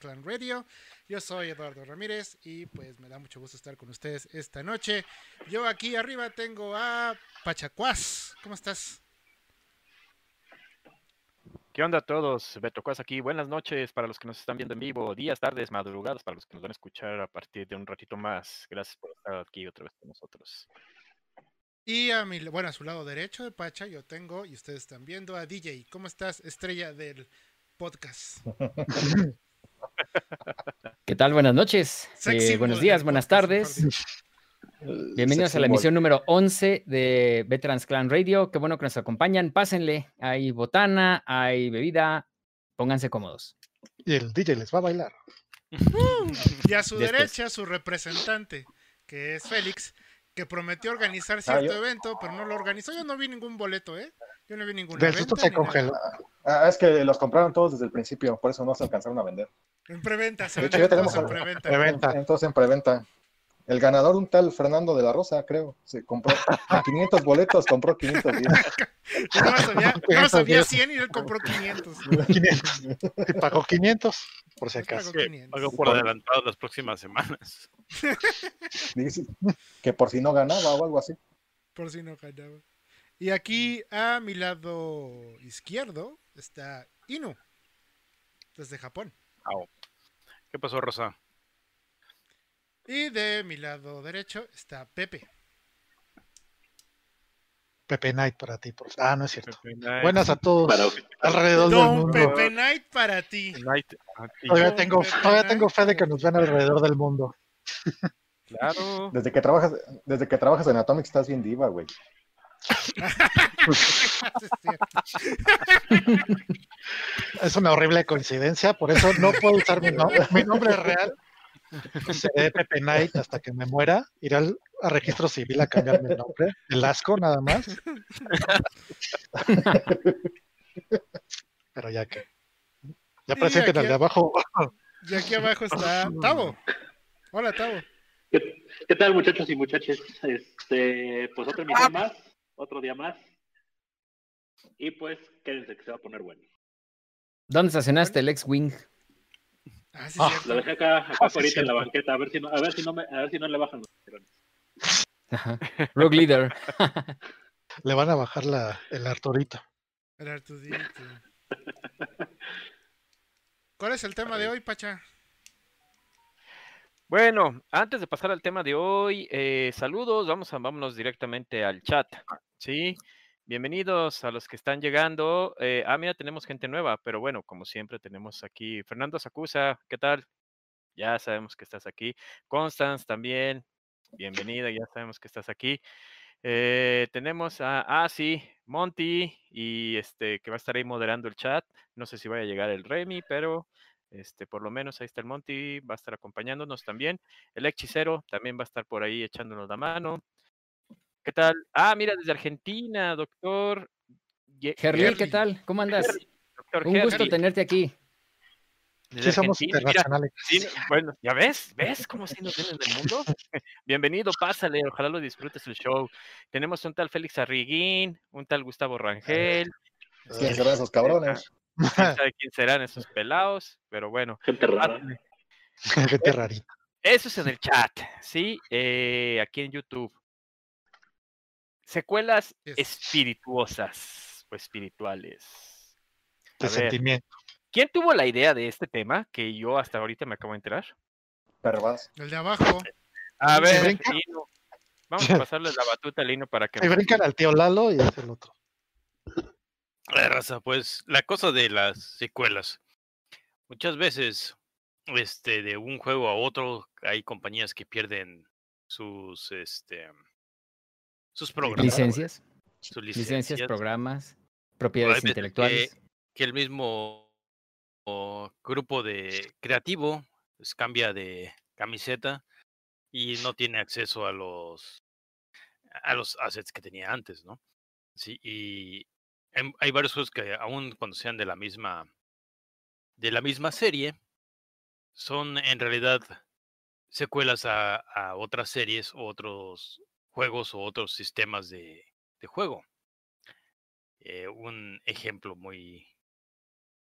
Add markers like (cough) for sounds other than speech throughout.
Clan Radio. Yo soy Eduardo Ramírez y pues me da mucho gusto estar con ustedes esta noche. Yo aquí arriba tengo a Pachacuás. ¿Cómo estás? ¿Qué onda a todos? Beto Cuas aquí. Buenas noches para los que nos están viendo en vivo, días, tardes, madrugadas para los que nos van a escuchar a partir de un ratito más. Gracias por estar aquí otra vez con nosotros. Y a mi, bueno, a su lado derecho de Pacha yo tengo, y ustedes están viendo, a DJ. ¿Cómo estás, estrella del podcast? (laughs) ¿Qué tal? Buenas noches. Eh, buenos días, buenas tardes. Bienvenidos a la emisión número 11 de Veterans Clan Radio. Qué bueno que nos acompañan. Pásenle. Hay botana, hay bebida. Pónganse cómodos. Y el DJ les va a bailar. (laughs) y a su derecha, su representante, que es Félix, que prometió organizar ah, cierto evento, pero no lo organizó. Yo no vi ningún boleto, ¿eh? Yo no vi ningún evento. se congeló. Ah, es que los compraron todos desde el principio, por eso no se alcanzaron a vender. En preventa, se en preventa. Entonces en preventa. El ganador, un tal Fernando de la Rosa, creo, se compró 500 (laughs) boletos, compró 510. Yo no sabía, no sabía 100 y él compró 500. 500. Pagó 500, por si acaso. Pagó por adelantado las próximas semanas. (laughs) Dice que por si no ganaba o algo así. Por si no ganaba. Y aquí a mi lado izquierdo está Inu, desde Japón. ¿Qué pasó, Rosa? Y de mi lado derecho está Pepe. Pepe Knight para ti, por Ah, no es cierto. Buenas a todos alrededor del mundo. Pepe Knight para ti. Todavía, tengo, todavía tengo fe de que nos ven alrededor del mundo. Claro. Desde que trabajas, desde que trabajas en Atomic estás bien diva, güey. (laughs) es una horrible coincidencia, por eso no puedo usar mi, mi nombre real Seré Pepe Knight hasta que me muera. Iré al, registro civil a cambiarme el nombre. El asco, nada más. Pero ya que. Ya presenten al de abajo. Y aquí abajo está Tavo. Hola, Tavo. ¿Qué, tal, muchachos y muchachas? Este, pues otro día más, otro día más. Y pues, quédense que se va a poner bueno. ¿Dónde estacionaste el X-Wing? Ah, sí, ah, lo dejé acá, acá ah, en la banqueta, a ver si no, a ver si no, me, a ver si no le bajan los tirones. Rogue Leader. (laughs) le van a bajar la, el Arturito. El Arturito. ¿Cuál es el tema de hoy, Pacha? Bueno, antes de pasar al tema de hoy, eh, saludos, vamos a, vámonos directamente al chat, ¿sí? Bienvenidos a los que están llegando. Eh, ah, mira, tenemos gente nueva, pero bueno, como siempre tenemos aquí Fernando Sacusa, ¿qué tal? Ya sabemos que estás aquí. Constance también, bienvenida, ya sabemos que estás aquí. Eh, tenemos a, ah, sí, Monty, y este, que va a estar ahí moderando el chat. No sé si vaya a llegar el Remy, pero este, por lo menos ahí está el Monty, va a estar acompañándonos también. El hechicero también va a estar por ahí echándonos la mano. ¿Qué tal? Ah, mira, desde Argentina, doctor. Gerli, ¿qué tal? ¿Cómo andas? Un gusto tenerte aquí. sí, somos internacionales. bueno, ¿ya ves? ¿Ves cómo sí nos vienen del mundo? (laughs) Bienvenido, pásale, ojalá lo disfrutes el show. Tenemos un tal Félix Arriguín, un tal Gustavo Rangel. ¿Quién serán esos cabrones? (laughs) ¿Quién sabe quién serán esos pelados? Pero bueno. Gente rara. (laughs) Gente rarita. Eso es en el chat, ¿sí? Eh, aquí en YouTube. Secuelas espirituosas o espirituales. De sentimiento. ¿Quién tuvo la idea de este tema que yo hasta ahorita me acabo de enterar? Pervas. El de abajo. A ver, Lino. Vamos a (laughs) pasarle la batuta a Lino para que. Me brincan al tío Lalo y es el otro. Raza, pues la cosa de las secuelas. Muchas veces, este, de un juego a otro, hay compañías que pierden sus, este, sus programas. Licencias. Sus licencias, programas, propiedades intelectuales. Que, el mismo grupo de creativo pues, cambia de camiseta y no tiene acceso a los a los assets que tenía antes, ¿no? Sí, y hay varios juegos que aún cuando sean de la misma de la misma serie son en realidad secuelas a, otras series o otros juegos o otros sistemas de, juego. eh, un ejemplo muy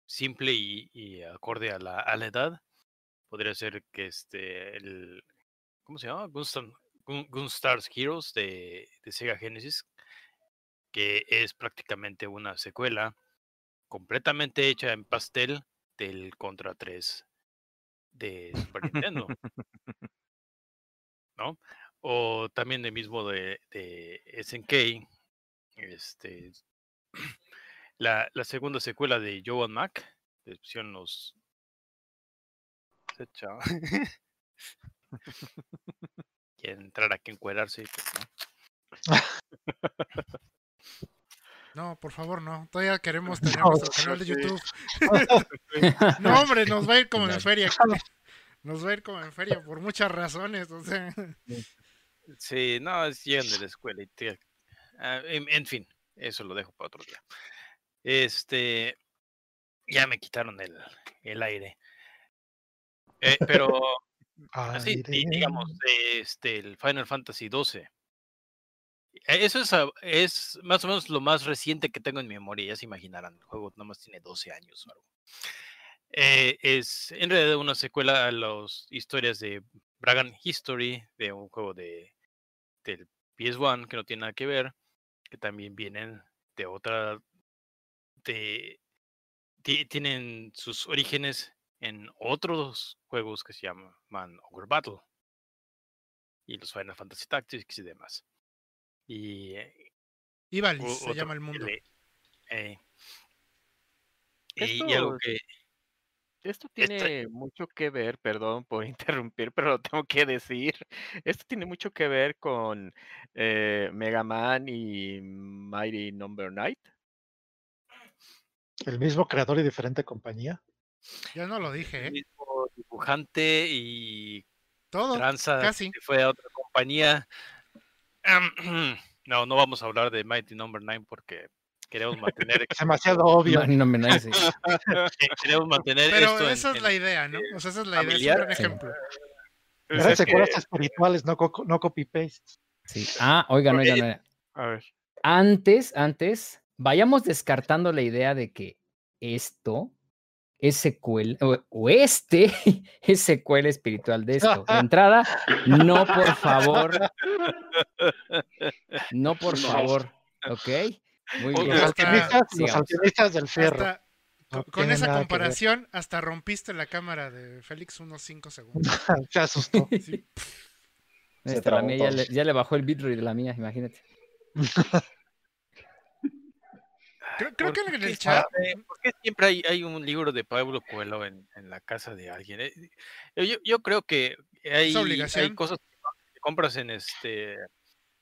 simple y, acorde a la, a la, edad, podría ser que este, el, ¿cómo se llama? Gunstar's Heroes de, de Sega Genesis, que es prácticamente una secuela completamente hecha en pastel del Contra 3 de Super Nintendo. (laughs) ¿No? O también el mismo de, de SNK, este, (clears throat) la, la segunda secuela de Joan Mac, de los... (laughs) y entrar aquí a encuadrarse. Pues, ¿no? (laughs) No, por favor, no. Todavía queremos (laughs) tener nuestro canal de YouTube. (laughs) No, hombre, nos va a ir como en feria. (laughs) Nos va a ir como en feria por muchas razones. O. Sí, no, es lleno de la escuela. Y te... ah, en, fin, eso lo dejo para otro día. Este, ya me quitaron el, el aire. Eh, pero, así, digamos, este, el Final Fantasy 12 eso es, es, más o menos lo más reciente que tengo en mi memoria, ya se imaginarán, el juego nomás tiene 12 años o algo. Eh, es en realidad una secuela a las historias de Bragan History, de un juego de, del PS1 que no tiene nada que ver, que también vienen de otra, tienen sus orígenes en otros juegos que se llaman Ogre Battle y los Final Fantasy Tactics y demás. Y Ivalice se llama el mundo. Eh, y algo que esto tiene mucho que ver, perdón por (laughs) interrumpir, pero lo tengo que decir. Esto tiene mucho que ver con eh, Mega Man y Mighty Number Night. ¿El mismo creador y diferente compañía? Yo no lo dije, ¿eh? mismo dibujante y todo casi. que fue a otra compañía. No, no vamos a hablar de Mighty Number no. 9 porque queremos mantener. es demasiado obvio. No, me (laughs) queremos mantener. Pero esa es la idea, ¿no? O sea, esa es la idea. Es un ejemplo. Eran secuelas espirituales, no, no copy-paste. Sí. Ah, oigan, oigan. A ver. Antes, antes, vayamos descartando la idea de que esto es secuela, o, este (laughs) es secuela espiritual de esto. De entrada, no, por favor. No, por favor. ¿Ok? Muy bien. Los alquimistas, del fierro. con, esa comparación, hasta rompiste la cámara de Félix unos 5 segundos. (laughs) Se asustó. (laughs) la mía ya le, bajó el bitrate de la mía, imagínate. Creo, que en el chat. ¿Por qué siempre hay, hay, un libro de Pablo Coelho en, en la casa de alguien? Eh, yo, yo creo que hay, hay cosas que compras en este.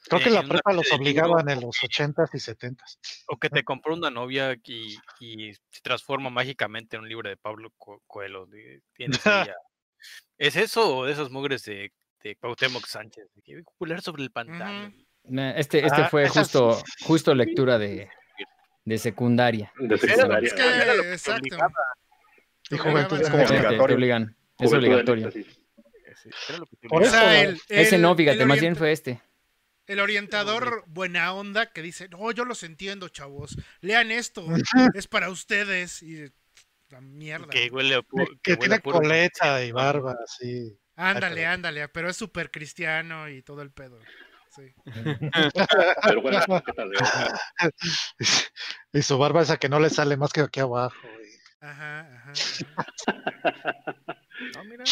Creo que la prepa los obligaban en los 80s y 70s. O que te compró una novia y, y, se transforma mágicamente en un libro de Pablo Coelho. (laughs) ¿Es eso o de esas mugres de, de Cuauhtémoc Sánchez? Popular sobre el pantano. Este, este ah, fue justo, (laughs) justo lectura de, de secundaria. De secundaria. Es exacto. Y juventud es obligan. Es obligatorio. Por eso, ese no, fíjate, más bien fue este. El orientador buena onda que dice, no, yo los entiendo, chavos. Lean esto, es para ustedes. Y la mierda. Que huele a Que, tiene coleta y barba, sí. Ándale, ándale, pero es súper cristiano y todo el pedo. (laughs) Pero bueno, y su barba esa que no le sale más que aquí abajo. Ajá, ajá. (laughs) No, mira.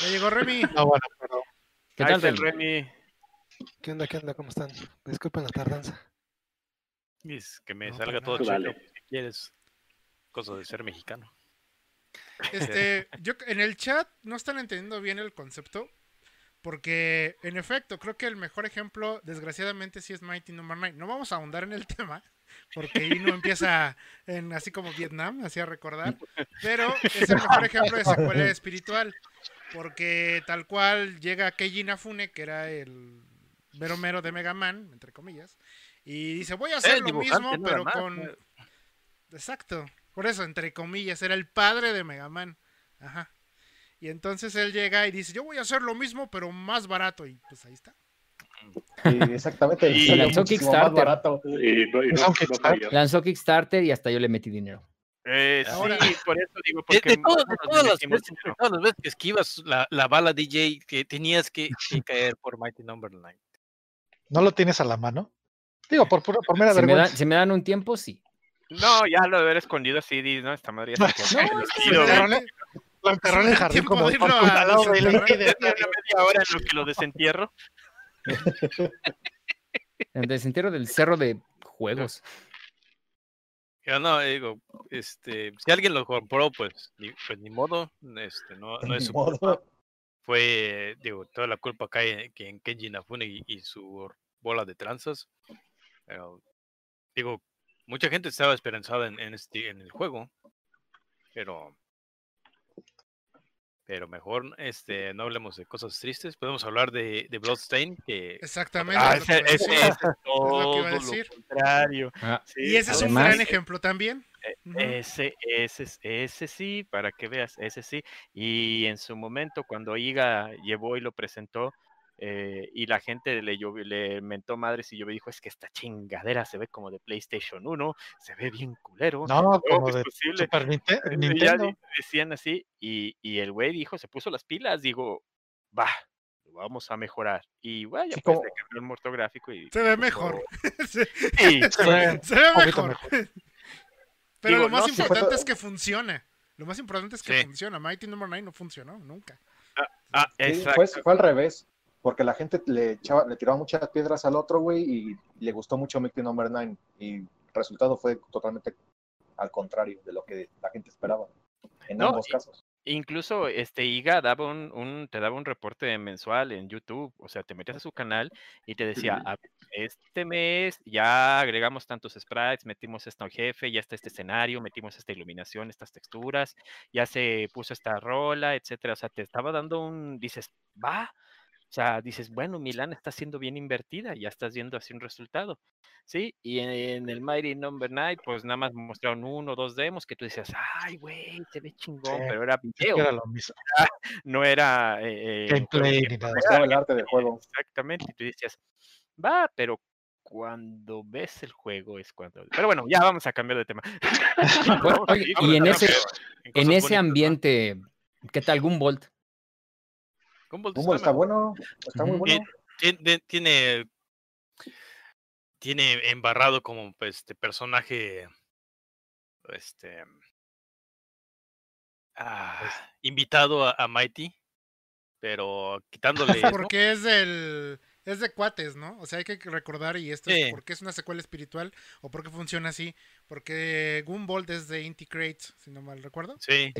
Ya llegó Remy. No, bueno, pero... ¿Qué tal, Remy? ¿Qué onda, qué onda? ¿Cómo están? Disculpen la tardanza. Es que me salga todo chido si quieres. Cosa de ser mexicano. Este, yo en el chat no están entendiendo bien el concepto, porque, en efecto, creo que el mejor ejemplo, desgraciadamente, sí es Mighty Number no. 9. No vamos a ahondar en el (laughs) tema, porque ahí no empieza en, así como Vietnam, así a recordar. Pero es el mejor ejemplo de secuela espiritual. Porque tal cual llega Keiji Inafune, que era el mero mero de Mega Man, entre comillas, y dice, voy a hacer lo mismo, pero con... Exacto. Por eso, entre comillas, era el padre de Mega Man. Ajá. Y entonces él llega y dice, yo voy a hacer lo mismo, pero más barato. Y pues ahí está. exactamente. Y lanzó Kickstarter. lanzó Kickstarter y hasta yo le metí dinero. Eh, sí, por eso digo, porque todas, las veces, todas, las veces, que esquivas la, la, bala DJ, que tenías que, que caer por Mighty Number no. 9. ¿No lo tienes a la mano? Digo, por, por, por mera si Me si me dan un tiempo, sí. No, ya lo de haber escondido así, ¿no? Esta madre ya está (laughs) no, enterró en el jardín como de al lado de media hora en lo que lo desentierro. (laughs) el desentierro del cerro de juegos. Yo no, digo, este, si alguien lo compró, pues ni, pues ni modo, este, no, no es su culpa. Fue, digo, toda la culpa cae en, Kenji Nafune y, su bola de tranzas. digo, mucha gente estaba esperanzada en, en, este, en el juego, pero pero mejor este, no hablemos de cosas tristes. Podemos hablar de, de Bloodstain. Que... Exactamente. Ah, ese, es (laughs) todo lo, contrario. Ah, y ese es un gran ejemplo también. E, ese, ese, ese sí, para que veas, ese sí. Y en su momento, cuando Iga llevó y lo presentó, eh, y la gente le, le mentó madres y yo me dijo, es que esta chingadera se ve como de PlayStation 1, se ve bien culero. No, como de Super Nintendo. decían así, y, y el güey dijo, se puso las pilas, digo, va, vamos a mejorar. Y vaya, pues como... el muerto gráfico y... Se ve mejor. (laughs) se, ve, mejor. Pero lo más importante es que funciona. Lo más importante es que funciona. Mighty Number no. 9 no funcionó nunca. Ah, ah fue, fue, al revés porque la gente le, echaba, le tiraba muchas piedras al otro, güey, y le gustó mucho Mighty Number no. 9. Y el resultado fue totalmente al contrario de lo que la gente esperaba en ambos casos. Incluso este IGA daba un, te daba un reporte mensual en YouTube, o sea, te metías a su canal y te decía, este mes ya agregamos tantos sprites, metimos este jefe, ya está este escenario, metimos esta iluminación, estas texturas, ya se puso esta rola, etcétera. O sea, te estaba dando un, dices, va, sea, dices, bueno, Milán está siendo bien invertida, ya estás viendo así un resultado, ¿sí? Y en, el Mighty Number Night, pues nada más mostraron uno o dos demos que tú decías, ay, güey, te ve chingón, pero era video. Era lo mismo. (laughs) no era... Eh, eh Gameplay ni nada. el arte del juego. Exactamente, y tú decías, va, pero cuando ves el juego es cuando... Pero bueno, ya vamos a cambiar de tema. (laughs) (laughs) y en ese, en ese ambiente, ¿qué tal Gumbolt? Gumball, está, bueno, está muy bueno. Tiene, tiene, embarrado como pues, este personaje, este, ah, invitado a, Mighty, pero quitándole. Porque es del es de cuates, ¿no? O sea, hay que recordar, y esto es porque es una secuela espiritual o porque funciona así. Porque Gumball es de Inti Creates, si no mal recuerdo. Sí.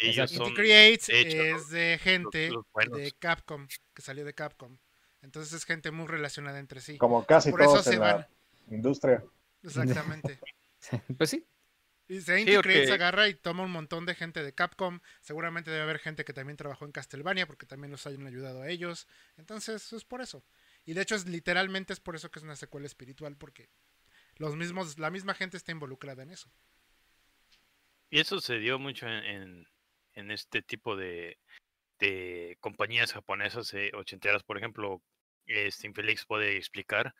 Inti Creates es de gente de Capcom, que salió de Capcom. Entonces es gente muy relacionada entre sí. Como casi Por todos eso en la industria. Exactamente. (laughs) pues sí. Y se Inti Creates agarra y toma un montón de gente de Capcom. Seguramente debe haber gente que también trabajó en Castlevania porque también nos hayan ayudado a ellos. Entonces es por eso. Y de hecho es literalmente es por eso que es una secuela espiritual porque los mismos la misma gente está involucrada en eso. Y eso se dio mucho en en este tipo de, de compañías japonesas eh, ochenteras, por ejemplo, este Infelix puede explicar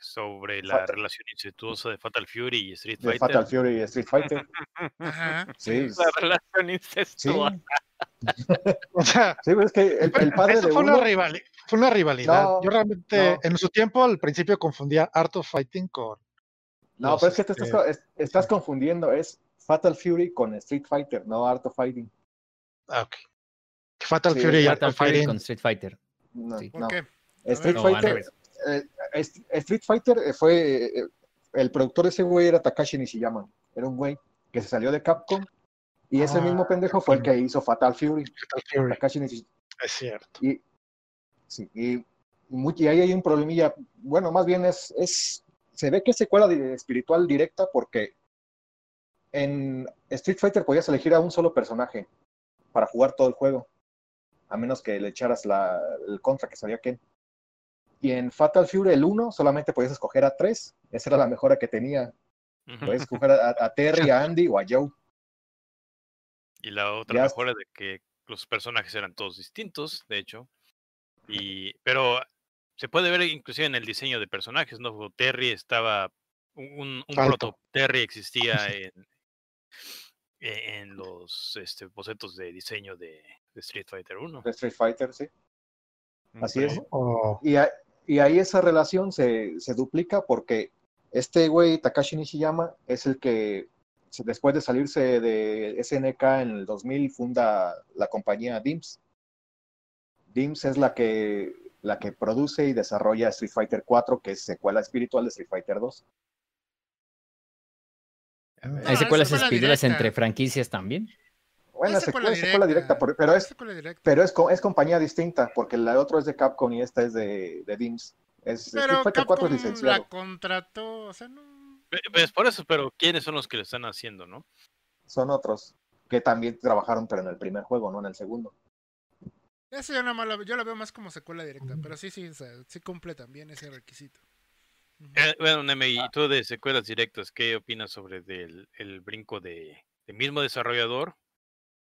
sobre la relación incestuosa de Fatal Fury y Street Fighter. Fatal Fury y Street Fighter. Sí. La relación incestuosa. (laughs) o sea, sí, es que el, padre eso fue, una rivalidad, fue una rivalidad. Yo realmente, en su tiempo, al principio confundía Art of Fighting con. No, pero es que te estás, este estás confundiendo. Es Fatal Fury con Street Fighter, no Art of Fighting. Ah, ok. Fatal Fury y Fatal Fury con Street Fighter. No, ¿Por qué? Street Fighter, eh, Street Fighter eh, fue eh, el productor de ese güey era Takashi Nishiyama. Era un güey que se salió de Capcom y ese mismo ah, pendejo fue el que hizo Fatal Fury. Fatal Fury. Takashi Nishiyama. Es cierto. Y, sí, y, y, ahí hay un problemilla. Bueno, más bien es, es se ve que es secuela espiritual directa porque en Street Fighter podías elegir a un solo personaje para jugar todo el juego, a menos que le echaras la, el contra que sabía Ken. Y en Fatal Fury el 1 solamente podías escoger a tres, esa era la mejora que tenía. Podías escoger a, Terry, a Andy o a Joe. Y la otra mejora de que los personajes eran todos distintos, de hecho. Y, pero se puede ver inclusive en el diseño de personajes, ¿no? Terry estaba, un, un proto Terry existía (laughs) en, en los este, bocetos de diseño de, Street Fighter 1. De Street Fighter, sí. Así es. Y, y, ahí esa relación se, se duplica porque este güey, Takashi Nishiyama, es el que después de salirse de SNK en el 2000 funda la compañía DIMS. DIMS es la que, la que produce y desarrolla Street Fighter 4, que es secuela espiritual de Street Fighter 2. ¿Hay secuelas espirituales entre franquicias también? Bueno, secuela, secuela, directa, pero, es, pero es, es, compañía distinta, porque la otra es de Capcom y esta es de, de DIMS. Es, pero Fighter 4 es licenciado. la contrató, o sea, no... Pues por eso, pero ¿quiénes son los que lo están haciendo, no? Son otros que también trabajaron, pero en el primer juego, no en el segundo. Eso yo, no yo la veo más como secuela directa, pero sí, sí, sí cumple también ese requisito. Eh, bueno, Neme, y tú de secuelas directas, ¿qué opinas sobre del, el brinco de, del mismo desarrollador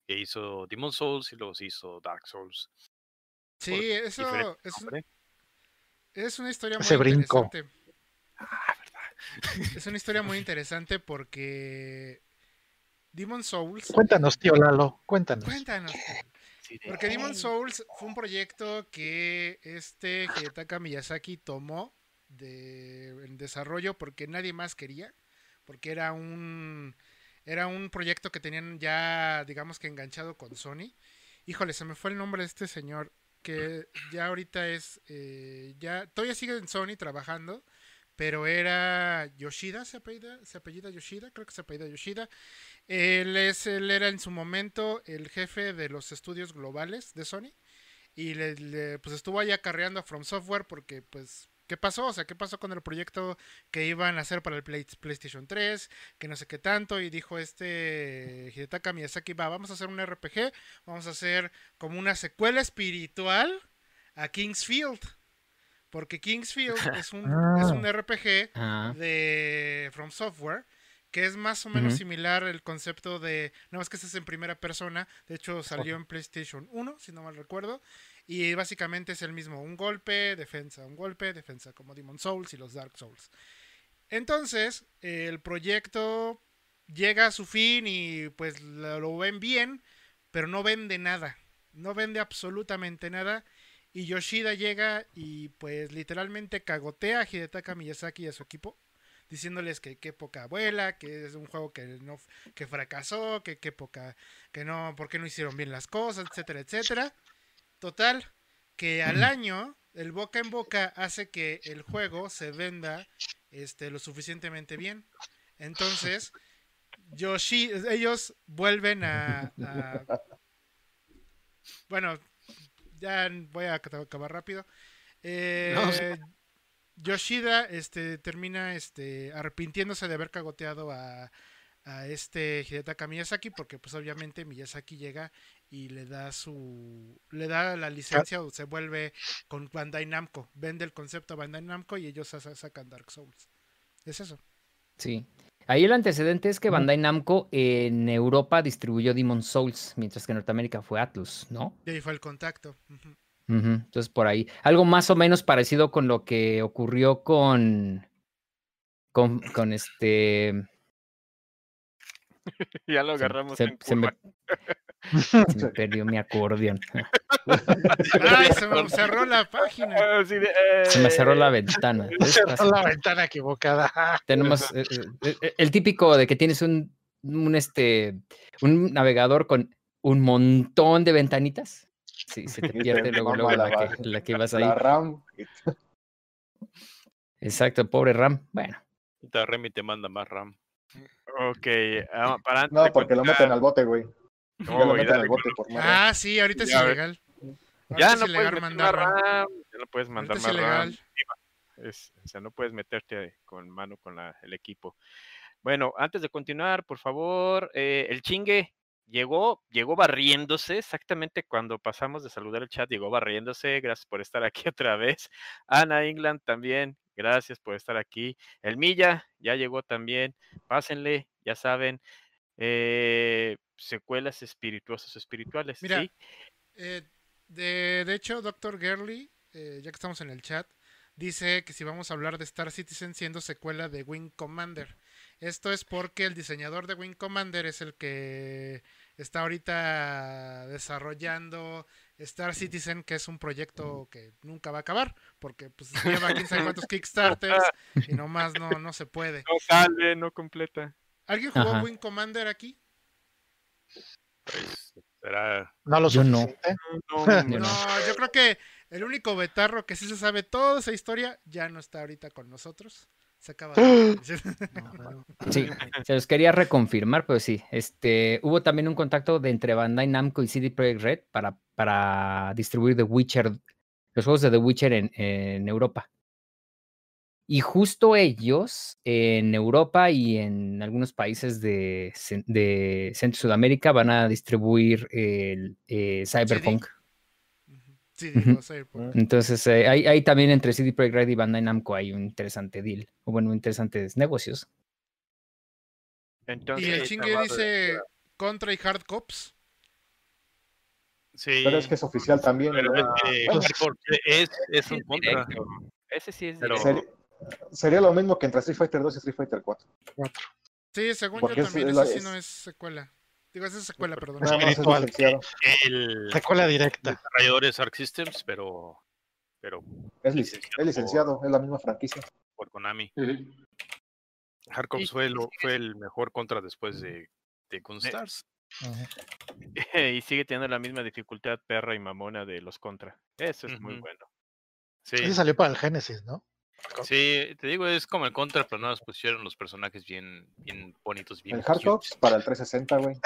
que hizo Demon Souls y los hizo Dark Souls? Sí, eso es, es, una historia muy interesante. Ah, es una historia muy interesante porque Demon Souls. Cuéntanos, tío Lalo, cuéntanos. Cuéntanos. Porque Demon Souls fue un proyecto que este Hidetaka Miyazaki tomó de, en desarrollo porque nadie más quería, porque era un era un proyecto que tenían ya, digamos que enganchado con Sony. Híjole, se me fue el nombre de este señor que ya ahorita es, eh, ya todavía sigue en Sony trabajando, pero era Yoshida, se apellida, se apellida Yoshida, creo que se apellida Yoshida. Él, es, él era en su momento el jefe de los estudios globales de Sony y le, pues estuvo ahí acarreando a From Software porque pues ¿Qué pasó? O sea, ¿qué pasó con el proyecto que iban a hacer para el PlayStation 3? Que no sé qué tanto. Y dijo este Hidetaka Miyazaki, va, vamos a hacer un RPG. Vamos a hacer como una secuela espiritual a Kingsfield. Porque Kingsfield (laughs) es un, es un ah. RPG ah. de From Software que es más o menos similar el concepto de, no más que este es en primera persona, de hecho salió en PlayStation 1, si no mal recuerdo, y básicamente es el mismo, un golpe, defensa, un golpe, defensa, como Demon Souls y los Dark Souls. Entonces, el proyecto llega a su fin y pues lo ven bien, pero no vende nada, no vende absolutamente nada y Yoshida llega y pues literalmente cagotea a Hidetaka Miyazaki y a su equipo, diciéndoles que qué poca abuela, que es un juego que no que fracasó, que qué poca, que no, porque no hicieron bien las cosas, etcétera, etcétera. Total, que al año el boca en boca hace que el juego se venda este lo suficientemente bien. Entonces, Yoshi, ellos vuelven a, a bueno, ya voy a acabar rápido. Eh, Yoshida este, termina este, arrepintiéndose de haber cagoteado a, a este Hidetaka Miyazaki porque pues obviamente Miyazaki llega y le da su le da la licencia o se vuelve con Bandai Namco, vende el concepto a Bandai Namco y ellos sacan Dark Souls. Es eso. Sí. Ahí el antecedente es que Bandai Namco en Europa distribuyó Demon Souls, mientras que en Norteamérica fue Atlus, ¿no? Y ahí fue el contacto. Entonces, por ahí. Algo más o menos parecido con lo que ocurrió con. con, con este. (laughs) ya lo agarramos se, en se, me, (laughs) (laughs) se, me, perdió mi acordeón. Ay, se me cerró la página. Ah, se me cerró la ventana. (laughs) Se cerró la ventana equivocada. (laughs) Tenemos eh, eh, eh, el típico de que tienes un, un, este, un navegador con un montón de ventanitas. Sí, se te pierde luego, luego la, que, la que vas ahí. La RAM. Exacto, pobre RAM. Bueno. Te Remy te manda más RAM. Ok, ah, para antes No, porque lo meten al bote, güey. Lo meten al bote por ah, sí, ahorita es ilegal. ya no puedes mandar RAM, ya no puedes mandar más RAM. Es, o sea, no puedes meterte con mano con la, el equipo. Bueno, antes de continuar, por favor, eh, el chingue, llegó, llegó barriéndose exactamente cuando pasamos de saludar el chat, llegó barriéndose. Gracias por estar aquí (laughs) otra vez. Ana England también, gracias por estar aquí. El Milla ya llegó también. Pásenle, ya saben. Eh, secuelas espirituosas espirituales. Mira, eh, de, de, hecho, doctor Gerly, eh, ya que estamos en el chat, dice que si vamos a hablar de Star Citizen siendo secuela de Wing Commander. Esto es porque el diseñador de Wing Commander es el que está ahorita desarrollando Star Citizen, que es un proyecto que nunca va a acabar, porque pues lleva quién sabe cuántos (laughs) Kickstarters y nomás no, no se puede. No sale, no completa. ¿Alguien jugó Wing Commander aquí? Pues, será... No lo (laughs) Yo no. No, no, yo creo que el único betarro que sí se sabe toda esa historia ya no está ahorita con nosotros. Se acaba. (gasps) (laughs) Sí, se los quería reconfirmar, pero sí. Este, hubo también un contacto de entre Bandai Namco y CD Projekt Red para, para distribuir The Witcher, los juegos de The Witcher en, en Europa. Y justo ellos en Europa y en algunos países de, de Centro y Sudamérica van a distribuir el eh, Cyberpunk. Sí, digo, Cyberpunk. Entonces, eh, hay, hay, también entre CD Projekt Red y Bandai Namco hay un interesante deal, o bueno, interesantes negocios. Entonces, y el chingue dice Contra y Hard Cops. Sí. Pero es que es oficial también. Pero bueno, es, es, un contra. Ese sí es pero, sería, lo mismo que entre Street Fighter 2 y Street Fighter 4. 4. Sí, según Porque yo también, es, ese sí no es secuela. Digo, esa es secuela, perdón. No, espiritual. El... Secuela directa. Desarrolladores Arc Systems, pero. pero es licenciado, es, licenciado, es la misma franquicia. Por Konami. Uh -huh. Hardcops fue, lo, fue el mejor contra después de, de Gunstars. (laughs) Uh -huh. y sigue teniendo la misma dificultad perra y mamona de los contra. Eso es uh -huh. muy bueno. Sí. Ese salió para el Genesis, ¿no? Sí, te digo, es como el contra, pero no nos pusieron los personajes bien, bien bonitos, bien. El Hardcops para el 360, güey.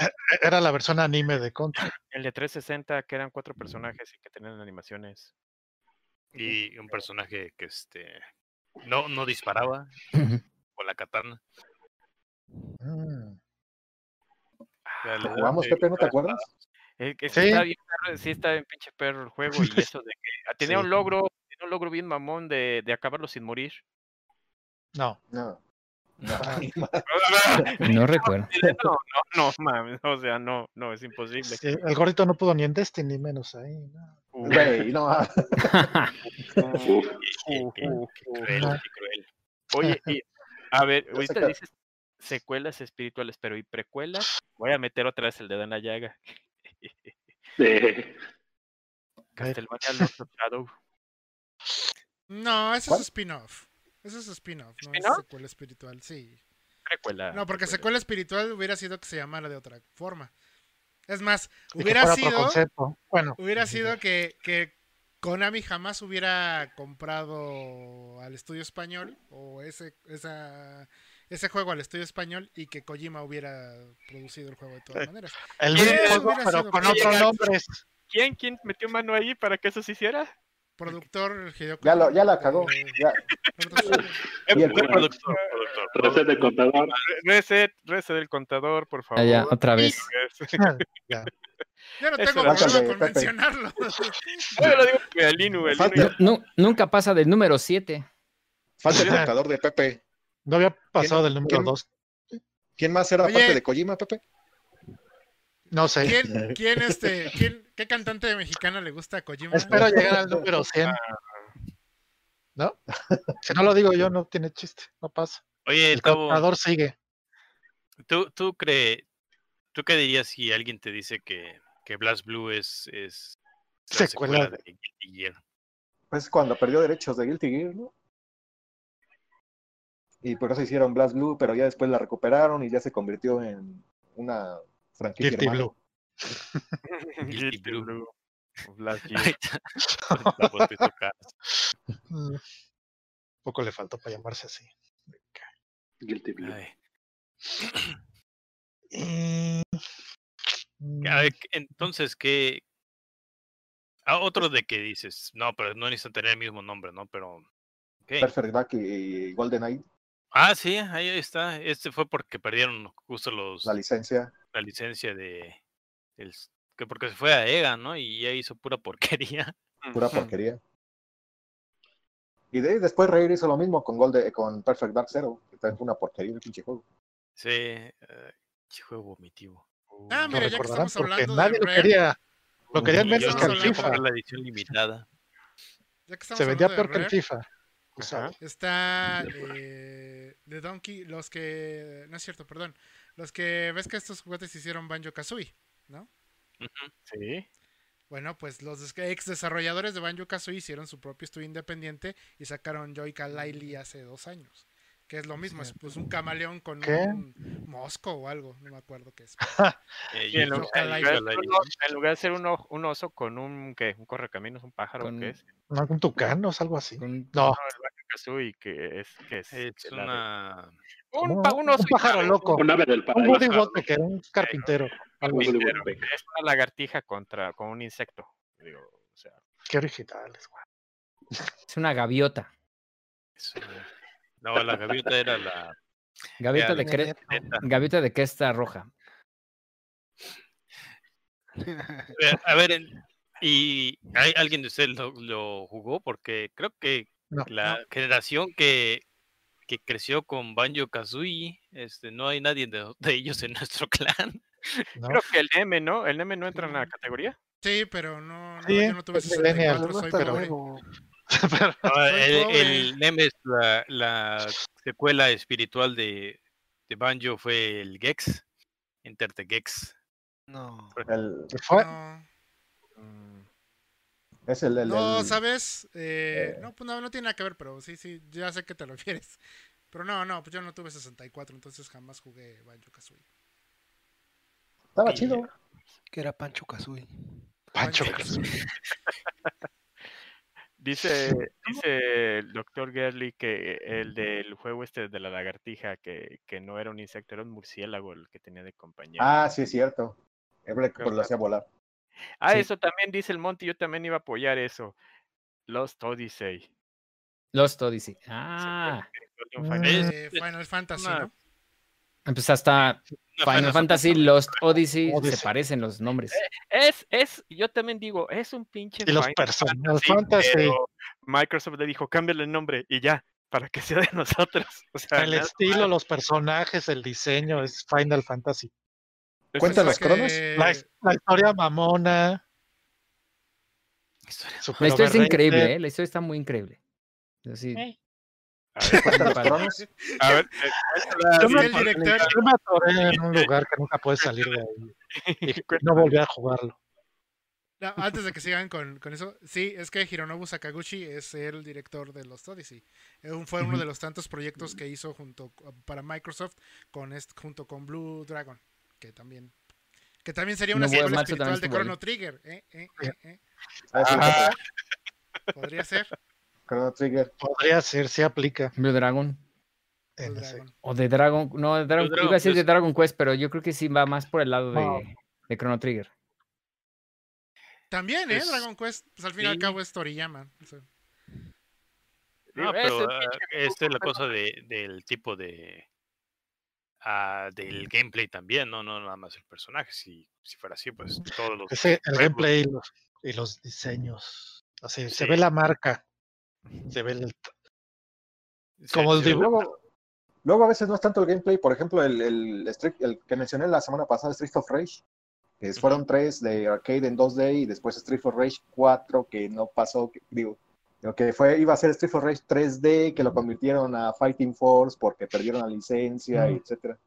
Era la versión anime de contra. El de 360, que eran cuatro personajes y que tenían animaciones. Y un personaje que este no, no disparaba (laughs) con la katana. Mm. ¿Jugamos, Pepe, no te acuerdas? Es que sí. está bien, sí está bien pinche perro el juego y (laughs) eso de que tenía sí. un logro un logro bien mamón de, de acabarlo sin morir. No. No. No, (laughs) (laughs) no recuerdo. No, no, no, mames. O sea, no, no, es imposible. Sí, el gordito no pudo ni en Destiny, menos ahí. No. Güey, no. (laughs) uf, qué, qué, qué cruel, qué cruel. Oye, y, a ver, ahorita dices secuelas espirituales, pero ¿y precuelas? Voy a meter otra vez el dedo en la llaga. Sí. Castlevania of Shadow. No, ese es spin-off. Ese es spin-off, no es secuela espiritual, sí. Precuela. No, porque secuela espiritual hubiera sido que se llamara de otra forma. Es más, hubiera sido. Bueno, hubiera sido que, que Konami jamás hubiera comprado al estudio español o ese, esa, ese juego al estudio español y que Kojima hubiera producido el juego de todas maneras. El mismo juego, pero con otros nombres. ¿Quién, ¿Quién metió mano ahí para que eso se hiciera? Productor Hideo Ya, lo, ya la cagó. Ya. (laughs) y el productor, productor. Reset del contador. Reset, reset del contador, por favor. Ah, ya, otra vez. (laughs) (laughs) ya. Ya no tengo problema con mencionarlo. Yo lo digo que el Inu, el Inu. No, nunca pasa del número 7. Falta el contador de Pepe. No había pasado del número 2. ¿Quién más era Oye, parte de Kojima, Pepe? No sé. ¿Quién, (laughs) quién este, quién, ¿Qué cantante mexicana le gusta a Kojima? Espero llegar al número 100. ¿No? Si no lo digo yo, no tiene chiste, no pasa. Oye, el contador sigue. ¿Tú, tú, cree, ¿Tú qué dirías si alguien te dice que, que Blast Blue es, es la secuela, secuela de Guilty Gear? Pues cuando perdió derechos de Guilty Gear, ¿no? Y por eso hicieron Blast Blue, pero ya después la recuperaron y ya se convirtió en una franquicia. (laughs) Guilty Blue. Guilty Blue. Blast (laughs) Poco le faltó para llamarse así. Guilty Blue. Ver, entonces, ¿qué? Ah, otro de que dices, no, pero no necesitan tener el mismo nombre, ¿no? Pero. ¿qué? Perfect Back y GoldenEye. Ah, sí, ahí está. Este fue porque perdieron justo los. La licencia. La licencia de. El, que porque se fue a EGA, ¿no? Y ya hizo pura (laughs) porquería. Pura porquería. Y de, después Rare hizo lo mismo con Golden, con Perfect Dark Zero, que también fue una porquería el pinche juego. Sí, uh, juego vomitivo. Ah, mira, ya que estamos hablando nadie de lo quería. Lo querían menos que el FIFA. la edición limitada. Ya que Se vendía peor que el FIFA. Está eh, de Donkey, los que. No es cierto, perdón. Los que ves que estos juguetes hicieron Banjo Kazooie, ¿no? Sí. Bueno, pues los ex desarrolladores de Banjo Kazooie hicieron su propio estudio independiente y sacaron Joy-Ka hace dos años. Que es lo mismo, es pues un camaleón con un mosco o algo, no me acuerdo qué es. en, lugar, de ser un, oso con un, ¿qué? Un correcaminos, un pájaro, ¿qué es? un tucano, es algo así. no. no Kazooie, que es, que es, es una... Un, un, oso un pájaro loco. Un ave del Un Woody Woodpecker, un carpintero. Algo es una lagartija contra, con un insecto. Digo, o sea. Qué originales, güey. Es una gaviota. No, la gaviota era la. Gaviota, de, cre... gaviota de cresta roja. A ver, ¿y hay alguien de ustedes lo, jugó? Porque creo que la generación que, que creció con Banjo Kazooie, este, no hay nadie de, ellos en nuestro (laughs) clan. Creo que el M, ¿no? ¿El M no entra en la categoría? Sí, pero no, no yo no tuve 64, soy pero... (laughs) el, NEM es la, secuela espiritual de, de, Banjo, fue el Gex, Enter the Gex. No. El, ¿Fue? No. Es el, el No, ¿sabes? Eh, eh. No, pues no, no tiene nada que ver, pero sí, sí, ya sé que te lo (laughs) refieres. Pero no, no, pues yo no tuve 64, entonces jamás jugué Banjo Kazooie. Estaba chido. Que era Pancho Kazooie. Pancho Kazooie. (laughs) Dice, dice el doctor Gerly que el del juego este de la lagartija, que, que, no era un insecto, era un murciélago el que tenía de compañía. Ah, sí, es cierto. Por lo hacía volar. Ah, eso también dice el Monty, yo también iba a apoyar eso. Lost Odyssey. Lost Odyssey. Ah. Eh, Final Fantasy, ¿no? Pues hasta Final Fantasy, Lost Odyssey, se parecen los nombres. Eh, es, es, yo también digo, es un pinche. Y los personajes Fantasy. Microsoft le dijo, cámbiale el nombre y ya, para que sea de (laughs) nosotros. el estilo, los personajes, el diseño es Final Fantasy. Cuenta los cronos. La, historia mamona. La historia es increíble, ¿eh? la historia está muy increíble. Así, eh. A ver, yo, me, atoré en un lugar que nunca puede salir de ahí. Y (laughs) no volví a jugarlo. antes de que sigan con, con, eso, sí, es que Hironobu Sakaguchi es el director de los Odyssey. Fue uno de los tantos proyectos que hizo junto para Microsoft con junto con Blue Dragon, que también que también sería una secuela espiritual de Chrono Trigger. ¿eh? ¿Eh? ¿Eh? Podría ser. Chrono Trigger. Podría ser, se aplica. Blue Dragon. O de Dragon, no, de Dragon, iba a decir de pues Dragon Quest, pero yo creo que sí va más por el lado de, de Chrono Trigger. También, ¿eh? Dragon Quest, pues al fin y al cabo es Toriyama. No, pero uh, esta es la cosa de, del tipo de uh, del gameplay también, no, no nada más el personaje. Si, si fuera así, pues todos los. Ese, el gameplay y los, y los diseños. Así, se ve la marca se ve el... Como el dibujo. Luego, a veces no es tanto el gameplay, por ejemplo, el, el, el que mencioné la semana pasada, Street of Rage, que fueron tres de arcade en 2D y después Street of Rage 4, que no pasó, que, digo, lo que fue, iba a ser Street of Rage 3D, que lo convirtieron a Fighting Force porque perdieron la licencia, y etcétera.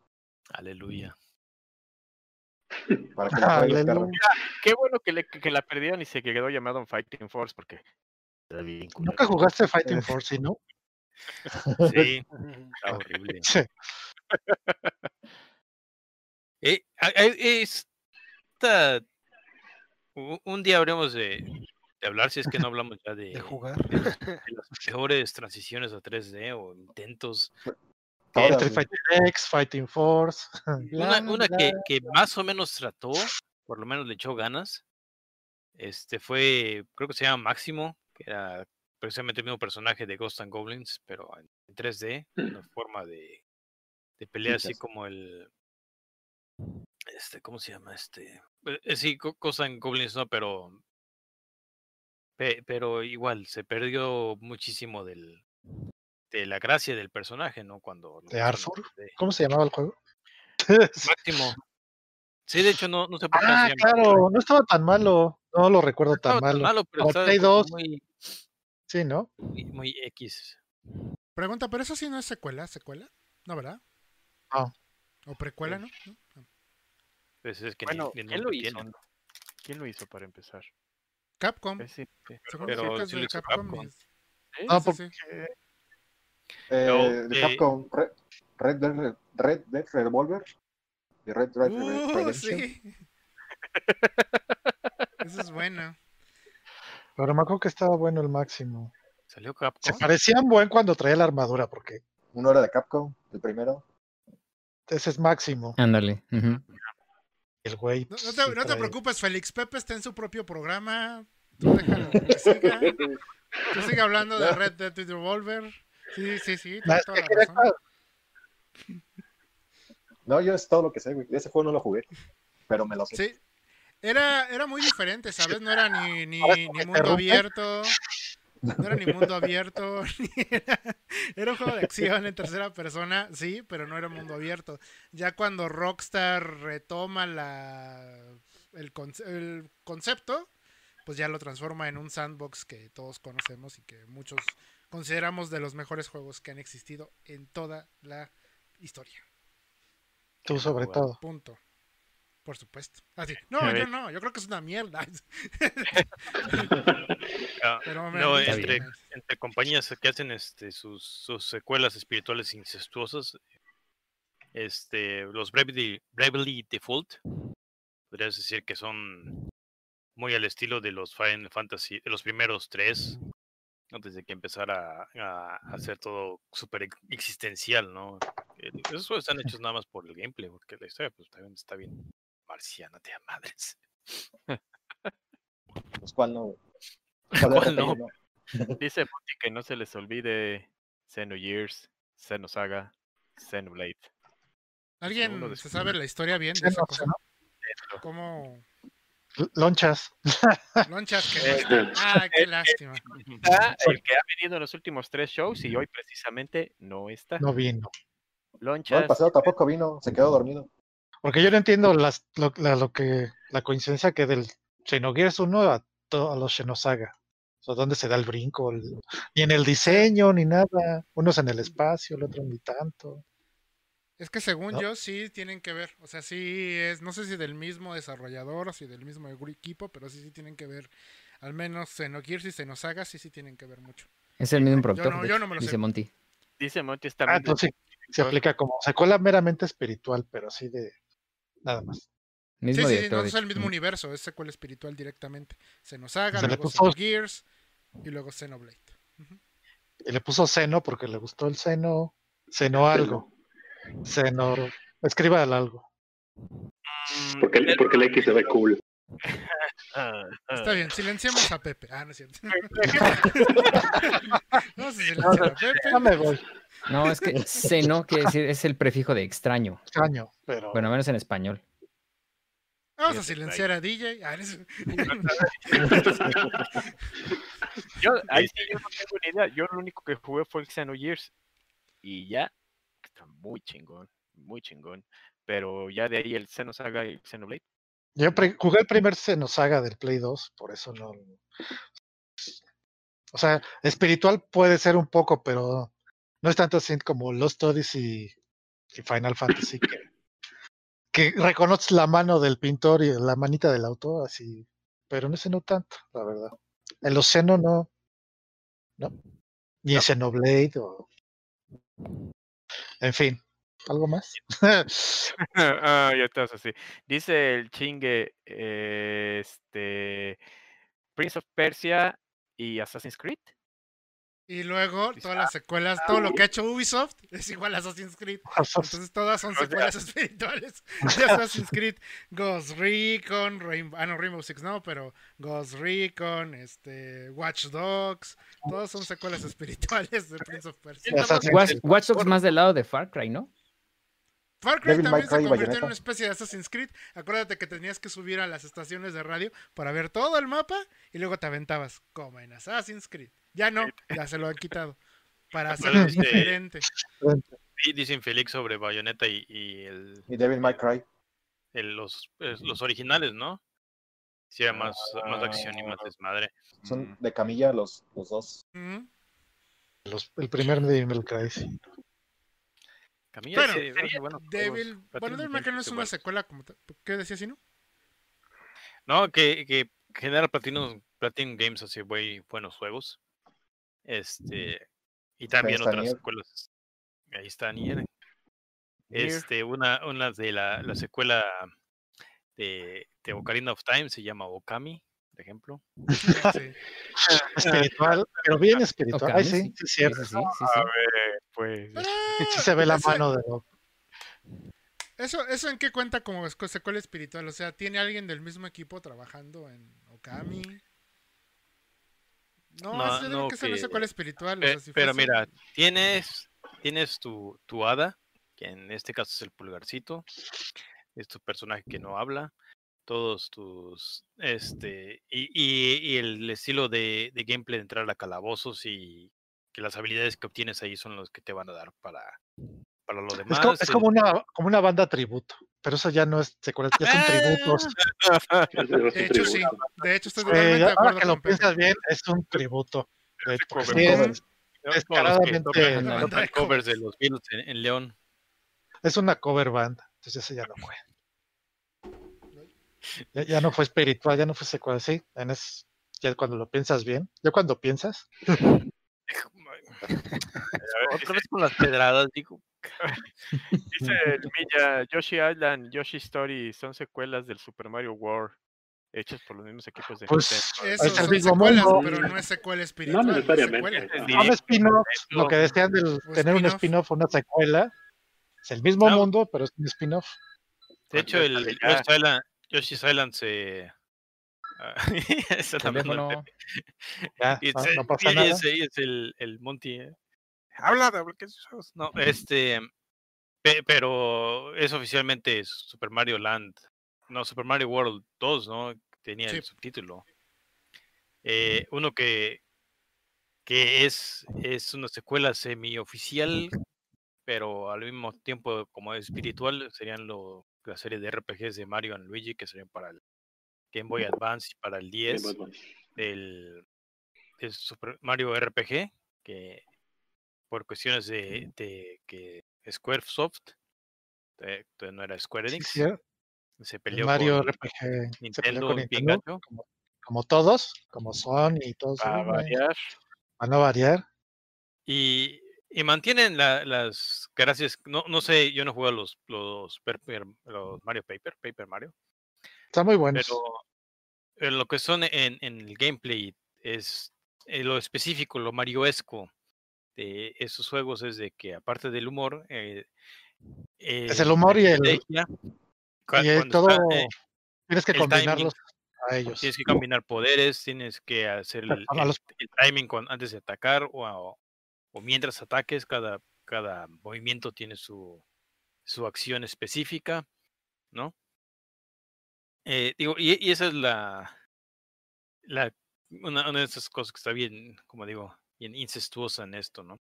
Aleluya. Para que la Aleluya. Qué bueno que, le, que la perdieron y se quedó llamado Fighting Force porque Nunca jugaste Fighting Force, ¿no? (laughs) Sí, (laughs) está horrible. Sí. Eh, esta, un día habremos de, de, hablar, si es que no hablamos ya de, de jugar, de, las (laughs) mejores transiciones a 3D o intentos. Entre Fighting X, Fighting Force. (laughs) Una, una que, que, más o menos trató, por lo menos le echó ganas, este fue, creo que se llama Máximo, que era precisamente el mismo personaje de Ghost and Goblins, pero en 3D, una (clears throat) forma de, de pelea así como el este, ¿cómo se llama? Este, eh, eh, sí, Ghost and Goblins no, pero pero igual se perdió muchísimo del de la gracia del personaje, ¿no? Cuando de Arthur. ¿Cómo se llamaba el juego? (laughs) (laughs) Máximo. Sí, de hecho no, no sé por qué. Ah, claro, no estaba tan malo. No lo recuerdo tan, malo. malo. pero Play 2. Muy, Sí, ¿no? Muy, X. Pregunta, pero eso sí no es secuela, secuela, ¿no, verdad? No. O precuela, ¿no? ¿No? Pues es que Bueno, ni, ni ¿quién lo hizo? tiene. ¿Quién lo hizo para empezar? Capcom. Sí. Según pero de Capcom. Capcom. y- porque. Eh, de Capcom, Red, Red, Dead, Red Dead Revolver. De Red Dead Uh, Redemption. sí. (laughs) Eso es bueno. pero me acuerdo que estaba bueno el máximo. ¿Salió Se Capcom? parecían buen cuando traía la armadura, porque Uno era de Capcom, el primero. ese es máximo. Ándale. ujú. El güey. No, no sí te, no te trae- preocupes, Félix. Pepe está en su propio programa. Tú déjalo que siga. Tú sigue hablando de Red Dead Revolver. Sí, sí, sí. No, Tienes es toda que la quería razón. (laughs) No, yo es todo lo que sé, güey. Ese juego no lo jugué. Pero me lo sé. Sí. Era, era muy diferente, ¿sabes? No era ni, ni, mundo abierto. No era ni mundo abierto. (laughs) ni era, era un juego de acción en tercera persona, sí, pero no era mundo abierto. Ya cuando Rockstar retoma la, el, conce- el concepto, pues ya lo transforma en un sandbox que todos conocemos y que muchos consideramos de los mejores juegos que han existido en toda la historia. Tú sobre todo. Punto. Por supuesto. Así. No, yo no, yo creo que es una mierda. (laughs) Ah, Pero me no, entre, entre compañías que hacen este sus, sus secuelas espirituales incestuosas, este, los Bravely, Bravely Default, podrías decir que son muy al estilo de los Final Fantasy, de los primeros tres, antes de que empezara a, a hacer todo súper ex- existencial, ¿no? Eh, Esos juegos están hechos nada más por el gameplay, porque la historia pues también está bien marciana de a madres. (laughs) Pues, ¿Cuál no? (laughs) no? (laughs) Dice Monty que no se les olvide Xenogears, Xenosaga, Xenoblade. ¿Alguien uno de se sus- sabe la historia bien de esa no, cosa? sí, ¿Cómo L- Lonchas. lonchas que no están? Ah, qué lástima. Está el que ha venido en los últimos tres shows y hoy precisamente no está. No vino. No, el Lonchas, pasado tampoco vino, se quedó dormido. Porque yo no entiendo las, lo, la, lo que, la coincidencia que del Xenogears 1 a, to- a los Xenosaga. O sea, ¿dónde se da el brinco? El- ni en el diseño, ni nada. Uno es en el espacio, el otro ni tanto. Es que según ¿No? yo sí tienen que ver. O sea, sí es, no sé si del mismo desarrollador o si del mismo equipo, pero sí sí tienen que ver. Al menos Xenogears y Xenosaga sí sí tienen que ver mucho. Es el mismo Yo productor, no- de yo no me lo dice sé. Monty. dice Monty Ah, también. entonces sí, se aplica como secuela meramente espiritual, pero así de nada más. Mismo sí, sí, no es el mismo universo, es secuela espiritual directamente. Se le luego puso- Xenogears y luego Xenoblade. Y le puso seno porque le gustó el seno. Seno algo. Seno. Escriba el algo. Porque, porque el X se ve cool. Está bien, silenciamos a Pepe. Ah, no es cierto. (laughs) Vamos a silenciar a Pepe. Ya me voy. No, es que seno quiere decir, es el prefijo de extraño. Extraño, pero. Bueno, al menos en español. Vamos a silenciar a DJ. Ah, eres- (laughs) Yo, ahí sí yo no tengo ni idea. Yo lo único que jugué fue el Xenogears. Y ya, está muy chingón, muy chingón. Pero ya de ahí el Xenosaga y el Xenoblade. Yo jugué el primer Xenosaga del Play 2, por eso no. O sea, espiritual puede ser un poco, pero no es tanto así como Lost Odyssey y Final Fantasy que, que reconoces la mano del pintor y la manita del autor, así. Pero en ese no tanto, la verdad. En los Xeno no. No. Ni en Xenoblade o. En fin. ¿Algo más? (laughs) ah, ya estás así. Dice el chingue, eh, este, Prince of Persia y Assassin's Creed. Y luego todas las secuelas, todo lo que ha hecho Ubisoft (laughs) es igual a Assassin's Creed. Entonces todas son secuelas (laughs) espirituales de Assassin's Creed. Ghost Recon, Rainbow, ah no, Rainbow Six no, pero Ghost Recon, este, Watch Dogs, todos son secuelas espirituales de Prince of Persia. Watch Dogs más del lado de Far Cry, ¿no? Far Cry Devil May también se Cry convirtió en una especie de Assassin's Creed. Acuérdate que tenías que subir a las estaciones de radio para ver todo el mapa y luego te aventabas, como en Assassin's Creed. Ya no, ya se lo han quitado. Para hacerlo Este- diferente. Y dicen Félix sobre Bayonetta y, y el, Y Devil May Cry. el- los, los originales, ¿no? Sí, era más, más acción y más desmadre. Son de camilla los, los dos. Ujú. el primer Devil Cry, Bueno, bueno, Devil, bueno, Devil May Cry no es una secuela como ¿Qué decías, no? No, que, que genera Platinum, Platinum Games así muy buenos juegos. Este, y también otras secuelas. Ahí está Nier. Este, una, una de la, la secuela de, de Ocarina of Time se llama Okami, por ejemplo. (laughs) espiritual, pero bien espiritual. sí, sí, cierto. Sí, A ver, pues. (laughs) Sí se ve la mano de ¿Eso, ¿Eso en qué cuenta como secuela espiritual? O sea, ¿tiene alguien del mismo equipo trabajando en Okami? No, no, no que, es secuela espiritual. pero mira, tienes, tienes tu, tu hada, que en este caso es el pulgarcito, es tu personaje que no habla, todos tus, este, y, y, el estilo de, de, gameplay de entrar a calabozos y que las habilidades que obtienes ahí son los que te van a dar para, para lo demás. Es, como, una, como una banda tributo, pero eso ya no es secuela, ya son tributos. (laughs) de hecho, sí, de hecho estoy totalmente de acuerdo. que lo piensas bien, es un tributo. Es, descaradamente covers de los Beatles en León. Es una cover band, entonces ese ya no fue. (laughs) Ya, no fue espiritual, ya no fue secuela, sí. En es, ya cuando lo piensas bien, ya cuando piensas. (laughs) Otra vez con las pedradas, digo. (laughs) Dice Milla, Yoshi Island, Yoshi Story son secuelas del Super Mario World hechas por los mismos equipos de pues, Eso, es el mismo mundo. pero no es secuela espiritual. No necesariamente. un spin-off, lo que decían de tener un spin-off o una secuela, es el mismo mundo, pero es un spin-off. De hecho, el, Yoshi Island, Yoshi's Island se. (laughs) Esa no. Ya, no, no pasa nada. Ese es el, el Monty. ¿eh? Habla de No, este. pero es oficialmente Super Mario Land. No, Super Mario World 2, ¿no? Tenía el subtítulo. Eh, uno que, que es, es una secuela semi-oficial pero al mismo tiempo como espiritual serían lo, la serie de RPGs de Mario y Luigi que serían para el Game Boy Advance y para el 10 del, Super Mario RPG que por cuestiones de, de que Squaresoft eh, no era Square Enix se peleó Mario con RPG Nintendo, como, como, todos como son y todos para variar. a no variar. Y y mantienen las gracias, no, no sé, yo no juego los, los, los Mario Paper, Paper Mario. Está muy bueno. Pero lo que son en, en el gameplay es eh, lo específico, lo marioesco de esos juegos es de que aparte del humor, eh, es el humor y el, y todo, eh, tienes que combinarlos a ellos. Tienes que combinar poderes, tienes que hacer el, timing antes de atacar o, o mientras ataques, cada, cada movimiento tiene su, su acción específica, ¿no? Eh, digo, y, esa es la, la una, de esas cosas que está bien, como digo, bien incestuosa en esto, ¿no?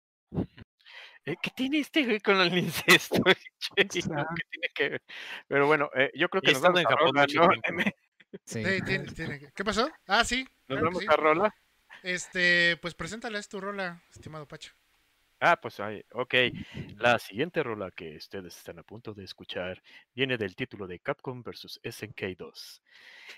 Eh, ¿Qué tiene este güey con el (laughs) incesto? (laughs) ¿Qué tiene que ver? Pero bueno, eh, yo creo que nos vamos en Japón, ¿no? Sí. tiene, tiene. ¿Qué pasó? Ah, sí. Nos vamos a Rola. Este, pues preséntale tu rola, estimado Pacho. Ah, pues ahí, ok. La siguiente rola que ustedes están a punto de escuchar viene del título de Capcom vs SNK 2.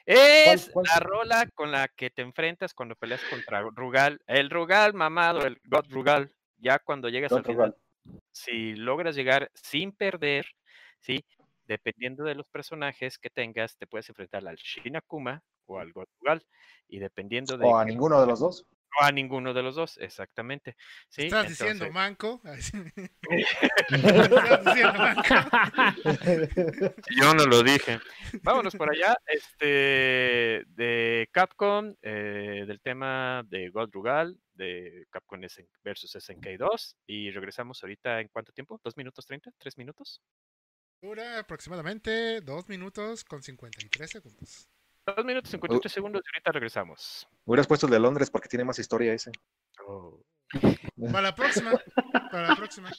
Es la rola con la que te enfrentas cuando peleas contra Rugal. El Rugal mamado, el God Rugal. Ya cuando llegas al final, si logras llegar sin perder, ¿sí? Dependiendo de los personajes que tengas, te puedes enfrentar al Shinakuma o al God Rugal. Y dependiendo de. O a ninguno de los dos a ninguno de los dos, exactamente. ¿sí? ¿Estás (laughs) diciendo manco? (laughs) Yo no lo dije. Vámonos por allá. Este de Capcom, eh, del tema de God Rugal, de Capcom versus SNK2. Y regresamos ahorita en cuánto tiempo? ¿Dos minutos treinta? ¿Tres minutos? Dura aproximadamente dos minutos con 53 segundos. Dos minutos 53 segundos y ahorita regresamos. Hubieras puesto el de Londres porque tiene más historia ese. Oh. (laughs) Para la próxima. Para la próxima.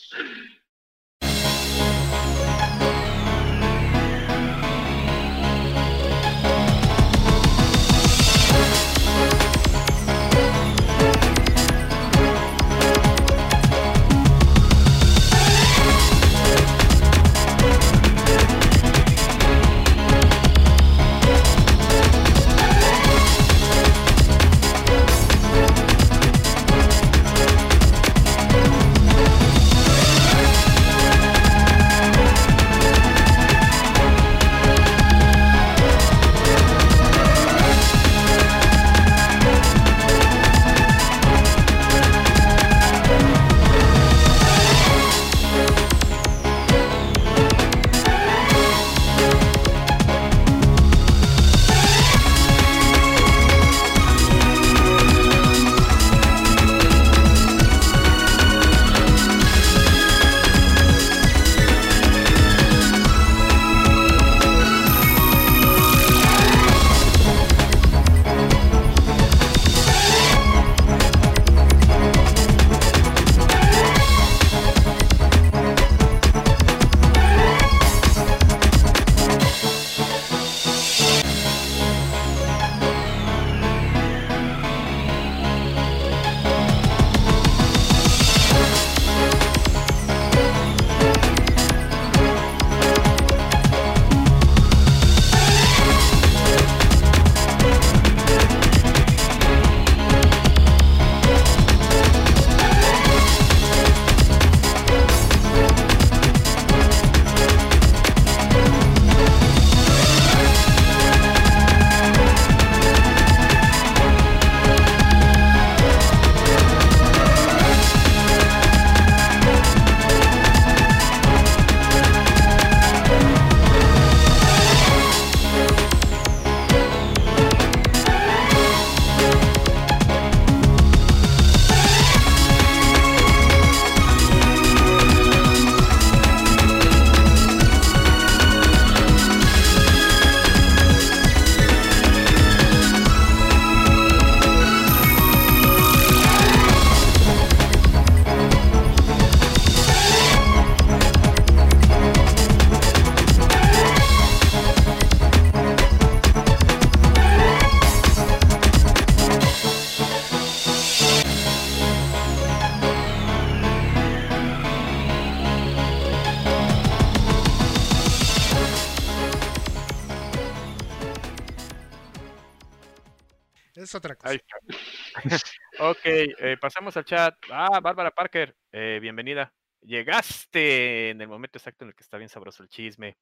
Eh, pasamos al chat. Ah, Bárbara Parker, eh, bienvenida. Llegaste en el momento exacto en el que está bien sabroso el chisme.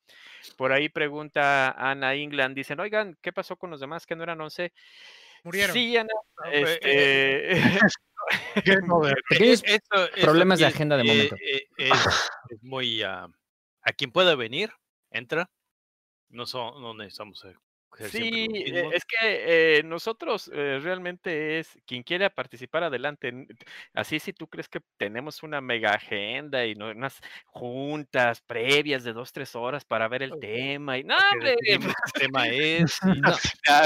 Por ahí pregunta Ana England, dicen, oigan, ¿qué pasó con los demás que no eran 11? Murieron. Sí, Ana, este... (laughs) Pequeños problemas de agenda de momento. es, muy... a quien pueda venir, entra. No, son, no necesitamos Sí, eh, es que eh, nosotros eh, realmente es quien quiera participar adelante. Así si tú crees que tenemos una mega agenda y unas juntas previas de dos, tres horas para ver el tema y no, hombre, el (laughs) tema (laughs) es,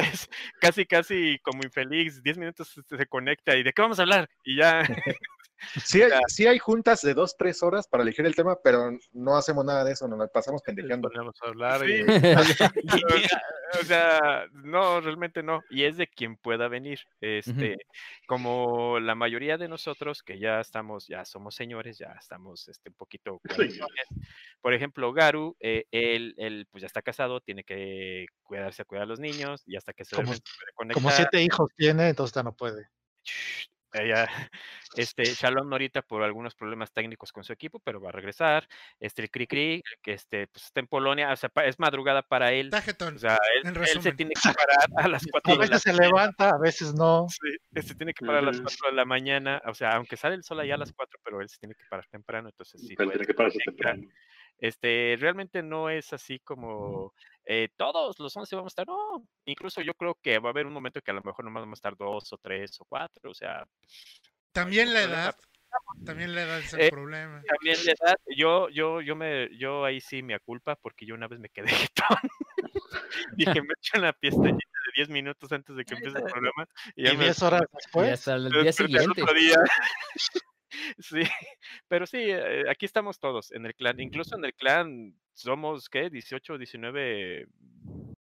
es, casi, casi como infeliz, diez minutos se conecta y de qué vamos a hablar y ya. (laughs) Sí hay, sí hay juntas de dos, tres horas para elegir el tema, pero no hacemos nada de eso, nos pasamos pendejeando. Podemos hablar y... (laughs) o sea, no, realmente no. Y es de quien pueda venir. Este, como la mayoría de nosotros que ya estamos, ya somos señores, ya estamos este, un poquito. Por ejemplo, Garu, eh, él, él, pues ya está casado, tiene que cuidarse a cuidar a los niños y hasta que se como, como siete hijos tiene, entonces ya no puede. Ella, este, Shalom ahorita por algunos problemas técnicos con su equipo, pero va a regresar. Este, el Cri que este, pues está en Polonia, o sea, es madrugada para él. O sea, (laughs) él, se tiene que parar a las 4 de la mañana. A veces se levanta, a veces no. Sí, se este, tiene que parar a las 4 de la mañana, o sea, aunque sale el sol allá a las 4, pero él se tiene que parar temprano, entonces sí. tiene que pararse temprano. Este, realmente no es así como eh, todos los 11 vamos a estar, no, incluso yo creo que va a haber un momento que a lo mejor nomás vamos a estar dos o tres o cuatro, o sea. También la edad, también la edad es el eh, problema. También la edad, yo, yo, yo me, yo ahí sí me culpa porque yo una vez me quedé (laughs) jetón. Dije, me echo una pestañita de 10 minutos antes de que empiece el programa. Y, ya 10 horas después. Y hasta el día siguiente. (laughs) Sí, pero sí, eh, aquí estamos todos en el clan. Incluso en el clan somos, ¿qué? 18, 19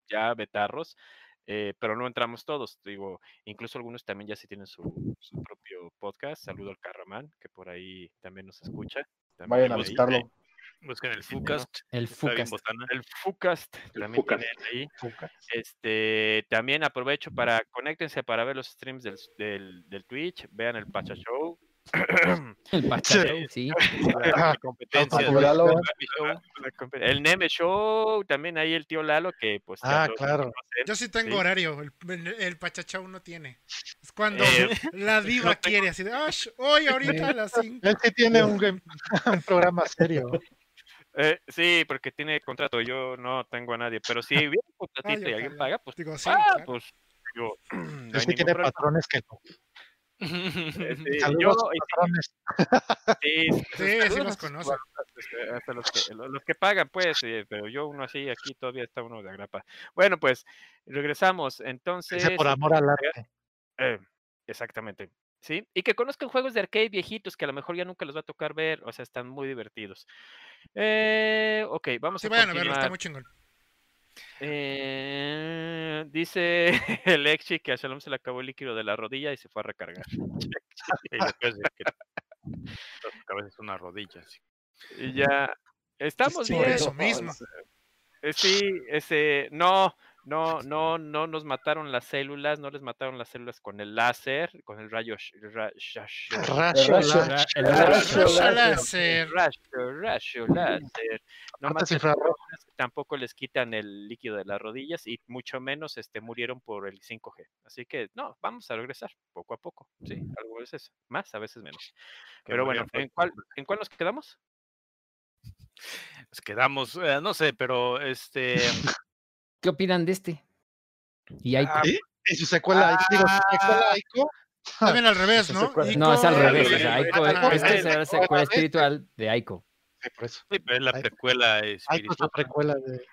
ya betarros, eh, pero no entramos todos. Digo, incluso algunos también ya sí tienen su, propio podcast. Saludo al Carramán, que por ahí también nos escucha. Vayan a visitarlo. Busquen el Fucast. El Fucast. El Fucast. También ahí. Este, también aprovecho para conéctense para ver los streams del, del, del Twitch. Vean el Pacha Show. (coughs) El Pachachou, sí. La, (laughs) competencia. el Neme Show, también ahí el tío Lalo, que pues. Ah, claro. Yo sí tengo horario, el, el Pachachou no tiene. Es cuando eh, la (laughs) diva quiere, así de, hoy ahorita a las 5. Él sí tiene un, (laughs) un programa serio. Eh, sí, porque tiene contrato. Yo no tengo a nadie, pero si viene un contratito y alguien paga, pues. Digo, sí, ah, pues. Digo, (clears throat) no sí tiene patrones que no. Este, yo, sí, sí, sí los conozco. Hasta los, que, los que pagan, pues, pero yo uno así, aquí todavía está uno de agrapa. Bueno, pues, regresamos. Entonces. por amor al arte. Eh, exactamente. ¿Sí? Y que conozcan juegos de arcade viejitos que a lo mejor ya nunca los va a tocar ver, o sea, están muy divertidos. Eh, ok, vamos sí, a a verlo, está muy chingón. Eh, dice (laughs) el Exi que a Shalom se le acabó el líquido de la rodilla y se fue a recargar. (laughs) (laughs) es una rodilla. Y ya estamos bien. eso mismo. Eh, sí, ese, no, no, no, no nos mataron las células, no les mataron las células con el láser, con el rayo, rayo, láser, rayo, láser. No tampoco les quitan el líquido de las rodillas y mucho menos este, murieron por el 5G. Así que no, vamos a regresar poco a poco. Sí, algo veces más, a veces menos. Pero bueno, ¿en cuál, ¿en cuál nos quedamos? Nos quedamos, eh, no sé, pero este ¿Qué opinan de este? Y Aiko. Ah, ¿Y su secuela? Digo, su secuela Aiko. También al revés, ¿no? No, es al revés. O sea, Aiko, este es la secuela espiritual de Aiko. Sí, por eso. Sí, pero es la precuela espiritual. Aiko es la precuela de...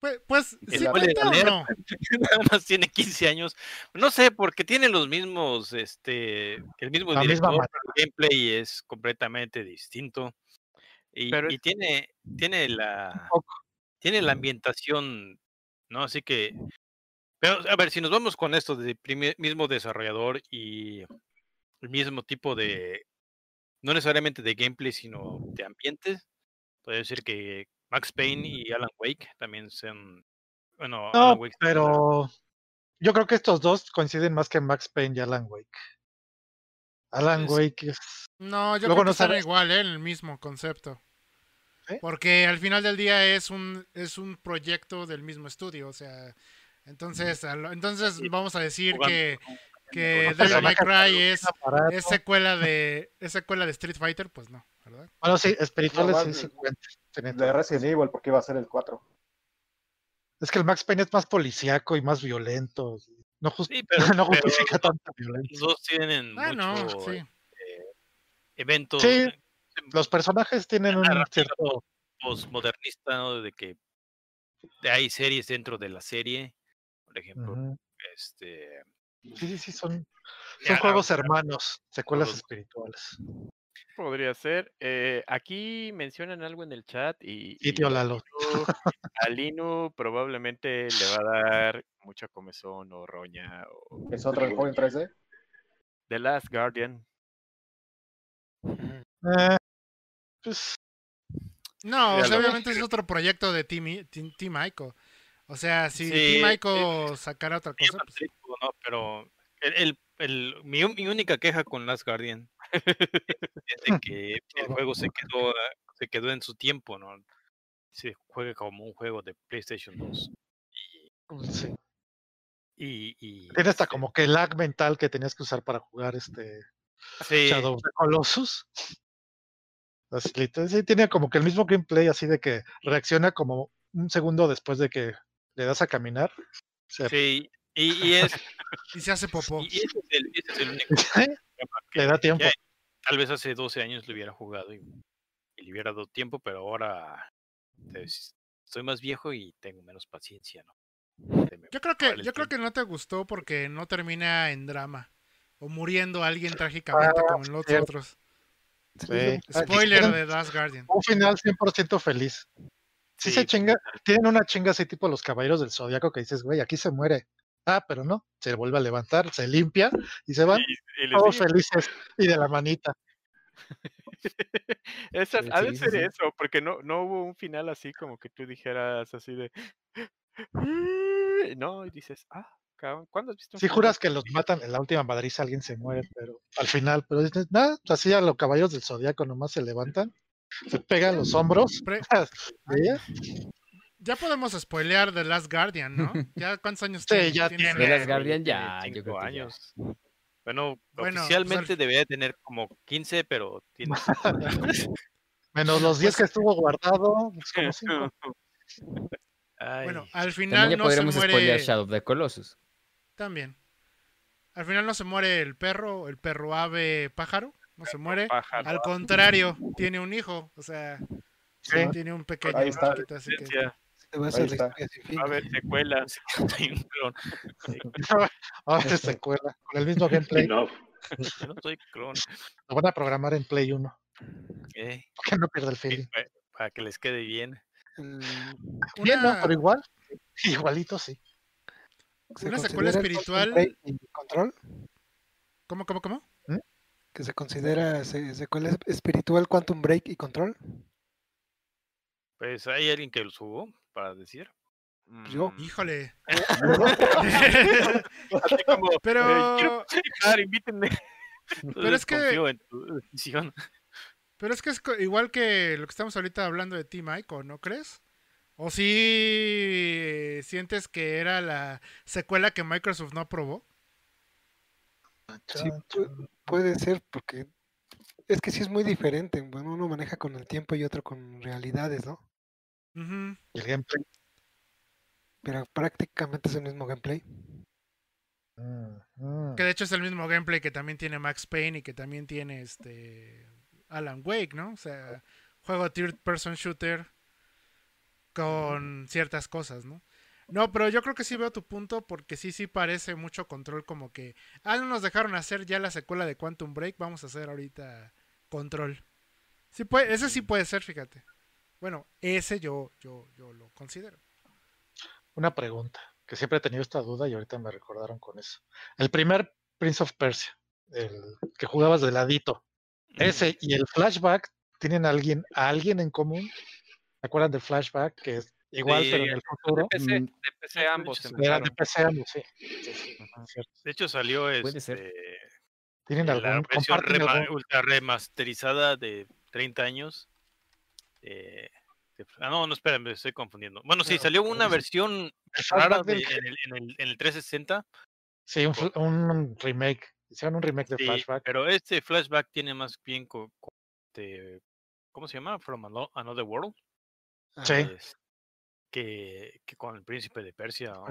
Pues, pues ¿sí cuenta o no? (laughs) Nada más tiene 15 años. No sé, porque tiene los mismos, este, el mismo la director, el gameplay es completamente distinto. Y, pero, y tiene, tiene la, tiene la ambientación ¿no? Así que, pero a ver, si nos vamos con esto de mismo desarrollador y el mismo tipo de, no necesariamente de gameplay, sino de ambientes, puede decir que Max Payne y Alan Wake también son, bueno, no, pero yo creo que estos dos coinciden más que Max Payne y Alan Wake. Alan Wake es. No, yo creo que están igual, ¿eh? el mismo concepto. Porque al final del día es un, es un proyecto del mismo estudio, o sea, entonces, entonces vamos a decir que, que Devil May Cry es, es, secuela de, es secuela de Street Fighter, pues no, ¿verdad? Bueno, sí, espirituales no, sí, De Resident Evil, porque iba a ser el 4. Es que el Max Payne es más policíaco y más violento. No, sí, (laughs) pero, no justifica tanta violencia. Los dos tienen ah, mucho, no, sí. eh, eventos. Sí, los personajes tienen un cierto postmodernista, ¿no? De que hay series dentro de la serie, por ejemplo, este Sí, sí, sí, son, son juegos hermanos, secuelas espirituales. Podría ser. Eh, aquí mencionan algo en el chat y, y tío Lalo. a (laughs) Linu probablemente le va a dar mucha comezón o roña. O... ¿Es otro juego en 3D? The Last Guardian. Eh, pues... No, obviamente es otro proyecto de Team, Team, O sea, si Team Ico sacara otra cosa. Pues no, pero el, el, mi, mi, única queja con Last Guardian (laughs) es de (laughs) que el juego se quedó, se quedó en su tiempo, ¿no? Se juega como un juego de PlayStation 2. Y, sí. y, y Tiene hasta este como que lag mental que tenías que usar para jugar este sí. Shadow of the Colossus. Así, sí, tiene como que el mismo gameplay, así de que reacciona como un segundo después de que le das a caminar. Sí, y, y, es. (laughs) y se hace popó. Y ese es el, ese es el único. (laughs) Le da tiempo. Ya, tal vez hace 12 años lo hubiera jugado y, y, le hubiera dado tiempo, pero ahora pues, estoy más viejo y tengo menos paciencia, ¿no? Yo creo que, yo creo que no te gustó porque no termina en drama. O muriendo alguien trágicamente como en los otros. Sí. Spoiler de Last Guardian. Un final 100% feliz. Sí, sí, se chinga, tienen una chinga así tipo los caballeros del zodiaco que dices, güey, aquí se muere. Ah, pero no, se vuelve a levantar, se limpia y se van todos felices y de la manita. (laughs) Esa, ha de ser eso, porque no, no hubo un final así como que tú dijeras así de. No, y dices, ah, ¿cuándo has visto? Si juras que los matan en la última madriza, alguien se muere, pero al final, pero dices, nada, así a los caballos del zodiaco nomás se levantan, se pegan los hombros. (laughs) Ya podemos spoilear The Last Guardian, ¿no? (laughs) ¿Ya cuántos años tiene? ya tiene. The Last Guardian ya, yo creo años. Bueno, bueno, oficialmente pues, debería tener como 15, pero tiene. (laughs) Menos los 10 que estuvo guardado, es como 5. Bueno, al final no se muere. Shadow of the Colossus. También. Al final no se muere el perro, el perro ave pájaro, no se muere. Al contrario, tiene un hijo, o sea, sí. tiene un pequeño. Ahí está. así que... Va a, ser a ver secuelas. (laughs) Hay un clon. (laughs) a ver secuela. Con el mismo gameplay. (laughs) No. Yo no soy clon. Lo van a programar en Play 1. ¿Qué? Porque no pierde el feeling. Para que les quede bien. Bien, ¿no? Pero igual. Igualito, sí. ¿Una secuela espiritual? Y control? ¿Cómo, cómo, cómo? ¿Mm? ¿Que se considera secuela espiritual Quantum Break y Control? Pues hay alguien que los jugó para decir. Yo. Mm. Híjole. (laughs) (laughs) pero. Pero es que. Pero es que es igual que lo que estamos ahorita hablando de Team Ico, ¿no crees? ¿O si sientes que era la secuela que Microsoft no aprobó? Sí, puede ser, porque es que sí es muy diferente. Bueno, uno maneja con el tiempo y otro con realidades, ¿no? el gameplay. Pero prácticamente es el mismo gameplay. Que de hecho es el mismo gameplay que también tiene Max Payne y que también tiene este Alan Wake, ¿no? O sea, juego third person shooter con ciertas cosas, ¿no? No, pero yo creo que sí veo tu punto porque sí, sí parece mucho control como que, ah, no nos dejaron hacer ya la secuela de Quantum Break, vamos a hacer ahorita control. Sí puede, ese sí puede ser, fíjate. Bueno, ese yo, yo, yo lo considero. Una pregunta, que siempre he tenido esta duda y ahorita me recordaron con eso. El primer Prince of Persia, el que jugabas de ladito, ese y el flashback, ¿tienen alguien, a alguien en común? ¿Se acuerdan del flashback? Que Igual, pero en el futuro. De PC, de PC ambos. Era de PC ambos, sí. De hecho, salió Puede este, ser. ¿Tienen la algún? versión rema- algún- ultra remasterizada de 30 años. Eh, de- ah, no, no, espérame, me estoy confundiendo. Bueno, sí, salió una es- versión rara de- en, el, en, el, en el 360. Sí, un, un remake. Hicieron un remake de sí, Flashback. pero este flashback tiene más bien co- co- este, ¿cómo se llama? From Ano- Another World. Sí. es- que, que con el príncipe de Persia. ¿no?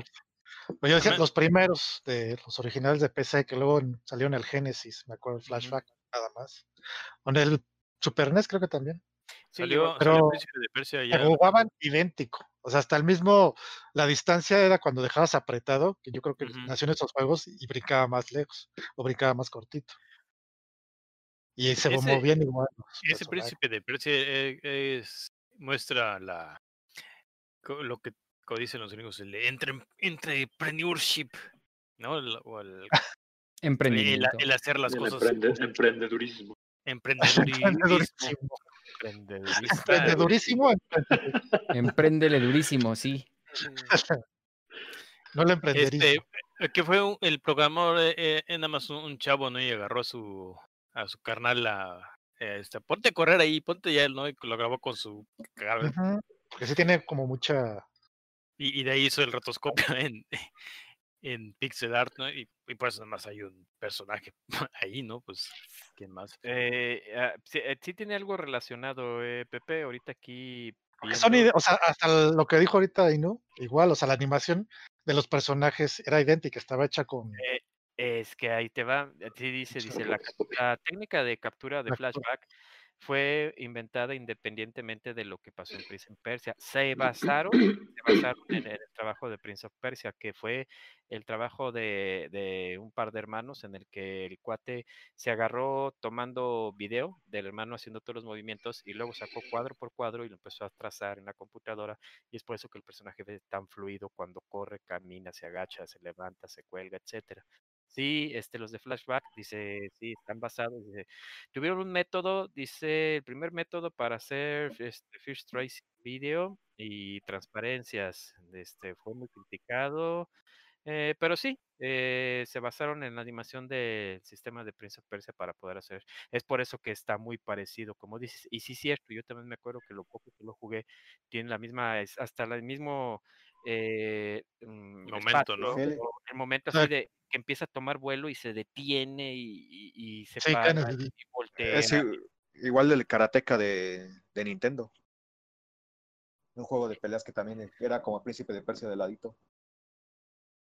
Pues yo decía, los primeros de los originales de PC que luego en- salieron el Genesis, me acuerdo, el Flashback, nada más. Con el Super NES creo que también. Sí, Salió, llegó- salió el pero- príncipe de Persia ya. Pero jugaban idéntico. O sea, hasta el mismo, la distancia era cuando dejabas apretado, que yo creo que nació en esos juegos y brincaba más lejos, o brincaba más cortito. Y se Ese- movían igual. Ese personajes. príncipe de Persia eh, es, muestra la lo que dicen los gringos, el entre, entrepreneurship, ¿no? El, o el, (laughs) Emprendimiento. el hacer las El cosas emprende- emprendedurismo. emprendedurismo. Emprendedurísimo. Empréndele durísimo, sí. (laughs) No lo emprenderísimo. Este, que fue un- el programador, eh, eh, eh, nada más un, chavo, ¿no? Y agarró a su, a su carnal a, este, ponte a correr ahí, ponte ya, ¿no? Y lo grabó con su Ujú, Porque sí tiene como mucha. y, y de ahí hizo el rotoscopio en, (laughs) en pixel art, ¿no? Y, y por eso nada más hay un personaje (laughs) ahí, ¿no? Pues, ¿quién más? Eh, ah, sí, eh, sí tiene algo relacionado, eh, Pepe. Ahorita aquí. son ide- o sea, hasta lo que dijo ahorita ¿no? igual, o sea, la animación de los personajes era idéntica, estaba hecha con. Eh, Es que ahí te va, sí dice, dice, la, técnica de captura de flashback fue inventada independientemente de lo que pasó en Prince of Persia. Se basaron, se basaron en el trabajo de Prince of Persia, que fue el trabajo de, de un par de hermanos en el que el cuate se agarró tomando video del hermano haciendo todos los movimientos y luego sacó cuadro por cuadro y lo empezó a trazar en la computadora y es por eso que el personaje ve tan fluido cuando corre, camina, se agacha, se levanta, se cuelga, etcétera. Sí, este, los de Flashback, dice, sí, están basados, dice, tuvieron un método, dice, el primer método para hacer este, First Trace Video y transparencias, este, fue muy criticado, eh, pero sí, eh, se basaron en la animación del sistema de Prince of Persia para poder hacer, es por eso que está muy parecido, como dices, y sí, cierto, yo también me acuerdo que lo poco que lo jugué tiene la misma, hasta el mismo eh, mm, Momento, espacio, ¿no? El momento así de que empieza a tomar vuelo y se detiene y, y- y se Sí, para y voltea. Es igual del Karateka de, de Nintendo. Un juego de peleas que también era como Príncipe de Persia de ladito.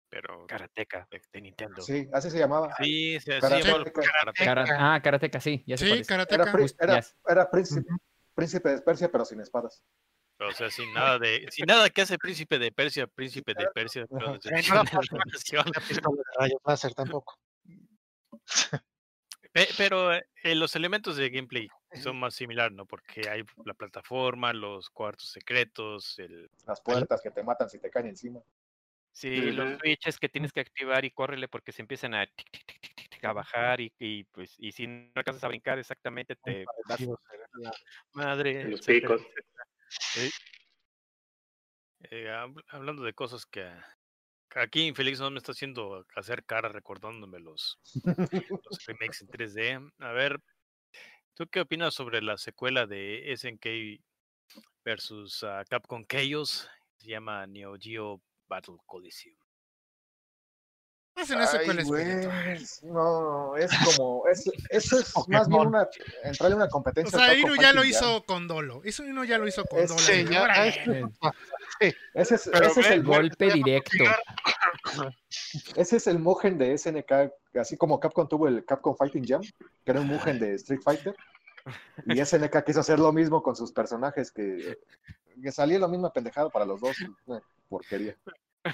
Pero Karateka de, de Nintendo. Sí, así se llamaba. sí, se igual karateka. Ah, Karateka, sí, ya Sí. Era, Karateka. era, ya. era príncipe, príncipe de Persia, pero sin espadas. O sea, sin nada de, sin nada que hace príncipe de Persia, príncipe de Persia, pero (laughs) de rayos láser tampoco. Pe- Pero eh, los elementos de gameplay son más similares, ¿no? Porque hay la plataforma, los cuartos secretos, el... Las puertas que te matan si te caen encima. Sí, los switches que tienes que activar y córrele porque se empiezan a, tic, tic, tic, tic, tic, tic, a bajar y, y, pues y si no alcanzas a brincar exactamente te (laughs) madre. Los etcétera, picos. Eh, hab- hablando de cosas que... Aquí Infeliz no me está haciendo hacer cara recordándome los, los (laughs) remakes en 3D. A ver, ¿tú qué opinas sobre la secuela de SNK versus ah, Capcom Chaos? Se llama Neo Geo Battle Coliseum. Hacen eso Ay, con el güey, espíritu. No, es como, es, eso es (laughs) más bien una, entrarle una O competencia. sea, al Capcom Inu ya lo hizo con dolo. Eso Inu ya lo hizo con Es- dolo. Ese es, ese el, Golpe directo. (laughs) ese es el Mugen de SNK, así como Capcom tuvo el Capcom Fighting Jam, que era un Mugen de Street Fighter. Y (laughs) SNK quiso hacer lo mismo con sus personajes, que, que salía lo mismo pendejado para los dos. Una porquería.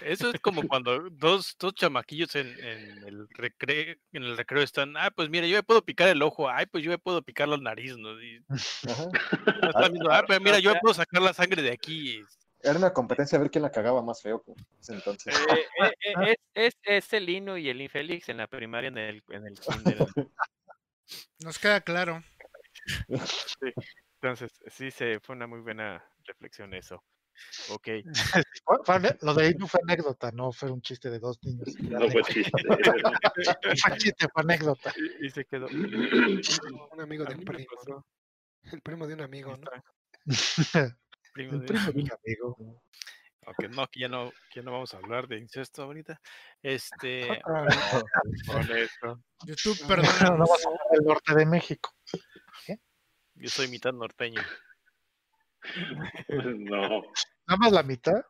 Eso es como cuando dos, dos chamaquillos en, en el recreo, en el recreo están, ah, pues mira, yo me puedo picar el ojo, ay, pues yo me puedo picar la nariz, ¿no? Y (laughs) están viendo, ah, pero mira, yo me puedo sacar la sangre de aquí. Era una competencia a ver quién la cagaba más feo. pues, (laughs) entonces. Eh, eh, (laughs) eh, es, es, es el Inu y el Infeliz en la primaria en el, en el kinder. Nos queda claro. Entonces, sí, se, fue una muy buena reflexión eso. Ok. (laughs) lo de Inu fue anécdota, no fue un chiste de dos niños. (laughs) No fue chiste. (laughs) fue chiste, fue anécdota. Y, se quedó. (clears throat) Un amigo del primo, ¿no? El primo de un amigo, ¿no? Primo El primo de un amigo. Aunque no, que ya no, que ya no vamos a hablar de incesto ahorita. Este. YouTube, No perdón. vamos a hablar del norte de México. yo soy mitad norteño. (laughs) No. Nada más la mitad.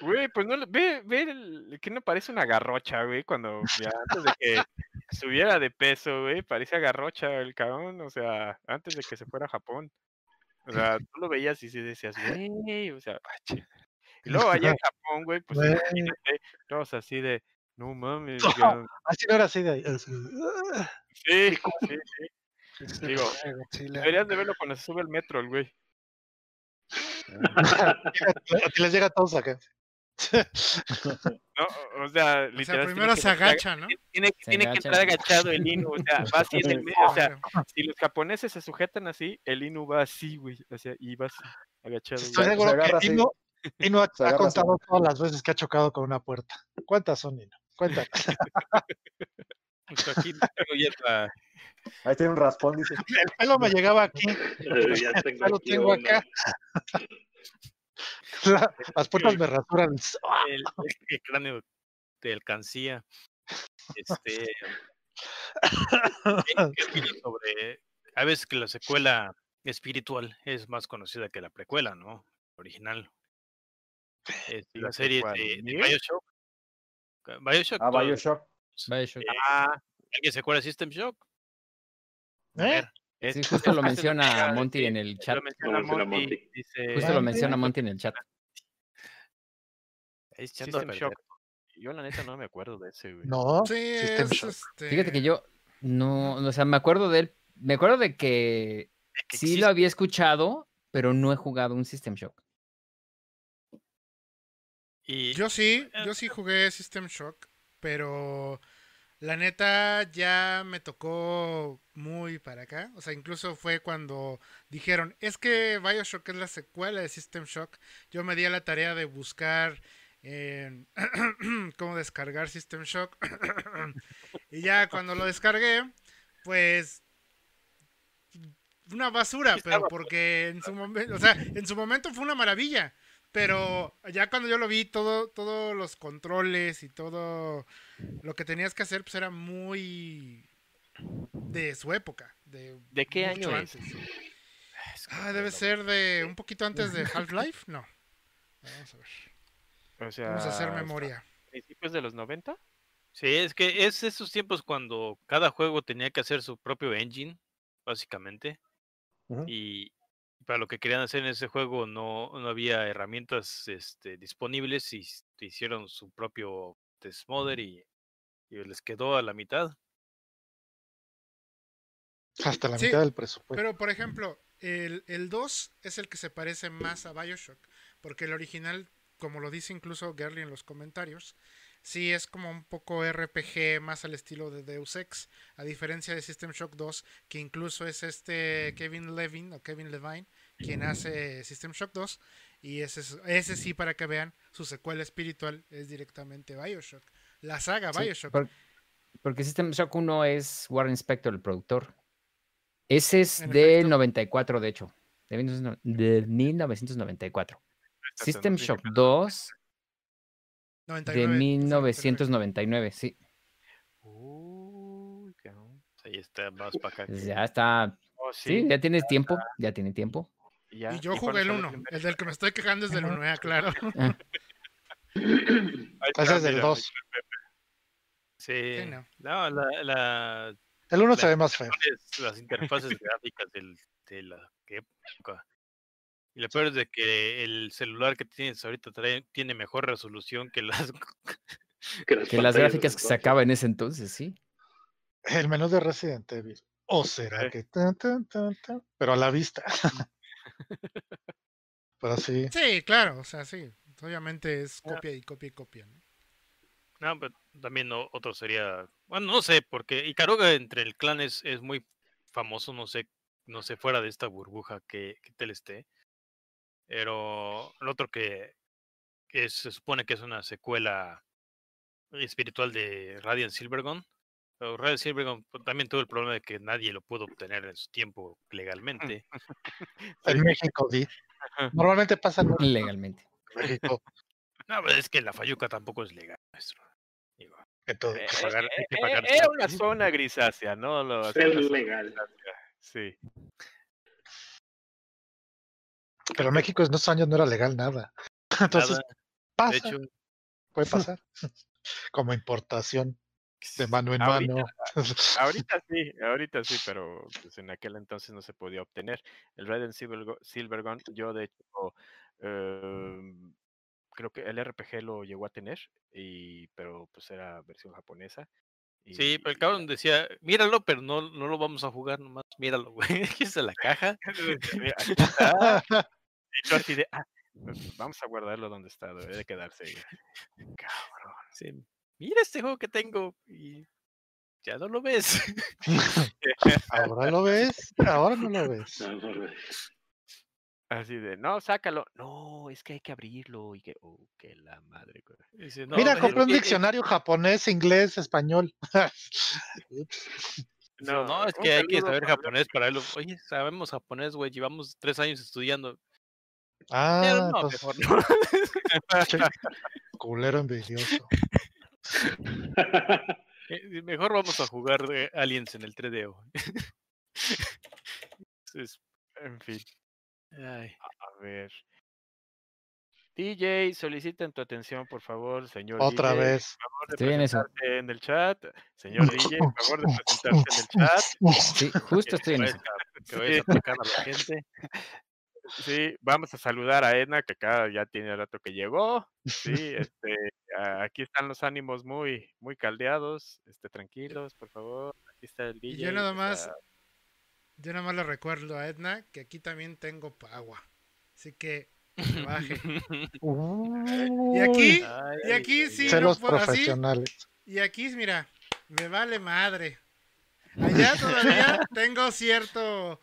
Güey, pues no ve, ve el, que no parece una garrocha, güey, cuando ya antes de que (laughs) subiera de peso, güey, parece garrocha el cabrón, o sea, antes de que se fuera a Japón. O sea, tú lo veías y sí decías, güey, o sea, ah, che. y luego allá en Japón, güey, pues Güey. imagínate, todos así de, no mames, (laughs) No. ya". Así no era así de. así, sí, sí, sí. Digo. Deberías de verlo cuando se sube el metro, el güey. (laughs) A ti les llega a todos acá. No, o- o sea, O literal. sea, tiene primero se entrar- agacha, ¿no? Tiene, Se tiene que entrar agachado el Inu, o sea, va así en el medio, o sea, (laughs) si los japoneses se sujetan así, el Inu va así, güey, o sea, y va así, agachado. Estoy güey. seguro que Ino ha, contado todas las veces que ha chocado con una puerta. ¿Cuántas son, Ino? Cuéntanos. (laughs) Justo aquí tengo ya Ahí tiene un raspón, dice. (laughs) El pelo me llegaba aquí. (laughs) Ya lo aquí tengo una. acá. (laughs) La- Las puertas me rasuran. el, el cráneo de alcancía. Este, ¿qué- qué opinas sobre, a veces que la secuela espiritual es más conocida que la precuela, ¿no? Original. Este, ¿La la serie de. Bioshock. Bioshock. Ah, Bioshock. Bioshock. eh, Ah, ¿Alguien se acuerda de System Shock? ¿Eh? es- Sí, (laughs) justo lo menciona Monty en el chat. Lo menciona Lo menciona Monty, Monty. dice, Justo lo menciona. Monty en el chat. (laughs) System. Shock. Yo la neta no me acuerdo de ese, güey. No, Sí, System es, Shock. este, Fíjate que yo no, o sea, me acuerdo de él, me acuerdo de que Que sí existe- lo había escuchado, pero no he jugado un System Shock. y Yo sí, yo sí jugué System Shock, pero la neta ya me tocó muy para acá. O sea, incluso fue cuando dijeron, es que Bioshock es la secuela de System Shock. Yo me di a la tarea de buscar (clears throat) cómo descargar System Shock. (clears throat) y ya cuando lo descargué, pues una basura, pero porque en su momento, o sea, en su momento fue una maravilla. Pero ya cuando yo lo vi, todo, todos los controles y todo lo que tenías que hacer, pues era muy de su época. ¿De, ¿De qué año es? antes. Es que Ah, debe ser de un poquito antes de Half-Life. No. Vamos a ver. O sea, Vamos a hacer memoria. ¿Principios de los 90? Sí, es que es esos tiempos cuando cada juego tenía que hacer su propio engine, básicamente. Y para lo que querían hacer en ese juego no, no había herramientas este, disponibles y hicieron su propio Desmodder y, y les quedó a la mitad. Hasta la Sí, mitad del presupuesto. Pero, por ejemplo, el, el 2 es el que se parece más a Bioshock. Porque el original, como lo dice incluso Gerly en los comentarios, sí es como un poco RPG más al estilo de Deus Ex, a diferencia de System Shock 2, que incluso es este Kevin Levin o Kevin Levine quien hace System Shock 2 y ese, ese sí para que vean su secuela espiritual es directamente Bioshock, la saga Bioshock. Porque, System Shock 1 es Warren Spector el productor. Ese es en del efecto. 94 de hecho, de, 19, de 1994. System Shock 2 99, de 1999, sí. Uy, Ahí está, más para acá. Pues ya está. Oh, sí, sí, ya tienes ya tiempo, está. ya tiene tiempo. Ya. Y yo ¿Y jugué el 1, el del que me estoy quejando es del (laughs) 1, ¿eh? claro. Ah. Ese es del 2. Sí. sí. no la, la, el 1 se ve más feo. Las interfaces gráficas del, de la época y lo peor es de que el celular que tienes ahorita trae- tiene mejor resolución que las (laughs) Que las pantallas gráficas que sacaba en ese entonces, sí. El menú de Resident Evil. ¿O será Eh. que.? tan, tan, tan, tan? Pero a la vista. (laughs) Pero sí. Sí, claro, o sea, sí. Obviamente es Ah. copia y copia y copia. ¿no? No, pero también o- otro sería. Bueno, no sé, porque Ikaruga entre el clan es, es muy famoso, no sé, no sé, fuera de esta burbuja que, que tal esté. Pero el otro que, que se supone que es una secuela espiritual de Radiant Silvergun. Pero Radiant Silvergun pues, también tuvo el problema de que nadie lo pudo obtener en su tiempo (laughs) legalmente. En México, sí. Normalmente pasa en Legalmente. México. No, pero es que la Fayuca tampoco es legal, maestro. Digo, hay Eh, que pagar- hay que eh, pagar eh, Era una zona grisácea, ¿no? Lo- Es legal. grisácea, Sí. Pero en México en esos años no era legal nada. (laughs) Entonces Nada. pasa, De hecho, puede (laughs) pasar. (laughs) Como importación de mano en Ahorita- mano. Ahorita sí, ahorita sí, pero pues, en aquel entonces no se podía obtener. El Red and Silver, Silvergun, yo de hecho em, creo que el RPG lo llegó a tener, y, pero pues era versión japonesa. sí, pero el cabrón decía, míralo, pero no, no lo vamos a jugar nomás, míralo, güey. Aquí está la caja. Mira, aquí está, y tú así de, "Ah, pues, vamos a guardarlo donde está, debe de quedarse. ahí". Cabrón. Sí, mira este juego que tengo y ya no lo ves. (laughs) Ahora lo ves, ahora no lo ves. Así de, no, sácalo. No, es que hay que abrirlo. Y que, oh, que la madre. güey". Dice, "No, Mira, compré un diccionario japonés, inglés, español. (laughs) No, no, es que hay que saber japonés para verlo. Oye, sabemos japonés, güey, llevamos tres años estudiando. Pero Ah, no, entonces, mejor (laughs) no. culero envidioso. (laughs) Eh, Mejor vamos a jugar eh, Aliens en el 3DO. Entonces, (laughs) En fin, ay, a ver. DJ, soliciten tu atención, por favor, señor. Otra DJ, vez. Por favor, de Estoy en el chat. Señor DJ, por favor, de presentarse en el chat. Sí, justo estoy en eso. que vayas a atacar a la gente. Sí, vamos a saludar a Edna, que acá ya tiene rato que llegó. Sí, (laughs) este, aquí están los ánimos muy, muy caldeados. Este, tranquilos, por favor. Aquí está el DJ. Y yo nada más, yo nada más le recuerdo a Edna que aquí también tengo pagua. Así que baje. (laughs) Y aquí, Ay, y aquí sí, no puedo, así, profesionales. y aquí, mira, me vale madre. Allá todavía (laughs) tengo cierto,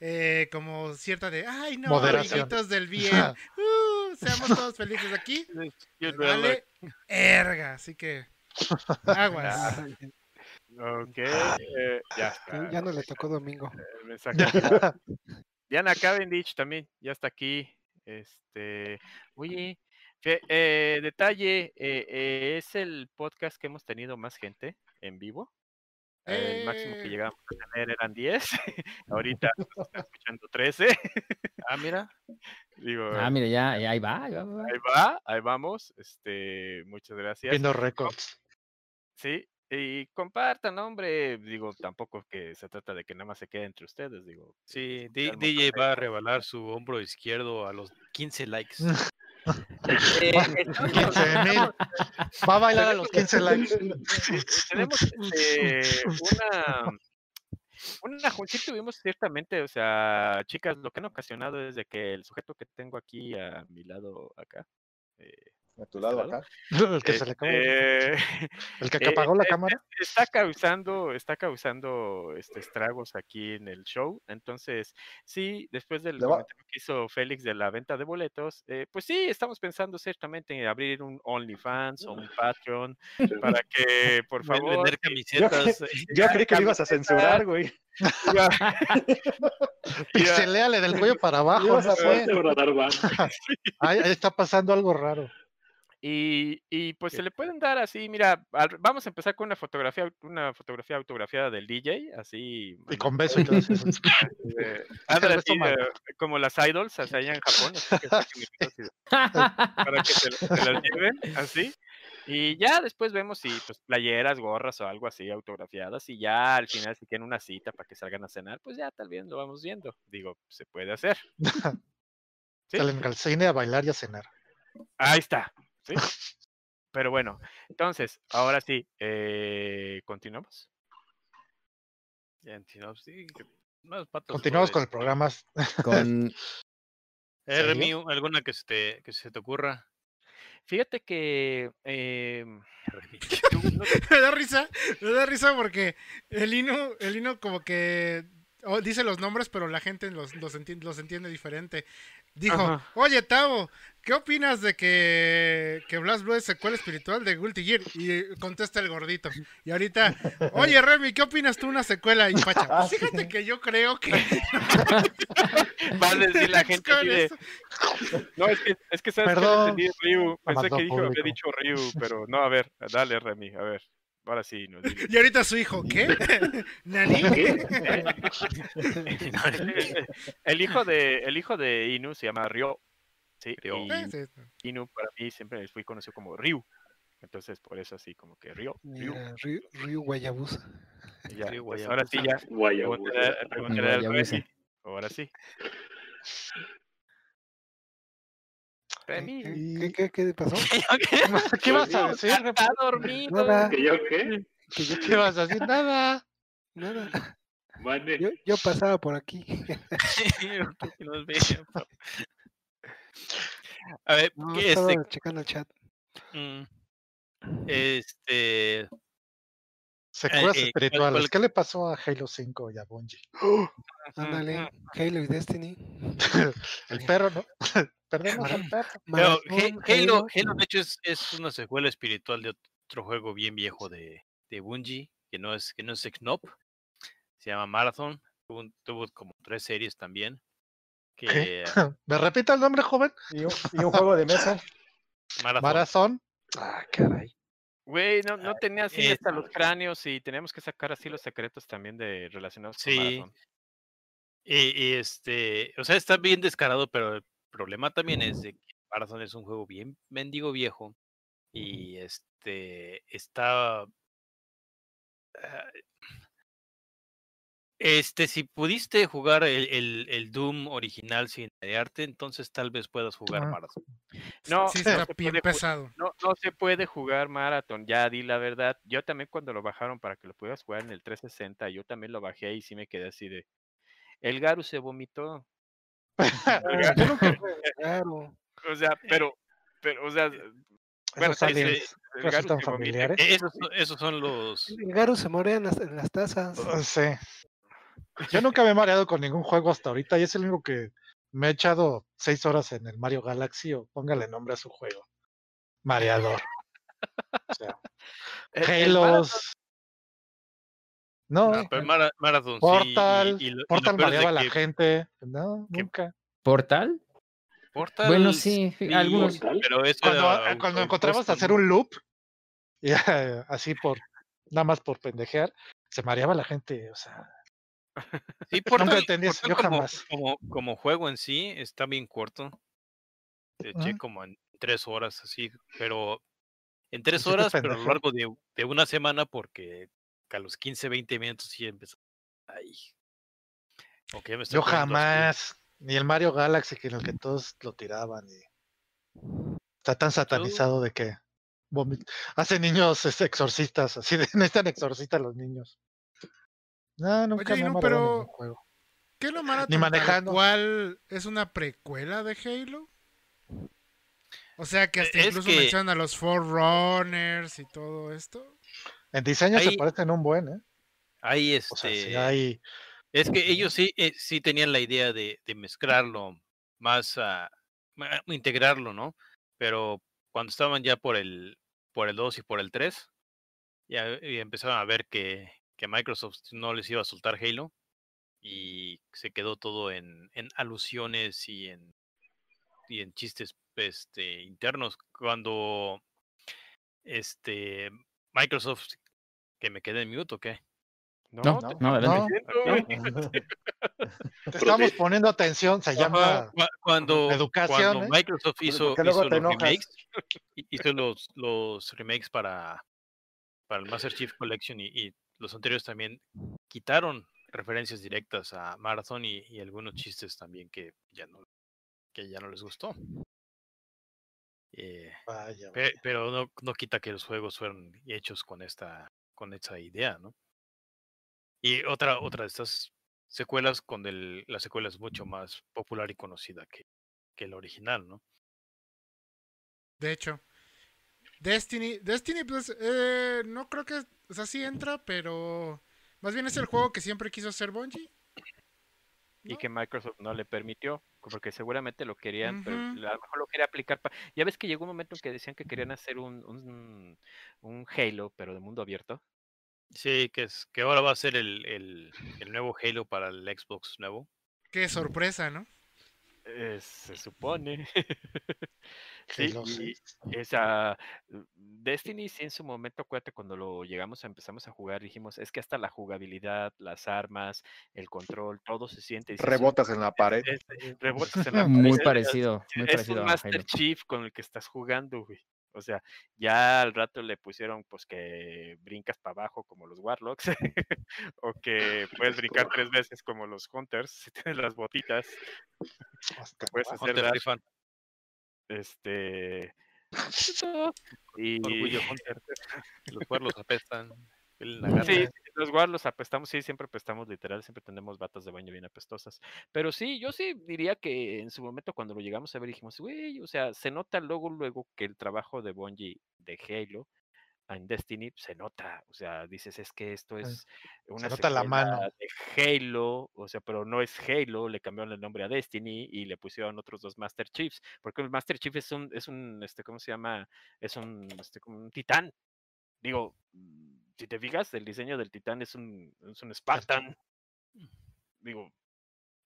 eh, como cierta de, ay no, amiguitos del bien, uh, seamos todos (laughs) felices aquí. vale erga, así que aguas. Ok, eh, ya está. ya no le tocó domingo. mensaje. (laughs) Diana Cavendish también ya está aquí. Este, oye, fe- eh, detalle, eh, eh, es el podcast que hemos tenido más gente en vivo. El máximo que Eh. llegamos a tener eran 10. (laughs) Ahorita nos están escuchando 13. Ah, mira. Digo, Ah, mira, ya, ya ahí va, ahí va, ahí va. ahí va, ahí vamos. Este, muchas gracias. Viendo récords. Sí, y compartan, hombre. Digo, tampoco que se trata de que nada más se quede entre ustedes. Digo, Sí, DJ va a revelar su hombro izquierdo a los 15 likes. (laughs) Eh, 15 mil. Va a bailar a los 15 likes. tenemos este, una una sí tuvimos ciertamente, o sea, chicas, lo que han ocasionado es de que el sujeto que tengo aquí a mi lado acá, eh, A tu lado acá. (laughs) El que se le acabó. este, (laughs) El que eh, apagó la eh, cámara. está causando, está causando este, estragos aquí en el show. Entonces, sí, después del comentario que hizo Félix de la venta de boletos, eh, pues sí, estamos pensando ciertamente en abrir un OnlyFans o un Patreon (laughs) para que, por favor, Vender camisetas. Yo creí que lo ibas a censurar, güey. Pixeleale del cuello para abajo. No sé. Ahí está pasando algo raro. Y, y pues se le pueden dar así, mira, al- vamos a empezar con una fotografía, una fotografía autografiada del DJ, así. Y con beso y todo eso. (laughs) eh, (laughs) eh, como las idols, así allá en Japón, así que así (laughs) para que se, se las lleven, así. Y ya después vemos si pues playeras, gorras o algo así autografiadas y ya al final si quieren una cita para que salgan a cenar, pues ya tal vez lo vamos viendo. Digo, se puede hacer. ¿Sí? Salen al cine a bailar y a cenar. Ahí está. ¿Sí? Pero bueno, entonces, ahora sí, eh, continuamos. Sí, Continuamos con el programa. (laughs) Con, Eh, ¿alguna que se te, que se te ocurra? Fíjate que em, (laughs) me da risa, me da risa porque el Ino, el Ino como que oh, dice los nombres, pero la gente los, los, entiende, los entiende diferente. Dijo, oye, Tavo, ¿qué opinas de que, que Blast Blue es secuela espiritual de Guilty Gear? Y contesta el gordito. Y ahorita, oye, Remy, ¿qué opinas tú una secuela? Y Pacha, pues fíjate que yo creo que... Va a decir la gente No, es que, es que sabes Perdón. que entendí Ryu. Pensé que dijo, había dicho Ryu, pero no, a ver, dale, Remy, a ver. Ahora sí. Nos (laughs) y ahorita su hijo, ¿qué? (laughs) (laughs) ¿Nani? el, hijo de, el hijo de Inu se llama Ryo. Sí, Ryo. Inu para mí siempre fui conocido como Ryu. Entonces, por eso así, como que Ryo. Ryu, Ryu, Ryu Guayabusa. Ya, pues, ahora sí, ya. Guayabusa. Ahora sí. ¿Qué, qué, qué pasó? (laughs) ¿Qué vas a (laughs) decir? Está dormido. Nada. ¿Que yo qué? ¿Que yo qué vas a decir? Nada. Nada. Yo, yo, pasaba por aquí. (laughs) a ver, no, ¿qué estaba este... checando el chat. Mm. Este. Secuelas eh, eh, espirituales. ¿cuál... ¿Qué le pasó a Halo 5 y a Bungie? Ándale, Halo y Destiny. (laughs) el perro, ¿no? (laughs) Perdemos al perro. Pero Halo, Halo, de hecho, es, es, una secuela espiritual de otro juego bien viejo de, de Bungie, que no es, que no es Knop. Se llama Marathon. Tuvo, tuvo como tres series también. Que... (laughs) ¿Me repita el nombre, joven? ¿Y un, y un juego de mesa? Marathon. Marathon. Ah, caray. Güey, no, no tenía así hasta los cráneos y teníamos que sacar así los secretos también de relacionados sí. con Marathon. Y, y, este, o sea, está bien descarado, pero el problema también es de que Marathon es un juego bien mendigo viejo y este está ah, este, si pudiste jugar el, el, el Doom original sin arte, entonces tal vez puedas jugar Ah. Marathon. No, Sí, no se bien puede pesado. No, no se puede jugar Marathon, ya di la verdad. Yo también cuando lo bajaron para que lo pudieras jugar en el 360, yo también lo bajé y sí me quedé así de... El Garu se vomitó. (laughs) Garu. O sea, pero, pero, o sea, bueno, Esos aliens ese- el familiares. E- Esos, son- esos son los... El Garu se morea en las, en las tazas. Uh, Sí. Yo nunca me he mareado con ningún juego hasta ahorita y es el único que me he echado seis horas en el Mario Galaxy o póngale nombre a su juego. Mareador. O sea, (laughs) El- el Marathon- Halos. No, No, pero Mara- Marathon sí, y- Portal. y y Portal mareaba a la que gente. No, que- nunca. ¿Portal? Portal Bueno, sí, sí, algunos. pero eso Cuando, era ah, cuando costo, hacer un loop, (laughs) y, así por, nada más por pendejear, se mareaba la gente. O sea, Sí, (laughs) nunca Portal, entendí eso, Portal yo como, jamás. como, como juego en sí está bien corto. Te eché Ujú. como en tres horas así, pero en tres horas, pero a lo largo de, de una semana, porque a los 15, 20 minutos sí empezó. Ay. Me Yo jamás, ni el Mario Galaxy, que en el que todos lo tiraban. Y está tan satanizado de que hace niños este, exorcistas, así de (laughs) necesitan exorcistas los niños. No, nunca Oye, me mareado pero- ningún juego. ¿Qué es lo Marathon? manejando. ¿Cuál es una precuela de Halo? O sea que hasta Es incluso que- mencionan a los Forerunners y todo esto. En diseño se Ahí- parecen un buen, ¿eh? Hay O sea, sí este. hay. Es que ellos sí, eh, sí tenían la idea de, de mezclarlo más a integrarlo, ¿no? Pero cuando estaban ya por el por el 2 y por el 3, ya y empezaron a ver que, que Microsoft no les iba a soltar Halo y se quedó todo en, en alusiones y en y en chistes este internos cuando este Microsoft que me quedé en mute o qué No, No, te- no. (laughs) Te estamos poniendo atención, se llama cua- cuando, educación, cuando ¿eh? Microsoft hizo, ¿por qué luego hizo los enojas? remakes, hi- hizo los, los remakes para, para el Master Chief Collection y, y los anteriores también quitaron referencias directas a Marathon y, y algunos chistes también que ya no, que ya no les gustó. Eh, Vaya, pe- pero no, no quita que los juegos fueron hechos con esta, con esta idea, ¿no? Y otra, otra de estas secuelas con el, la secuela es mucho más popular y conocida que, que el original, ¿no? De hecho. Destiny. Destiny, pues, eh, no creo que. O sea, sí entra, pero. Más bien es el juego que siempre quiso hacer Bungie. y que Microsoft no le permitió, porque seguramente lo querían, pero a lo mejor lo quería aplicar. Ya ves que llegó un momento en que decían que querían hacer un, un, un Halo, pero de mundo abierto. Sí, que es que ahora va a ser el, el, el nuevo Halo para el Xbox nuevo. Qué sorpresa, ¿no? Eh, se supone. (laughs) sí, esa Destiny sí en su momento, acuérdate, cuando lo llegamos a empezamos a jugar, dijimos, es que hasta la jugabilidad, las armas, el control, todo se siente. Rebotas en la pared. (laughs) rebotas en la (laughs) pared. Muy parecido, muy es parecido. un Master Chief con el que estás jugando, güey. O sea, ya al rato le pusieron pues que brincas para abajo como los Warlocks (laughs) o que puedes brincar tres veces como los Hunters si tienes las botitas. Puedes hacer. Este (laughs) y Orgullo Hunter. (laughs) Los Warlocks apestan. Sí, los guardos apestamos, sí, siempre apestamos, literal, siempre tenemos batas de baño bien apestosas. Pero sí, yo sí diría que en su momento cuando lo llegamos a ver dijimos, güey, o sea, se nota luego, luego que el trabajo de Bungie de Halo en Destiny se nota, o sea, dices, es que esto es una se nota la mano. de Halo, o sea, pero no es Halo, le cambiaron el nombre a Destiny y le pusieron otros dos Master Chiefs, porque el Master Chief es un, es un, este, ¿cómo se llama? Es un, este, como un titán. Digo, si te fijas, el diseño del titán es un, es un Spartan. Digo,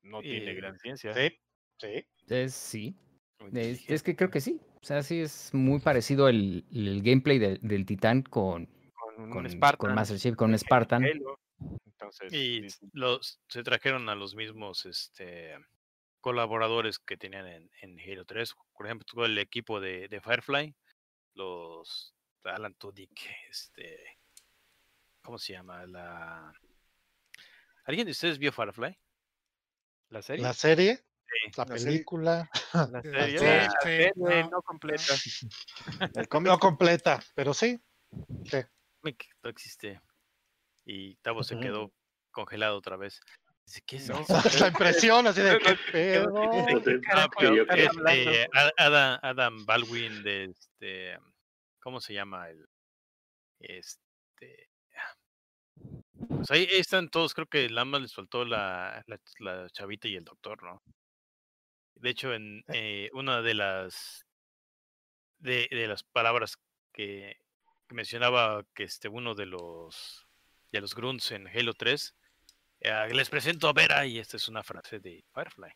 no tiene gran ciencia. Sí, sí. Es, sí. Es, que creo que sí. O sea, sí es muy parecido el, el gameplay del titán con, con, con, Spartan, con Master Chief, con Spartan. Entonces, y los, se trajeron a los mismos este, colaboradores que tenían en, en Halo 3. Por ejemplo, todo el equipo de, de Firefly, los Alan Tudyk, este, ¿Cómo se llama? La... ¿Alguien de ustedes vio Firefly? ¿La serie? ¿La serie? La, película. La serie, (laughs) sí, no, completa. no (laughs) completa, pero sí. sí. No existe. Y Tavo se quedó congelado otra vez. Dice, ¿qué es no, (laughs) La impresión así de qué pedo. Este, Adam, Adam Baldwin de este. ¿Cómo se llama el? Este. Pues ahí están todos, creo que Lama les faltó la, la, chavita y el doctor, ¿no? De hecho, en eh, una de las de, de las palabras que, mencionaba que este uno de los de los grunts en Halo 3 eh, les presento a Vera y esta es una frase de Firefly.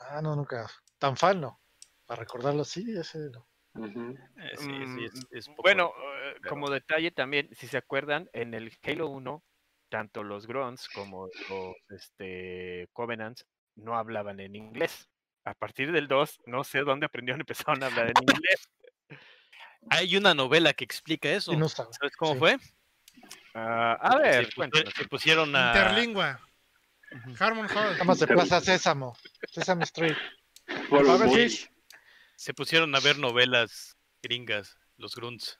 Ah, no, nunca. Tan fan, ¿no? Para recordarlo así, ese no. Eh, mm, bueno, eh, como detalle también, si se acuerdan, en el Halo 1, tanto los Grunts como los este, Covenants no hablaban en inglés. A partir del 2, no sé dónde aprendieron, empezaron a hablar en inglés. Hay una novela que explica eso. ¿Sabes cómo fue? Ah, a ver, se, pusieron a. Interlingua. Harmon Hall. Vamos de Plaza Sésamo. Sesame Street se pusieron a ver novelas gringas, los grunts.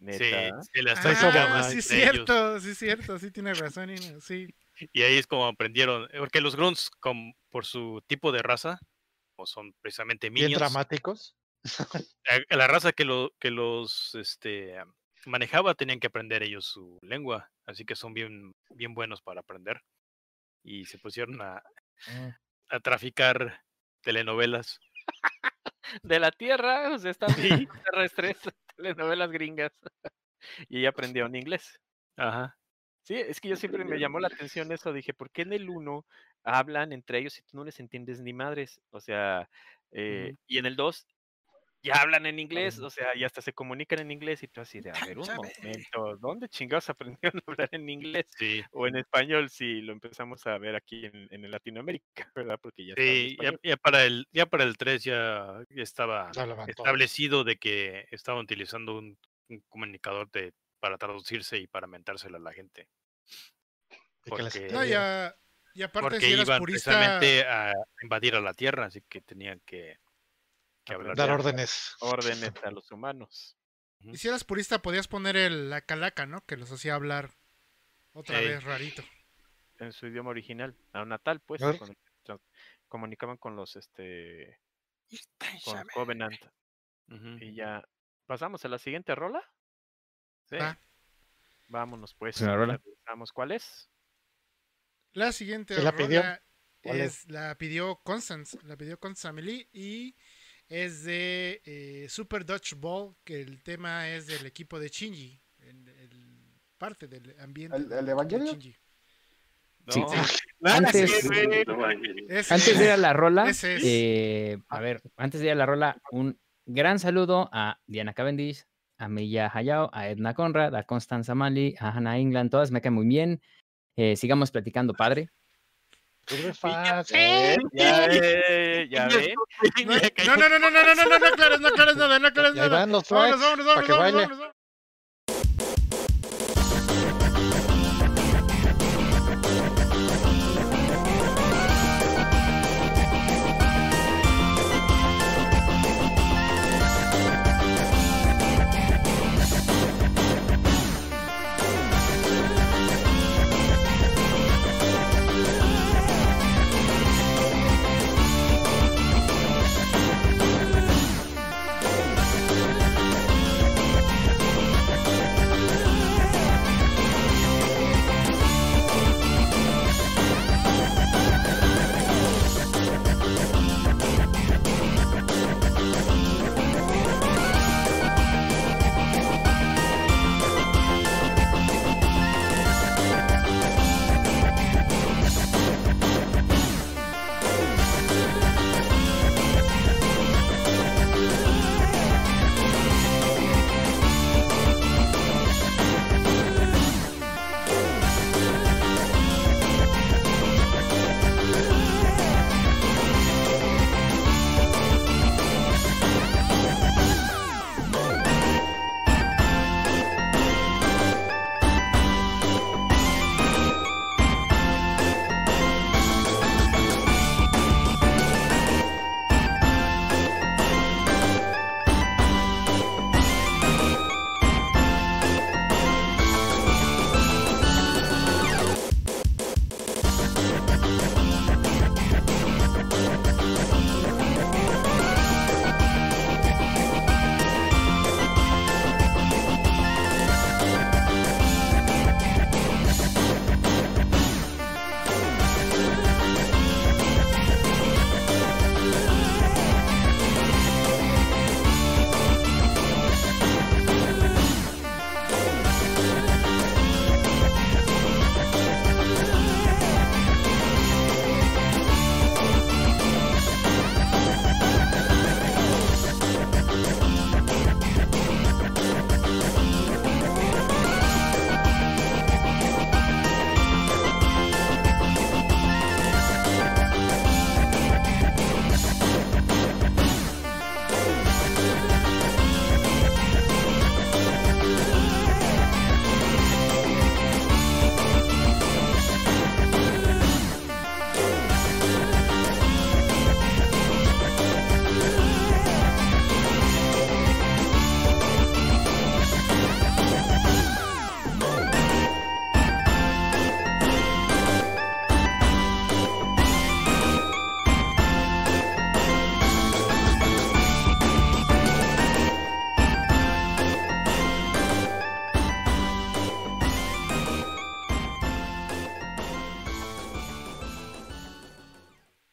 Sí, se las ah, sí, es cierto, sí, es cierto, sí tiene razón, sí. Y ahí es como aprendieron, porque los grunts, por su tipo de raza, o son precisamente minions. Bien dramáticos. (laughs) La raza que, lo, que los este, manejaba tenían que aprender ellos su lengua, así que son bien, bien buenos para aprender. Y se pusieron a, mm. a traficar telenovelas de la Tierra, o sea, (laughs) están terrestres, (laughs) telenovelas gringas. y ella aprendió en inglés. Ajá. Sí, es que yo siempre me llamó la atención eso, dije, ¿por qué en el 1 hablan entre ellos y tú no les entiendes ni madres? O sea, eh, y en el 2 ya hablan en inglés, o sea, y hasta se comunican en inglés y tú así de, a ver, un momento, ¿dónde chingados aprendieron (laughs) a hablar en inglés? Sí. O en español, si lo empezamos a ver aquí en, en Latinoamérica, (laughs) ¿verdad? Porque ya Sí, ya, para el, ya para el 3 ya, estaba establecido de que estaban utilizando un, comunicador de, para traducirse y para mentárselo a la gente. Porque, no, ya, y aparte porque si iban precisamente a invadir a la Tierra, así que tenían que dar órdenes. Órdenes a los humanos. Y si eras purista, podías poner el, la calaca, ¿no? Que los hacía hablar otra vez rarito. En su idioma original, a natal, pues. comunicaban con los, este. Con Covenant. Y ya. ¿Pasamos a la siguiente rola? Sí. Vámonos, pues. rola? ¿Cuál es? La siguiente ¿Quién la rola pidió? ¿Cuál es, la pidió Constance, la pidió Constance Amelie y es de eh, Super Dutch Ball, que el tema es del equipo de Shinji, el, el- parte del ambiente ¿El- Evangelion? Shinji. Sí. No, Antes-. No, de ir a la rola, eh, a ver, antes de ir a la rola, un gran saludo a Diana Cavendish, a Milla Hayao, a Edna Conrad, a Constanza Mali, a Hannah England, todas me caen muy bien. Eh, sigamos platicando, padre. Sirve fácil. Ya ve, ya (laughs) ve. No, no, no, no, no, no, no, no, no aclares, no aclares nada, no aclares Y ahí nada. van los Vámonos, tracks vámonos, para vámonos, que vámonos, baile. vámonos.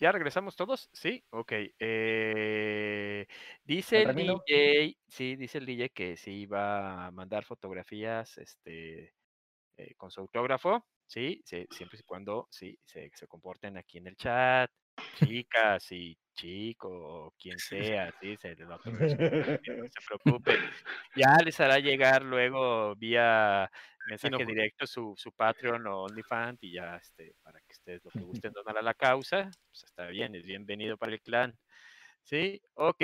¿Ya regresamos todos? Sí, ok. eh, dice ¿El? DJ, sí, dice el DJ que sí va a mandar fotografías este, eh, con su autógrafo, sí, sí, siempre y cuando sí, se, se comporten aquí en el chat, chicas y chico, o quien sea, sí, se les va a no se. Ya les hará llegar luego vía mensaje directo su, su Patreon o OnlyFans y ya este, para ustedes lo que gusten donar a la causa, pues está bien, es bienvenido para el clan. Sí, ok.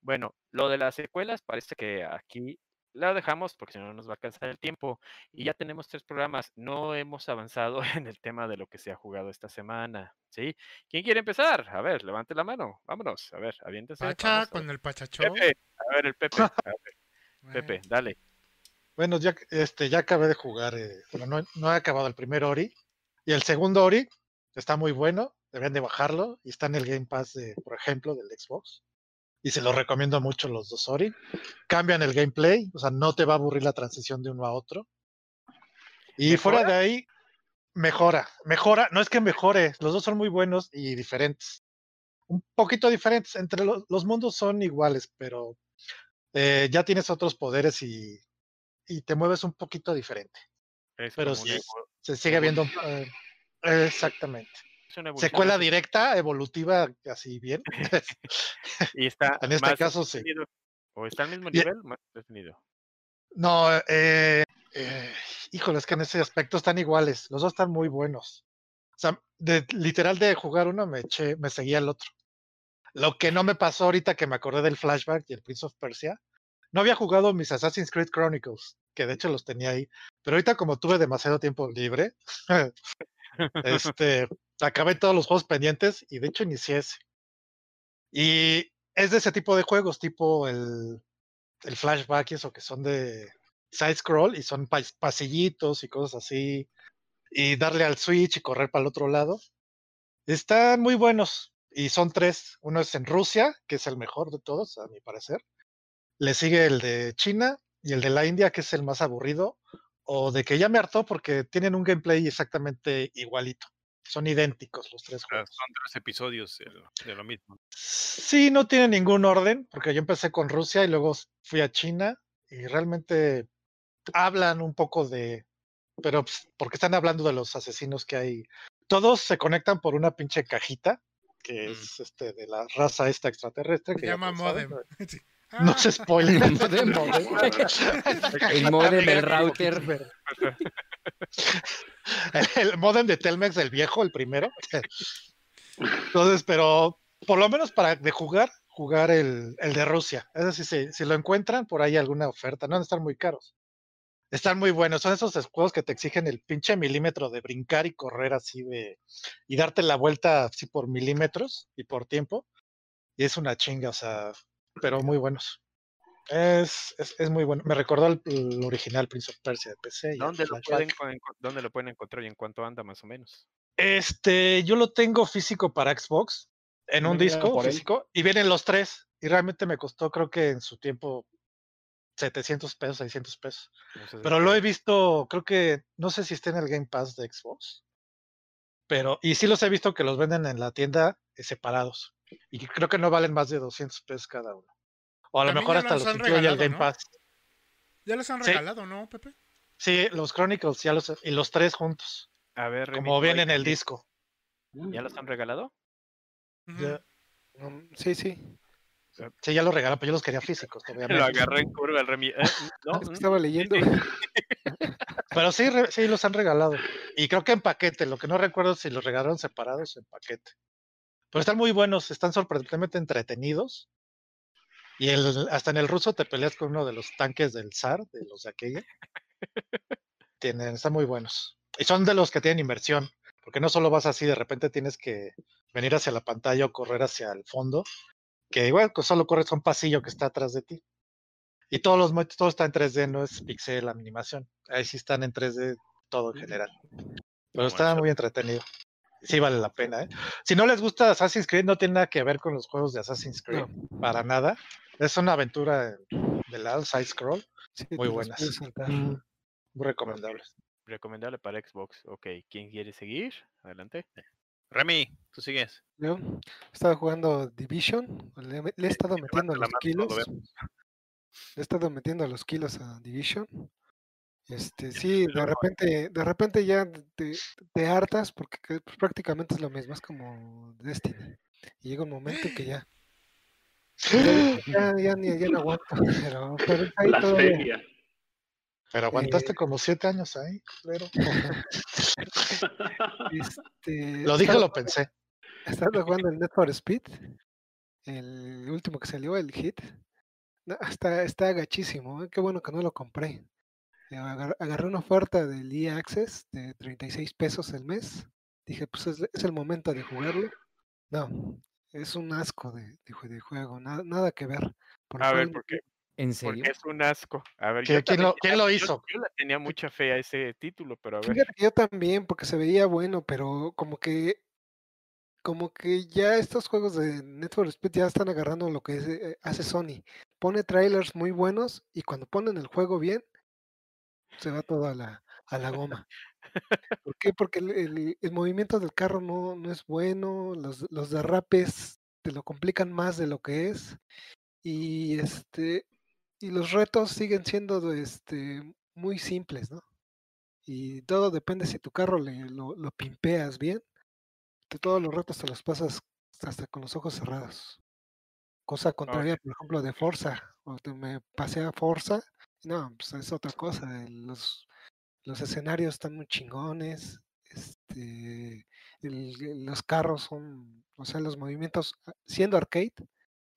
Bueno, lo de las secuelas parece que aquí lo dejamos porque si no nos va a alcanzar el tiempo. Y ya tenemos tres programas. No hemos avanzado (laughs) en el tema de lo que se ha jugado esta semana. ¿Sí? ¿Quién quiere empezar? A ver, levante la mano. Vámonos. A ver, aviéntese. Pacha con el pachachón. Pepe. A ver, el Pepe. A ver, (laughs) Pepe, dale. Bueno, ya, este, ya acabé de jugar, eh, bueno, no, no he acabado el primer Ori. Y el segundo Ori está muy bueno, deben de bajarlo. Y está en el Game Pass, de, por ejemplo, del Xbox. Y se lo recomiendo mucho los dos Ori. Cambian el gameplay, o sea, no te va a aburrir la transición de uno a otro. Y fuera de ahí, mejora, mejora, no es que mejore, los dos son muy buenos y diferentes. Un poquito diferentes, entre los, los mundos son iguales, pero eh, ya tienes otros poderes y, y, te mueves un poquito diferente. pero sí, se sigue viendo eh, exactamente. Secuela directa, evolutiva, así bien. (laughs) y está en este caso sí. ¿O está al mismo nivel? Más definido. No, eh, eh, híjole, es que en ese aspecto están iguales. Los dos están muy buenos. O sea, de, literal de jugar uno me eché, me seguía el otro. Lo que no me pasó ahorita que me acordé del flashback y el Prince of Persia, no había jugado mis Assassin's Creed Chronicles, que de hecho los tenía ahí. Pero ahorita como tuve demasiado tiempo libre, (laughs) este, acabé todos los juegos pendientes y de hecho inicié ese. Y es de ese tipo de juegos, tipo el, el flashback y eso, que son de side scroll y son pasillitos y cosas así. Y darle al switch y correr para el otro lado. Están muy buenos. Y son tres. Uno es en Rusia, que es el mejor de todos, a mi parecer. Le sigue el de China y el de la India, que es el más aburrido. O de que ya me hartó porque tienen un gameplay exactamente igualito. Son idénticos los tres juegos. Son tres episodios de lo mismo. Sí, no tiene ningún orden, porque yo empecé con Rusia y luego fui a China y realmente hablan un poco de, pero pues, porque están hablando de los asesinos que hay. Todos se conectan por una pinche cajita que mm. es este de la raza esta extraterrestre. Se llama modem. (laughs) No se spoiler. el modem, el modem, el router. (laughs) el, modem de Telmex, el viejo, el primero. Entonces, pero por lo menos para de jugar, jugar el, el de Rusia. Es decir, si, si, lo encuentran por ahí alguna oferta, no van a estar muy caros. Están muy buenos. Son esos juegos que te exigen el pinche milímetro de brincar y correr así de. y darte la vuelta así por milímetros y por tiempo. Y es una chinga, o sea, pero muy buenos. Es, es, es, muy bueno. Me recordó el, original Prince of Persia de PC. ¿Dónde lo, pueden, ¿Dónde lo pueden encontrar y en cuánto anda más o menos? Este, yo lo tengo físico para Xbox, en un disco físico, y vienen los tres. Y realmente me costó, creo que en su tiempo, 700 pesos, 600 pesos. pero lo he visto, creo que, no sé si está en el Game Pass de Xbox. Pero, y sí los he visto que los venden en la tienda eh, separados. Y creo que no valen más de 200 pesos cada uno. O a lo mejor hasta los, incluye el Game Pass. Ya los han regalado, ¿no, Pepe? Sí, los Chronicles, ya los, y los tres juntos. A ver, como viene en el disco. ¿Ya los han regalado? Um, sí, sí. Sí, ya los regalaron, pero yo los quería físicos. (laughs) Lo agarré en curva el Remi. ¿eh? ¿No? (laughs) Estaba leyendo. (laughs) Pero sí, sí, los han regalado. Y creo que en paquete. Lo que no recuerdo es si los regalaron separados en paquete. Pero están muy buenos, están sorprendentemente entretenidos. Y el, hasta en el ruso te peleas con uno de los tanques del zar, de los de aquella. Tienen, están muy buenos. Y son de los que tienen inversión, porque no solo vas así, de repente tienes que venir hacia la pantalla o correr hacia el fondo, que igual pues solo corres a un pasillo que está atrás de ti. Y todos los todo está en 3D, no es pixel animación. Ahí sí están en 3D todo en general. Pero está muy entretenido sí vale la pena. ¿eh? Si no les gusta Assassin's Creed, no tiene nada que ver con los juegos de Assassin's Creed, para nada. Es una aventura de lado, side scroll, muy buenas. Mm, muy recomendables. Recomendable para Xbox. Ok, ¿quién quiere seguir? Adelante. Remy, tú sigues. Yo estaba jugando Division, le, he estado metiendo los kilos. Le he estado metiendo los kilos a Division. Este, sí, de repente, de repente ya te, hartas porque pues, prácticamente es lo mismo, es como Destiny. Y llega un momento que ya, (gasps) ya, ya, ni, ya no aguanto, (laughs) pero, pero ahí todavía. Pero aguantaste eh, como siete años ahí, pero... (laughs) este, lo dije, lo pensé. Estaba jugando el Net for Speed, el último que salió, el Hit. está, está agachísimo, ¿eh? qué bueno que no lo compré. Eh, agarré una oferta del EA Access de 36 pesos el mes. Dije, pues es, el momento de jugarlo. No, es un asco de, de, juego, nada, nada que ver. a ver, ¿por qué? ¿En serio? Porque es un asco. A ver, ¿Quién, lo, hizo? Yo, le tenía mucha fe a ese título, pero a ver. yo también, porque se veía bueno, pero como que como que ya estos juegos de Network Speed ya están agarrando lo que eh, hace Sony. Pone trailers muy buenos y cuando ponen el juego bien, se va todo a la, a la goma. (laughs) ¿Por qué? Porque el, el, movimiento del carro no, no es bueno, los, los derrapes te lo complican más de lo que es. Y este y los retos siguen siendo este, muy simples, ¿no? Y todo depende si tu carro le, lo, lo pimpeas bien. Todos los retos te los pasas hasta con los ojos cerrados. Cosa contraria, por ejemplo, de Forza. Cuando me pasé a Forza, no, pues es otra cosa. Los, los escenarios están muy chingones. Este, los carros son, o sea, los movimientos, ah, siendo arcade,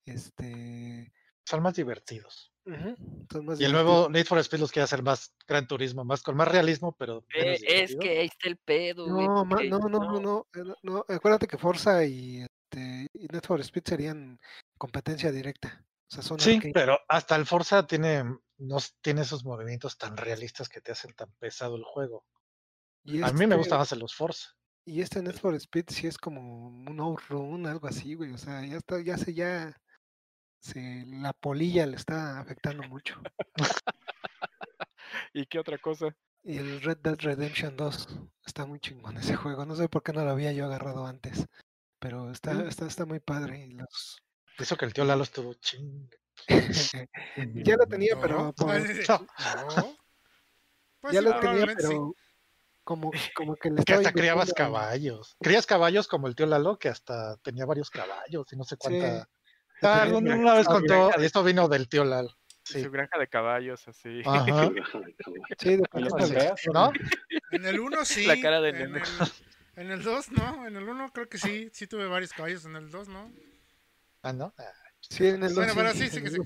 este, son más divertidos. y el nuevo Need for Speed los quiere hacer más Gran Turismo, más con más realismo, pero. Eh, es que ahí está el pedo. No, no, no, no, no, eh, no, Acuérdate que Forza y, este, y Need for Speed serían competencia directa. sí, pero hasta el Forza tiene, no tiene esos movimientos tan realistas que te hacen tan pesado el juego. A mí me este gustan más los Forza. Y este Need for Speed sí es como un outrun, algo así, güey. O sea, ya está, ya se ya Sí, la polilla le está afectando mucho. (laughs) ¿Y qué otra cosa? Y el Red Dead Redemption 2 está muy chingón ese juego. No sé por qué no lo había yo agarrado antes. Pero está, mm. está, está muy padre. los... Eso que el tío Lalo estuvo ching. (laughs) ya lo (laughs) tenía, pero. Pues ya lo tenía, pero. Como, (laughs) como que le Que hasta criabas caballos. Crías caballos como el tío Lalo, que hasta tenía varios caballos y no sé cuánta. Ah, una vez contó, esto vino del tío Lal. Sí. Su granja de caballos, así. Ajá. sí, de ¿no? En el 1 sí. La cara de en, el, en el 2 no. En el 1 creo que sí. Sí tuve varios caballos. En el 2 no. Ah, ¿no? Sí, en el 2. Bueno, pero sí, sí que sí.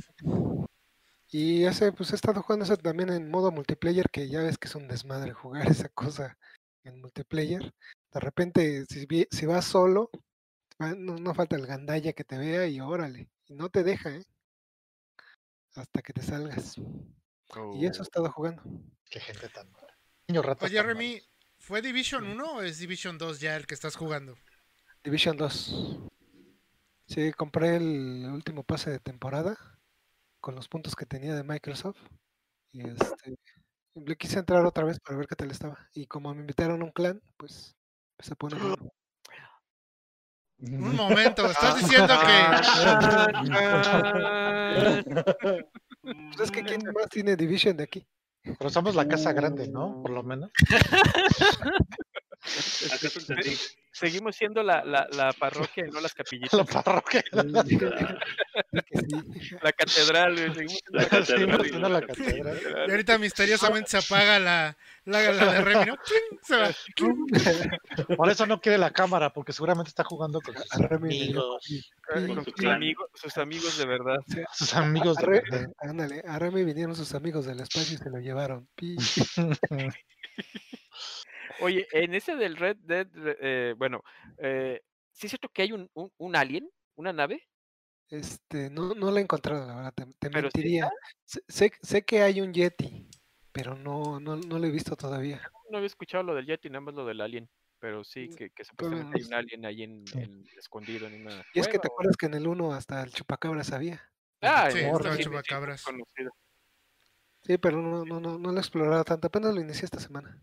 Y ese, pues he estado jugando eso también en modo multiplayer, que ya ves que es un desmadre jugar (laughs) esa cosa en multiplayer. De repente, si, si vas solo, no, falta el gandalla que te vea y órale. Y no te deja, ¿eh? Hasta que te salgas. Y eso he oh. estado jugando. Qué gente tan mala. Oye, Remy, ¿fue Division 1 o es Division 2 ya el que estás jugando? Division 2. Sí, compré el último pase de temporada con los puntos que tenía de Microsoft. Y este, le quise entrar otra vez para ver qué tal estaba. Y como me invitaron a un clan, pues se pone. Un (laughs) momento, estás diciendo que. pues es que ¿quién más tiene Division de aquí? Pero somos la casa grande, ¿no? Por lo menos. (laughs) Seguimos siendo la, la, la, parroquia y no las capillitas. La parroquia. (laughs) la catedral, Seguimos la, catedral, la catedral. Y ahorita misteriosamente se apaga la, la, la de Remy, ¿no? Se va. (laughs) Por eso no quiere la cámara, porque seguramente está jugando con sus amigos. Con sus amigos, sus amigos de verdad. Sus amigos de verdad. Ándale, a Remy vinieron sus amigos del espacio y se lo llevaron. (laughs) Oye, en ese del Red Dead, eh, bueno, eh, ¿sí es cierto que hay un, un, alien, una nave? Este, no, no la he encontrado, la verdad, te, mentiría. sé, sé que hay un Yeti, pero no, no, no lo he visto todavía. No había escuchado lo del Yeti, nada más lo del alien. Pero sí, mm, que, que supuestamente hay un alien ahí en, escondido en una. Y es que te acuerdas que en el 1 hasta el chupacabras había. Ah, sí, el chupacabras. Sí, pero no, no, no, no lo he explorado tanto, apenas lo inicié esta semana.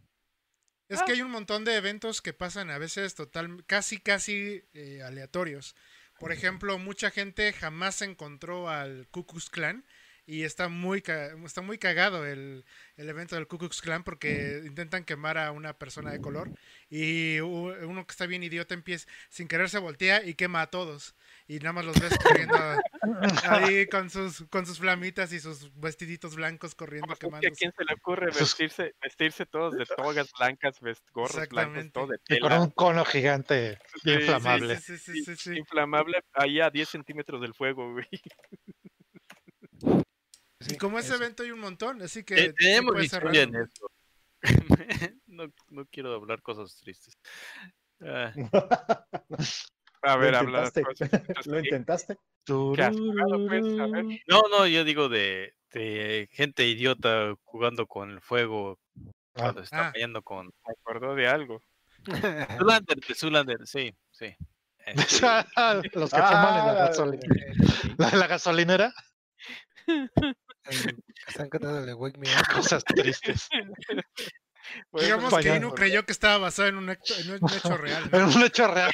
Es que hay un montón de eventos que pasan a veces total, casi, casi eh, aleatorios. Por ejemplo, mucha gente jamás encontró al Ku Klux Klan y está muy, está muy cagado el, el evento del Ku Klux Klan porque intentan quemar a una persona de color y uno que está bien idiota empieza sin querer se voltea y quema a todos y nada más los ves corriendo ahí con sus con sus flamitas y sus vestiditos blancos corriendo quemando. ¿A quién se le ocurre vestirse vestirse todos de togas blancas, gorros blancos, todo de tela? Y con un cono gigante inflamable. Sí, sí, sí, inflamable ahí a 10 centímetros del fuego, güey. Y como ese evento hay un montón, así que... tenemos historia en eso. no, no, quiero hablar cosas tristes. Ah. A ver, hablar. ¿Lo intentaste? (laughs) Pues? No, no, yo digo de, de, gente idiota jugando con el fuego ah. cuando está ah. con. Me acuerdo de algo. (laughs) Zulander, de Zulander, sí, sí. Este, (laughs) Los que fuman en la ah, gasolina. ¿La, la gasolinera? Están cantando de Wake Me Cosas tristes. (laughs) Digamos que uno creyó que estaba basado en un hecho, en un (laughs) hecho real. En un hecho real.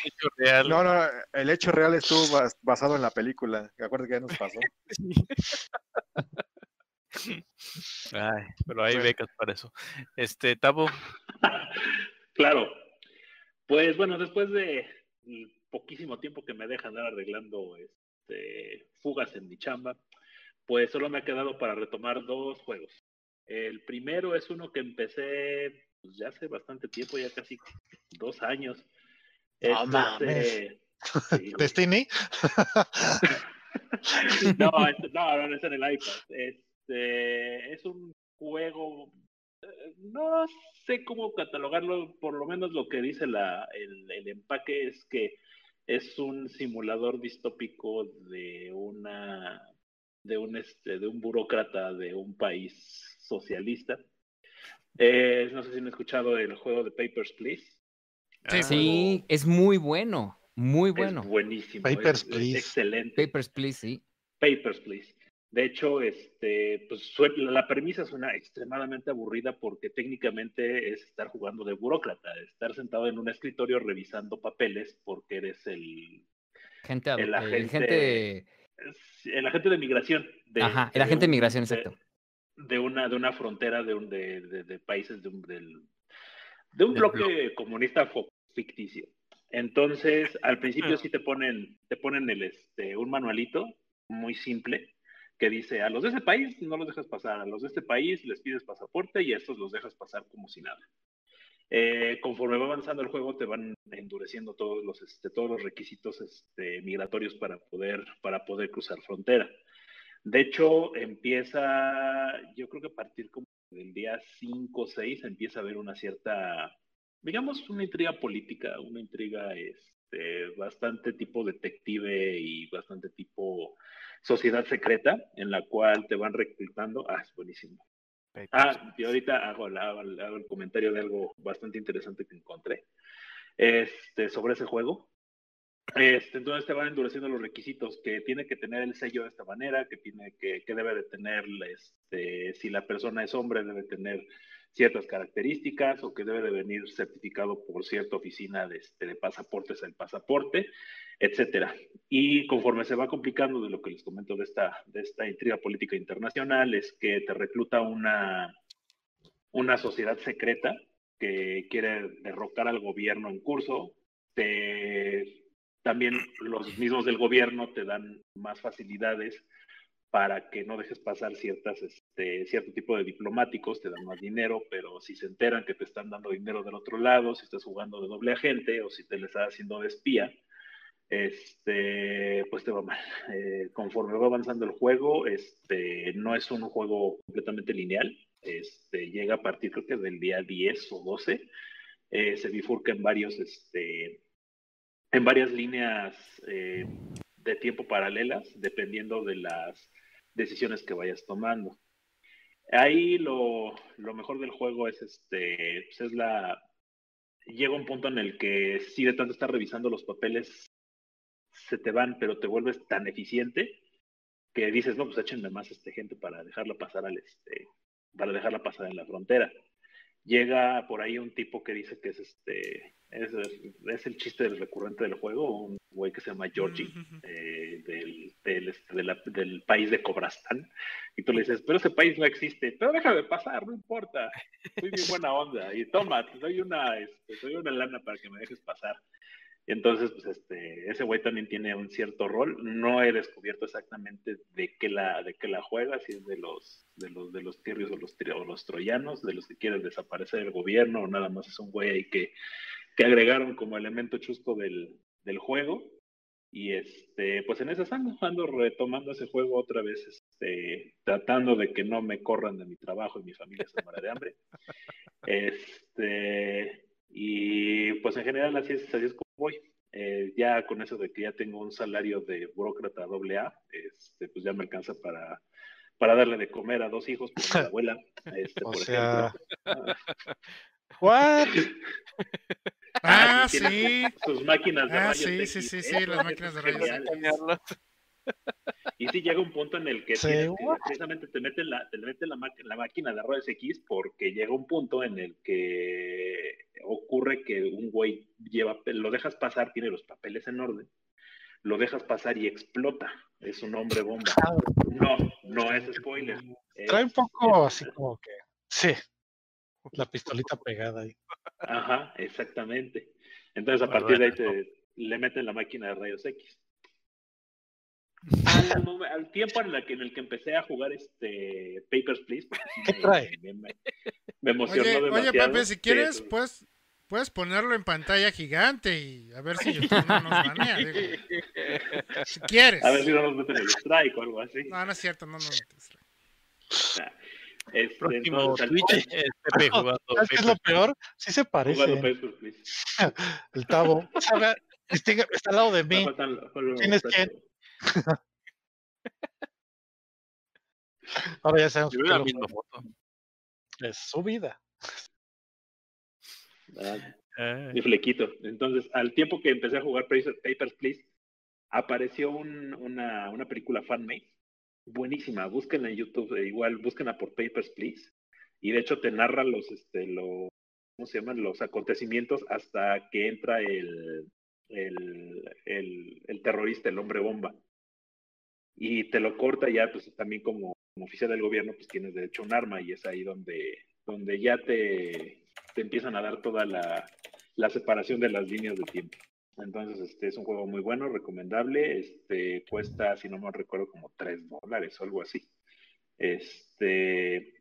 No, no, el hecho real estuvo basado en la película. Acuérdate que ya nos pasó. (laughs) Ay, pero hay becas para eso. Este, Tabo. claro. Pues bueno, después de poquísimo tiempo que me dejan andar arreglando este, fugas en mi chamba, pues solo me ha quedado para retomar dos juegos. El primero es uno que empecé pues, ya hace bastante tiempo, ya casi dos años. No este, (laughs) ¿Destiny? (laughs) (laughs) no, no, no, es en el iPad. Este, es un juego, eh, no sé cómo catalogarlo, por lo menos lo que dice la, el, el empaque es que es un simulador distópico de una de un este de un burócrata de un país socialista. Eh, no sé si han escuchado el juego de Papers, Please. Sí, es muy bueno, muy bueno. Es buenísimo. Papers, Please. excelente. Papers, Please, sí. Papers, Please. De hecho, este, pues la premisa suena extremadamente aburrida porque técnicamente es estar jugando de burócrata, estar sentado en un escritorio revisando papeles porque eres el, gente, el agente, el agente de migración. De, Ajá, el agente de migración, exacto de una, de una frontera de, un, de, de, países de un, del, de un bloque comunista ficticio. Entonces, al principio sí te ponen, te ponen el, este, un manualito muy simple que dice, a los de ese país no los dejas pasar, a los de este país les pides pasaporte y a estos los dejas pasar como si nada. Eh, conforme va avanzando el juego, te van endureciendo todos los, este, todos los requisitos este, migratorios para poder, para poder cruzar frontera. De hecho, empieza, yo creo que a partir como del día 5 o 6 empieza a haber una cierta, digamos, una intriga política, una intriga este, bastante tipo detective y bastante tipo sociedad secreta, en la cual te van reclutando. Ah, es buenísimo. Ah, y ahorita hago, el comentario de algo bastante interesante que encontré este, sobre ese juego. Este, entonces te van endureciendo los requisitos, que tiene que tener el sello de esta manera, que tiene que, que debe de tener, este, si la persona es hombre, debe tener ciertas características o que debe de venir certificado por cierta oficina de, este, de pasaportes el pasaporte, etcétera. Y conforme se va complicando de lo que les comento de esta, de esta intriga política internacional, es que te recluta una, una sociedad secreta que quiere derrocar al gobierno en curso, te también los mismos del gobierno te dan más facilidades para que no dejes pasar ciertas, este, cierto tipo de diplomáticos, te dan más dinero, pero si se enteran que te están dando dinero del otro lado, si estás jugando de doble agente o si te le estás haciendo de espía, este, pues te va mal. Eh, conforme va avanzando el juego, este, no es un juego completamente lineal, este, llega a partir creo que del día 10 o 12, eh, se bifurca en varios, este, en varias líneas eh, de tiempo paralelas, dependiendo de las decisiones que vayas tomando. Ahí lo, mejor del juego es este, pues es la, llega un punto en el que si de tanto estar revisando los papeles se te van, pero te vuelves tan eficiente que dices, no, pues échenme más este gente para dejarla pasar al este, para dejarla pasar en la frontera. Llega por ahí un tipo que dice que es este, es, es, el chiste del recurrente del juego, un güey que se llama Georgie, eh, del, del, este, del, país de Cobrastán. Y tú le dices, pero ese país no existe, pero déjame pasar, no importa, soy muy buena onda. Y toma, te doy una, este, doy una lana para que me dejes pasar. Entonces, pues este, ese güey también tiene un cierto rol. No he descubierto exactamente de qué la, de qué la juega, si es de los, de los, de los tirios o los, o los troyanos, de los que quieren desaparecer el gobierno, o nada más es un güey ahí que que agregaron como elemento chusco del, del juego. Y este, pues en esa ando, ando retomando ese juego otra vez, este, tratando de que no me corran de mi trabajo y mi familia se muera de hambre. (laughs) Este, y pues en general así es, así es como voy. Eh, ya con eso de que ya tengo un salario de burócrata doble A, este, pues ya me alcanza para, para darle de comer a dos hijos por mi (laughs) abuela. Este, o sea... ¿What? Ah, (laughs) sí. Sus máquinas de ah, sí, sí, sí, sí, las máquinas de rayos Y sí llega un punto en el que, precisamente te mete la, te mete la, la, máquina de rayos X porque llega un punto en el que ocurre que un güey lleva, lo dejas pasar, tiene los papeles en orden, lo dejas pasar y explota. Es un hombre bomba. No, no es spoiler. Trae un poco así como que, sí, la pistolita pegada ahí. Ajá, exactamente. Entonces a partir de ahí te, le meten la máquina de rayos X. Al, tiempo en el, que, en el que empecé a jugar este Papers, Please, ¿qué trae? Me, emocionó oye, demasiado. Oye, Pepe, si quieres, pues puedes ponerlo en pantalla gigante y a ver si YouTube no nos banea. (laughs) Si quieres. A ver si no nos meten el strike o algo así. No, no es cierto, no nos meten strike. Este, Próximo Twitch es (laughs) Pepe jugando. ¿Sabes qué es lo peor? Sí se parece. (laughs) el Tavo. Está, al lado de mí. ¿Tienes quién? Ahora ya sabemos. la misma foto. Es su vida. Ah, mi flequito. Entonces, al tiempo que empecé a jugar Papers, Please, apareció un, una, una película fan-made buenísima. Búsquenla en YouTube, eh, igual búsquenla por Papers, Please. Y de hecho te narra los, este, los, ¿cómo se llaman? Los acontecimientos hasta que entra el, el, el, el terrorista, el hombre bomba. Y te lo corta ya, pues también como, oficial del gobierno, pues tienes derecho a un arma y es ahí donde, donde ya te, te empiezan a dar toda la, la separación de las líneas de tiempo. Entonces, este es un juego muy bueno, recomendable. Este cuesta, si no me recuerdo, como 3 dólares o algo así. Este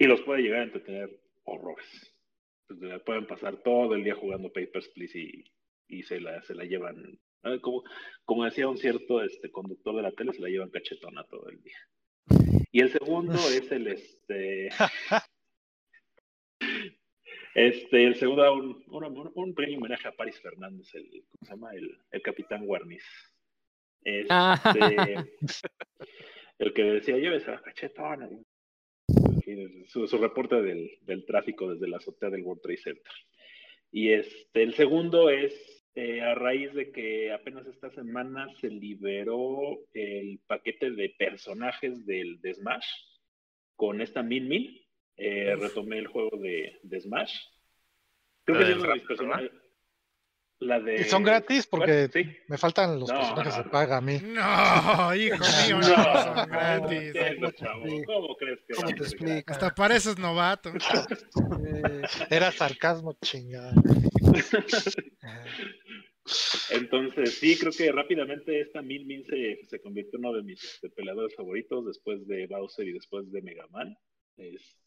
y los puede llegar a entretener horrores. Pues, pueden pasar todo el día jugando Papers, Please y, y se, la, se la llevan. Como, como decía un cierto este, conductor de la tele, se la llevan cachetona todo el día. Y el segundo (laughs) es el este Este, el segundo, un, un, un pequeño homenaje a Paris Fernández, el, ¿cómo se llama? El, el capitán Guarniz. Ah. Este, (laughs) el que decía, llévese a cachetona. Su, su, reporte del, del, tráfico desde la azotea del World Trade Center. Y este, el segundo es eh, a raíz de que apenas esta semana se liberó el paquete de personajes del de Smash con esta Min Min eh, retomé el juego de, de Smash. Creo que es de mis personajes. La de... ¿Y son gratis? Porque me faltan los personajes que se paga a mí. No, hijo (laughs) mío, no, son gratis. ¿Cómo crees que ¿Cómo te explico? Hasta pareces novato. (laughs) Era sarcasmo chingada. (laughs) Entonces, sí, creo que rápidamente esta Min Min se, se convirtió en uno de mis de peleadores favoritos después de Bowser y después de Mega Man.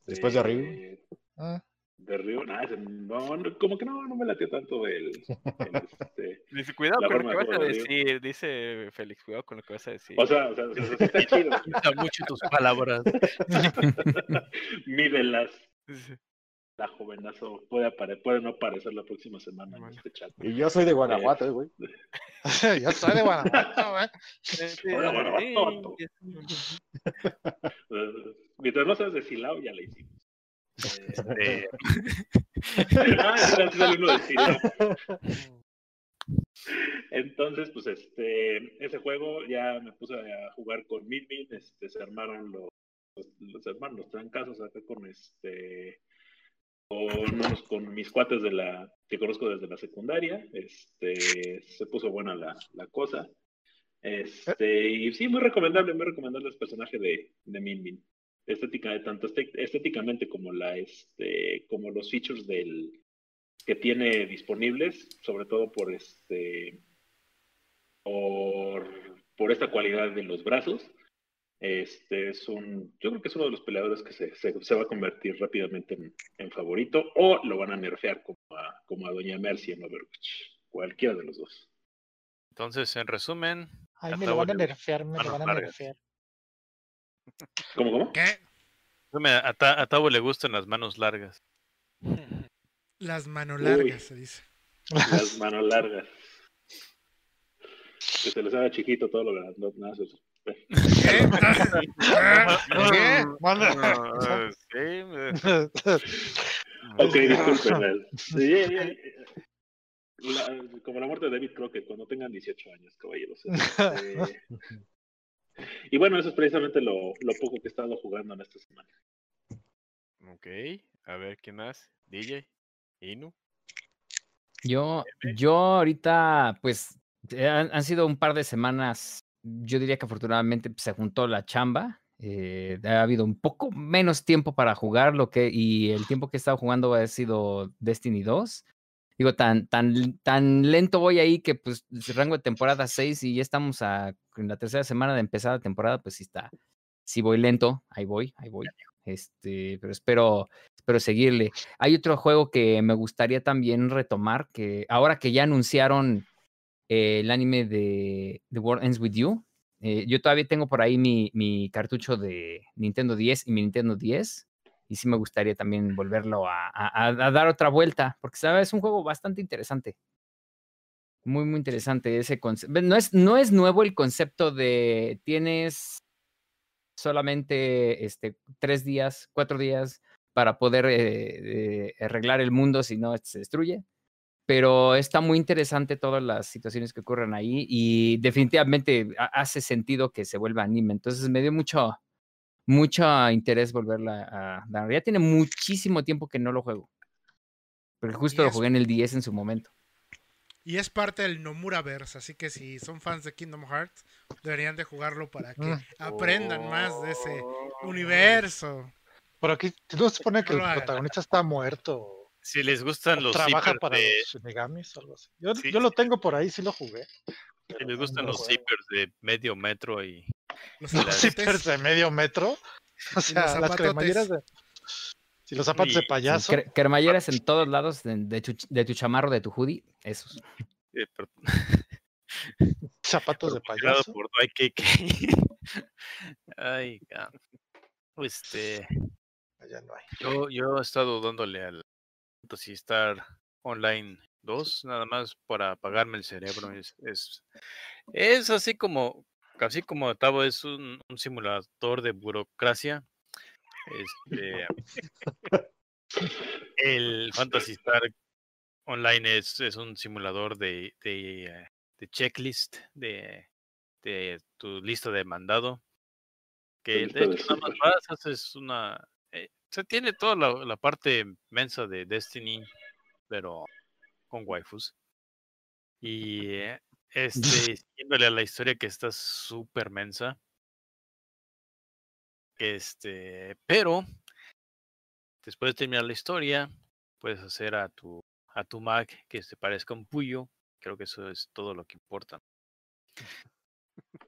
Después de Ryu. Ah. De Ryu, nada, no, como que no, no me latió tanto el. este, (laughs) dice, cuidado con lo que vas a decir, dice Félix, cuidado con lo que vas a decir. O sea, o sea, o sea está chido. (laughs) mucho tus palabras. (laughs) Mídelas. La jovenazo puede, puede no aparecer la próxima semana en este chat. Y yo soy de Guanajuato, eh, güey. (laughs) yo soy de Guanajuato, güey. Hola, Guanajuato. Mientras no seas de Silao, ya le hicimos. (laughs) Este... ah, de Silao. Entonces, pues este, ese juego ya me puse a jugar con Min este, se armaron los, los, hermanos, los trancazos acá con este con, mis cuates de la que conozco desde la secundaria, este se puso buena la, la cosa. Este, y sí, muy recomendable, muy recomendable el personaje de, de Min Min. Estética, tanto estéticamente como la este, como los features del que tiene disponibles, sobre todo por este por, por esta cualidad de los brazos. Este es un, yo creo que es uno de los peleadores que se, se, va a convertir rápidamente en, en, favorito o lo van a nerfear como a, como a Doña Mercy en Overwatch. Cualquiera de los dos. Entonces, en resumen, Ay, me lo van a nerfear, me lo van a nerfear. ¿Cómo, cómo? ¿Qué? A, a Tavo le gustan las manos largas. Las manos largas, se dice. Las (laughs) manos largas. Que se les haga chiquito todo lo grandote. Nada, eso. ¿Qué? ¿Qué? Ok, disculpen. como la muerte de David Crockett, cuando tengan 18 años, caballeros. Este, y bueno, eso es precisamente lo, lo, poco que he estado jugando en esta semana. Ok, a ver, ¿qué más? DJ, Inu. Yo, yo ahorita, pues, eh, han, sido un par de semanas, yo diría que afortunadamente se juntó la chamba, eh, ha habido un poco menos tiempo para jugar, lo que, y el tiempo que he estado jugando ha sido Destiny 2. Digo, tan, tan, tan lento voy ahí que pues rango de temporada 6 y ya estamos a, en la tercera semana de empezar la temporada, pues sí está, sí voy lento, ahí voy, ahí voy. Este, pero espero, espero seguirle. Hay otro juego que me gustaría también retomar, que ahora que ya anunciaron eh, el anime de The World Ends With You, eh, yo todavía tengo por ahí mi, cartucho de Nintendo 10 y mi Nintendo 10. Y sí me gustaría también volverlo a, dar otra vuelta, porque ¿sabes? es un juego bastante interesante. Muy, muy interesante ese concepto. No es, no es nuevo el concepto de tienes solamente este, tres días, cuatro días para poder eh, arreglar el mundo si no se destruye. Pero está muy interesante todas las situaciones que ocurren ahí y definitivamente hace sentido que se vuelva anime. Entonces me dio mucho, mucho interés volverla a dar. Ya tiene muchísimo tiempo que no lo juego. Porque justo lo jugué en el 10 en su momento. Y es parte del Nomuraverse, así que si son fans de Kingdom Hearts, deberían de jugarlo para que mm. aprendan más de ese oh. universo. Pero aquí no se supone que el protagonista está muerto. Si les gustan los trabaja para los Megamis o algo así. Yo, lo tengo por ahí, sí lo jugué. Si les gustan los zippers de medio metro y los, zippers de medio metro. O (laughs) sea, las cremalleras de si los zapatos de payaso. cremalleras en todos lados de, tu, chamarro, de tu hoodie, esos. (laughs) Zapatos de payaso. Por (laughs) Ay, este. Allá no hay. Yo, yo he estado dándole al Fantasy Star Online 2, nada más para apagarme el cerebro. (laughs) Es, es, es así como, casi como Tavo, es un, un simulador de burocracia este, el Fantasy Star Online es, es un simulador de, de, de checklist de, de, tu lista de mandado. Que de hecho nada más haces una. Se tiene toda la, la, parte mensa de Destiny, pero con waifus. Y eh, (laughs) este, siguiéndole a la historia que está súper mensa. Este, pero después de terminar la historia, puedes hacer a tu a tu Mac que se parezca un puyo. Creo que eso es todo lo que importa. (laughs)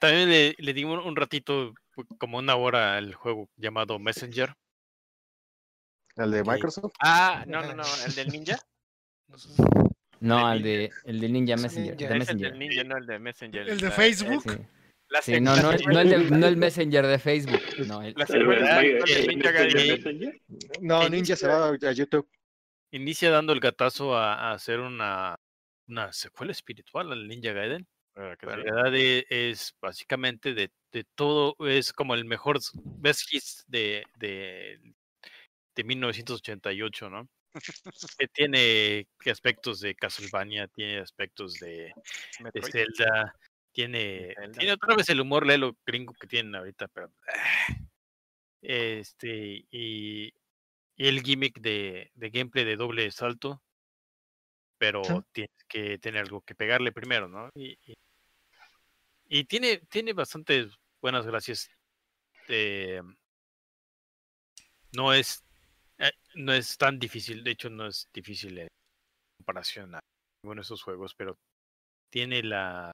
también le, le un, ratito, como una hora, al juego llamado Messenger. ¿El de Microsoft? Ah, no, no, no, el del Ninja. No, el de, el de Ninja Messenger. De Messenger. El Ninja, no el de Messenger. ¿El de Facebook? Sí, no, no, no, el no, el Messenger de Facebook. No, el, no Ninja se va a YouTube. Inicia dando el gatazo a, hacer una, una secuela espiritual al Ninja Gaiden. Ah, la verdad es, básicamente de, de, todo, es como el mejor best hits de, de, de 1988, ¿no? (laughs) que tiene aspectos de Castlevania, tiene aspectos de, de Zelda, tiene, tiene otra vez el humor lelo gringo que tienen ahorita, pero. (sighs) Este, y, y el gimmick de, de, gameplay de doble salto, pero tienes que tener algo que pegarle primero, ¿no? Y, y, tiene, tiene bastante buenas gracias. Eh, no es eh, no es tan difícil, de hecho no es difícil en comparación a bueno, esos juegos, pero tiene la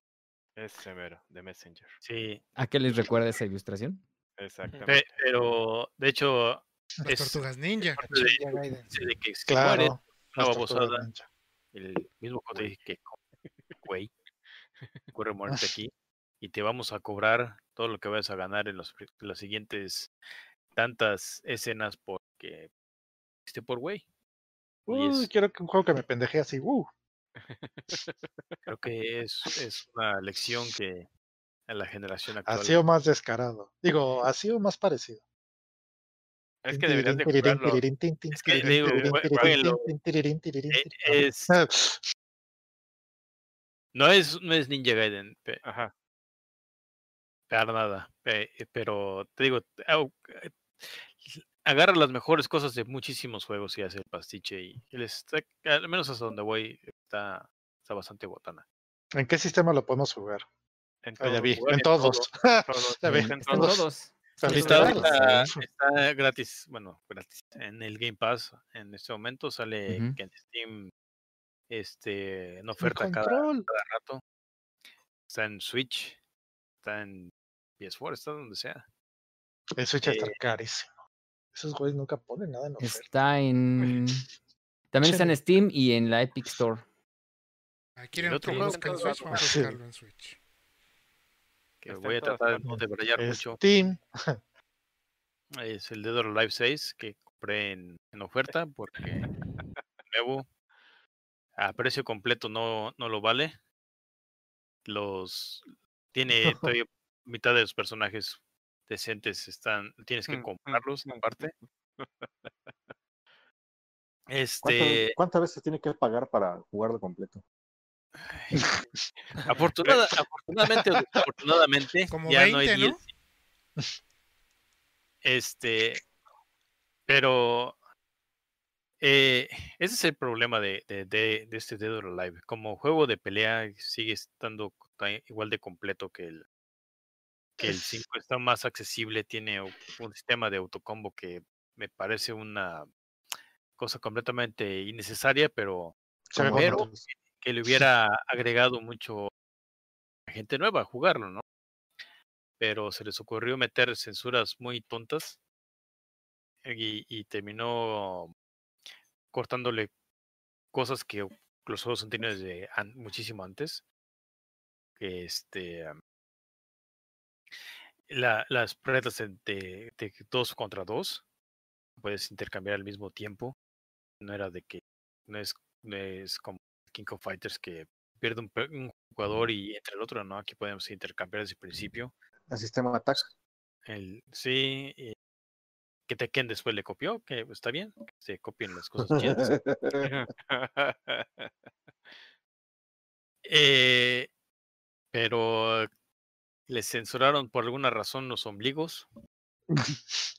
es severo, de Messenger. Sí. ¿A qué les recuerda esa ilustración? Exactamente. Pero, de hecho. Las tortugas ninja. De, que claro. Una El mismo que que güey. Ocurre muerte aquí. Y te vamos a cobrar todo lo que vayas a ganar en los, las siguientes tantas escenas porque hiciste por güey. Uy, quiero que un juego que me pendeje así. Uh. Creo que es, es una lección que a la generación actual. Ha sido más descarado. Digo, ha sido más parecido. Es que deberían de jugarlo. Es que digo, es, no es, no es Ninja Gaiden. Ajá. Para nada. Pero te digo, agarra las mejores cosas de muchísimos juegos y hace el pastiche y al menos hasta donde voy está, está bastante botana. ¿En qué sistema lo podemos jugar? En, en todos. (laughs) en todos. Está, gratis, bueno, gratis. En el Game Pass, en este momento sale en Steam este, en oferta cada, rato. Está en Switch, está en PS4, está donde sea. El Switch está eh carísimo. Esos güeyes nunca ponen nada en oferta. Está en. (laughs) También está en Steam y en la Epic Store. Ah, ¿Quieren otro juego en Switch? Vamos a buscarlo en Switch. Que voy a tratar de no debrayar mucho. Steam. Es el Dead or Alive 6 que compré en, en oferta porque nuevo a precio completo no, no lo vale. Los tiene (laughs) todavía mitad de los personajes decentes están, tienes que mm, mm, comprarlos mm, aparte. Este. ¿Cuántas veces tiene que pagar para jugarlo completo? (laughs) afortunadamente, afortunadamente, ya no hay Este, pero eh, ese es el problema de, de, de, este Dead or Alive. Como juego de pelea sigue estando igual de completo que el, que el 5. Está más accesible, tiene un sistema de autocombo que me parece una cosa completamente innecesaria, pero, que le (laughs) hubiera agregado mucho a gente nueva a jugarlo, ¿no? Pero se les ocurrió meter censuras muy tontas y, y terminó cortándole cosas que los juegos han tenido desde muchísimo antes. Que este. La, las pruebas de, de, dos contra dos puedes intercambiar al mismo tiempo. No era de que. No es, no es como King of Fighters que pierde un, jugador y entre el otro, ¿no? Aquí podemos intercambiar desde el principio. El sistema de ataque. El, sí, que Tekken después le copió, que está bien, que se copien las cosas chidas. (laughs) eh, pero le censuraron por alguna razón los ombligos. (laughs)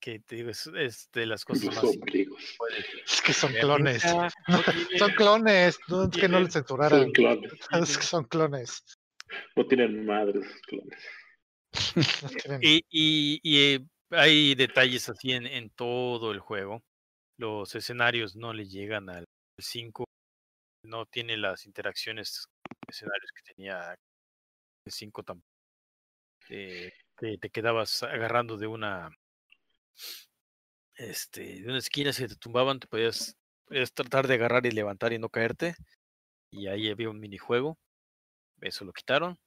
que te digo, es, de las cosas más. (laughs) Es que son clones. son clones. No es que no le censuraron. Son clones. (laughs) Es que son clones. No tienen madres clones. y, y, y eh, hay detalles así en, en todo el juego. Los escenarios no le llegan al 5. No tiene las interacciones escenarios que tenía el 5 tampoco. Eh, te, te, quedabas agarrando de una este de una esquina si te tumbaban te podías, podías, tratar de agarrar y levantar y no caerte y ahí había un minijuego eso lo quitaron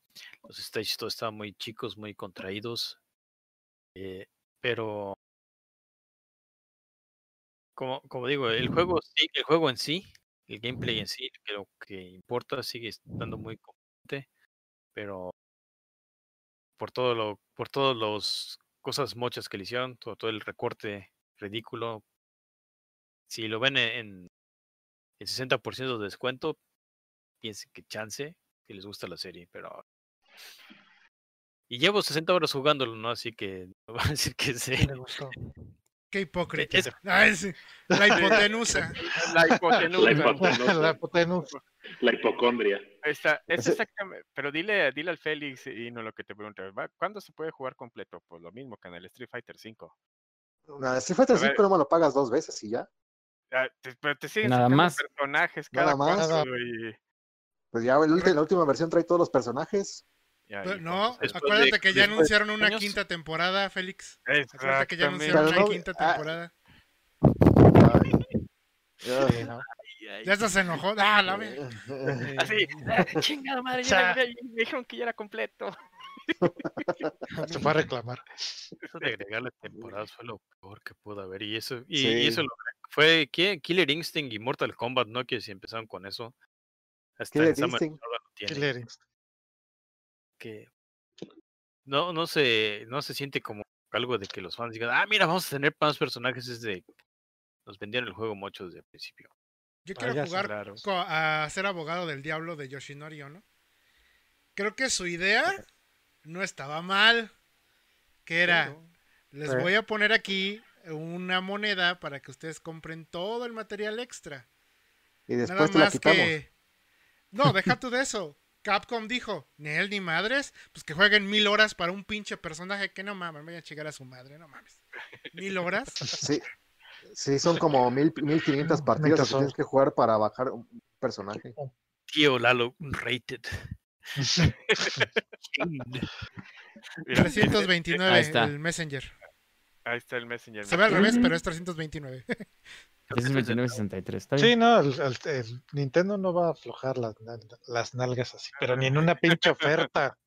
los stages todos estaban muy chicos muy contraídos eh, pero como, como digo, el juego sí, el juego en sí, el gameplay en sí, que lo que importa sigue estando muy competente, pero por todo lo, por todas las cosas mochas que le hicieron, todo, todo el recorte ridículo, si lo ven en el 60% de descuento, piensen que chance, que les gusta la serie, pero y llevo 60 horas jugándolo, ¿no? Así que (laughs) no voy a decir que. Me gustó. Qué hipócrita. Ah, La hipotenusa. La hipotenusa. La hipotenusa. La hipocondria. Está, es exactamente, pero dile, dile al Félix y no lo que te pregunto, ¿cuándo se puede jugar completo? Pues lo mismo que en el Street Fighter 5. No, Street Fighter 5 no me lo pagas dos veces y ya. Ah, pero te siguen Nada más. personajes cada Nada más. Y... Pues ya la última versión trae todos los personajes no, acuérdate que ya anunciaron una quinta temporada, Félix. Acuérdate que ya anunciaron una quinta ah, temporada. ya, se enojó. Ah, la (laughs) Así, ah, chingada madre, ya me, dijeron que ya era completo. (laughs) se fue a reclamar. Eso de agregarle temporadas fue lo peor que pudo haber. Y eso, y, eso fue ¿qué? Killer Instinct y Mortal Kombat, ¿no? Que si empezaron con eso. Hasta Killer Instinct. Killer Instinct que no, no se, no se siente como algo de que los fans digan, ah, mira, vamos a tener más personajes desde... Nos vendieron el juego mucho desde el principio. Yo quiero jugar a ser abogado del diablo de Yoshinori ¿no? Creo que su idea no estaba mal. Que era, les voy a poner aquí una moneda para que ustedes compren todo el material extra. Y después te la quitamos. No, deja tú de eso. Capcom dijo, ni él ni madres, pues que jueguen mil horas para un pinche personaje que no mames, vaya a llegar a su madre, no mames. (laughs) ¿Mil horas? Sí, sí son como mil, mil quinientas partidas que tienes que jugar para bajar un personaje. Tío Lalo, rated. (laughs) 329 el Messenger. Ahí está el Messenger. Se ve al revés, pero es 329. (laughs) 329.63. Sí, no, el, Nintendo no va a aflojar las, las nalgas así, pero ni en una pinche oferta.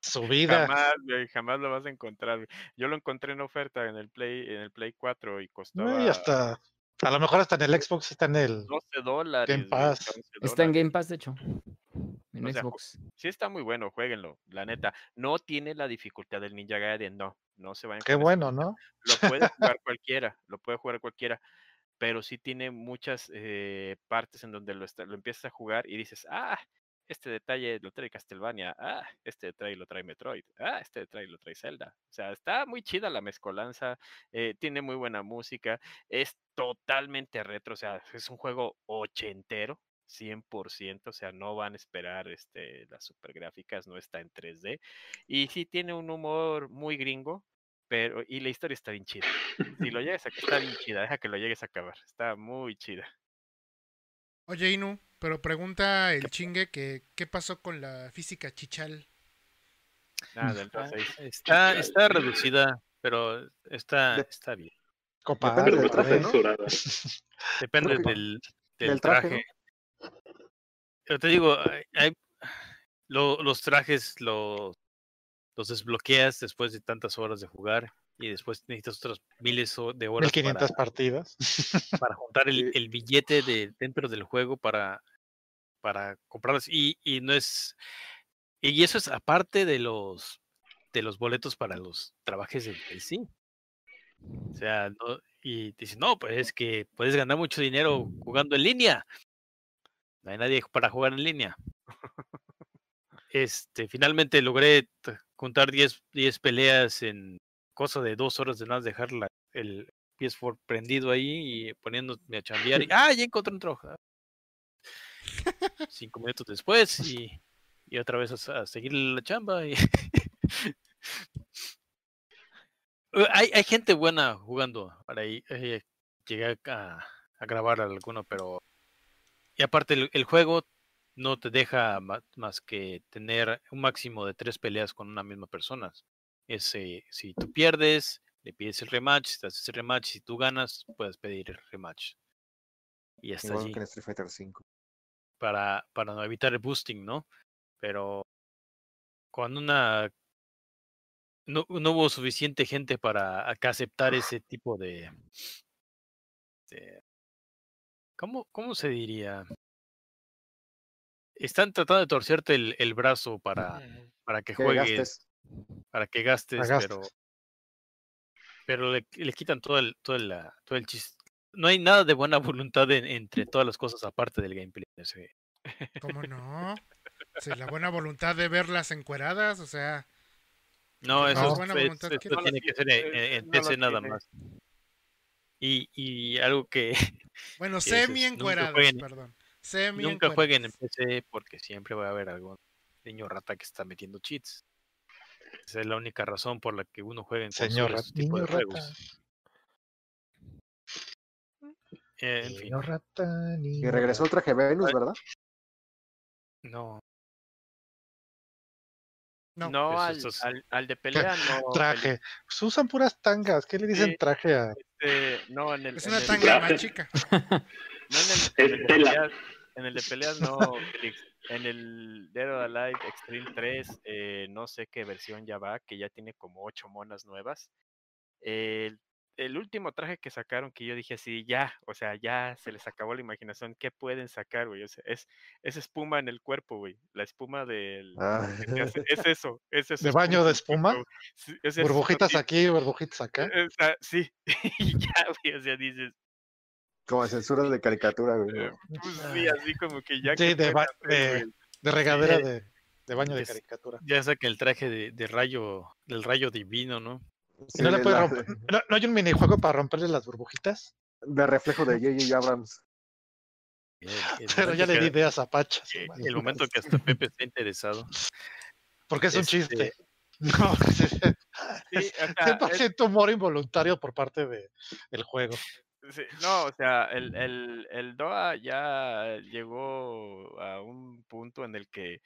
Subida. Jamás, jamás lo vas a encontrar. Yo lo encontré en oferta en el Play, en el Play 4 y costaba. y hasta, a lo mejor hasta en el Xbox está en el 12 dólares. Game Pass. Está en Game Pass, de hecho. En Xbox. Sí está muy bueno, jueguenlo, la neta. No tiene la dificultad del Ninja Gaiden, no. No se vayan. Qué bueno, ¿no? Lo puede jugar cualquiera, lo puede jugar cualquiera pero sí tiene muchas eh, partes en donde lo, lo empiezas a jugar y dices, ah, este detalle lo trae Castlevania, ah, este detalle lo trae Metroid, ah, este detalle lo trae Zelda. O sea, está muy chida la mezcolanza, eh, tiene muy buena música, es totalmente retro, o sea, es un juego ochentero, 100%, o sea, no van a esperar este, las super gráficas, no está en 3D. Y sí tiene un humor muy gringo, pero, y la historia está bien chida. Si lo llegues a está bien chida, deja que lo llegues a acabar. Está muy chida. Oye, Inu, pero pregunta el chingue que qué pasó con la física chichal. Nada, ah, (laughs) está, está reducida, pero está, está bien. Depende del traje, ¿no? Depende del, del, traje. Pero te digo, hay, los trajes los los desbloqueas después de tantas horas de jugar y después necesitas otras miles de horas. 1500 para, partidas. (laughs) Para juntar el, billete de, dentro del juego para, para comprarlas. Y, y no es. Y eso es aparte de los de los boletos para los trabajos del sí. O sea, no, y dicen, no, pues es que puedes ganar mucho dinero jugando en línea. No hay nadie para jugar en línea. (laughs) Este, finalmente logré juntar 10, 10 peleas en cosa de dos horas de nada, dejar la, el PS4 prendido ahí y poniéndome a chambear. Y, (laughs) ¡Ah, ya encontré un troja! Cinco minutos después (laughs) y, y otra vez a, seguir la chamba. Y (laughs) hay, hay gente buena jugando para ahí. Eh, llegué a, a, grabar alguno, pero... Y aparte el, el juego no te deja más que tener un máximo de tres peleas con una misma persona. Ese, si tú pierdes, le pides el rematch, si te haces el rematch, si tú ganas, puedes pedir el rematch. Y hasta allí. Street Fighter 5. Para, para no evitar el boosting, ¿no? Pero cuando una no, no hubo suficiente gente para aceptar ese tipo de, de ¿cómo, ¿cómo se diría? Están tratando de torcerte el, el brazo para, para que, juegues, para que gastes, pero pero le, le, quitan todo el, todo el, todo el chiste. No hay nada de buena (laughs) voluntad entre todas las cosas aparte del gameplay. ¿Cómo (laughs) no? la buena voluntad de verlas encueradas, o sea. No, eso, es, tiene que ser en, PC nada más. Y, y algo que. (laughs) Bueno, semi encueradas, perdón. Nunca jueguen en PC porque siempre va a haber algún niño rata que está metiendo cheats. Esa es la única razón por la que uno juega en Señor tipo de juegos. Eh, en fin. y regresó el traje Venus, ¿verdad? No. No, no al, al, de (laughs) pelea no. Traje. Pues usan puras tangas. ¿Qué le dicen traje a.? Este, no, en el, es una tanga más chica. (laughs) No en el, en el, en el de peleas no, en el Dead or Alive Extreme 3, eh, no sé qué versión ya va, que ya tiene como ocho monas nuevas. el último traje que sacaron que yo dije así, ya, o sea, ya se les acabó la imaginación, ¿qué pueden sacar, güey? O sea, es, es espuma en el cuerpo, güey. La espuma del... Ah. Es eso, es eso. ¿De baño de espuma? Sí, es eso, Burbujitas aquí, burbujitas acá. eh, o sea, sí, y (laughs) ya, güey, o sea, dices, Como censura de caricatura, güey. eh, pues sí, así como que ya... Sí, que de, de, de regadera Sí. de, de baño de Es- caricatura. Ya saca el traje de, de rayo, del rayo divino, ¿no? ¿Y no le de puede la- romper- ¿No, no hay un minijuego para romperle las burbujitas? De reflejo de J.J. Abrams. El, el Pero ya le di ideas a Pacha. eh, el momento que hasta Pepe está interesado. Porque es un este, chiste. (laughs) No, (laughs) sí, es- 100% humor involuntario por parte de el juego. Sí, no, o sea, el, el, el DOA ya llegó a un punto en el que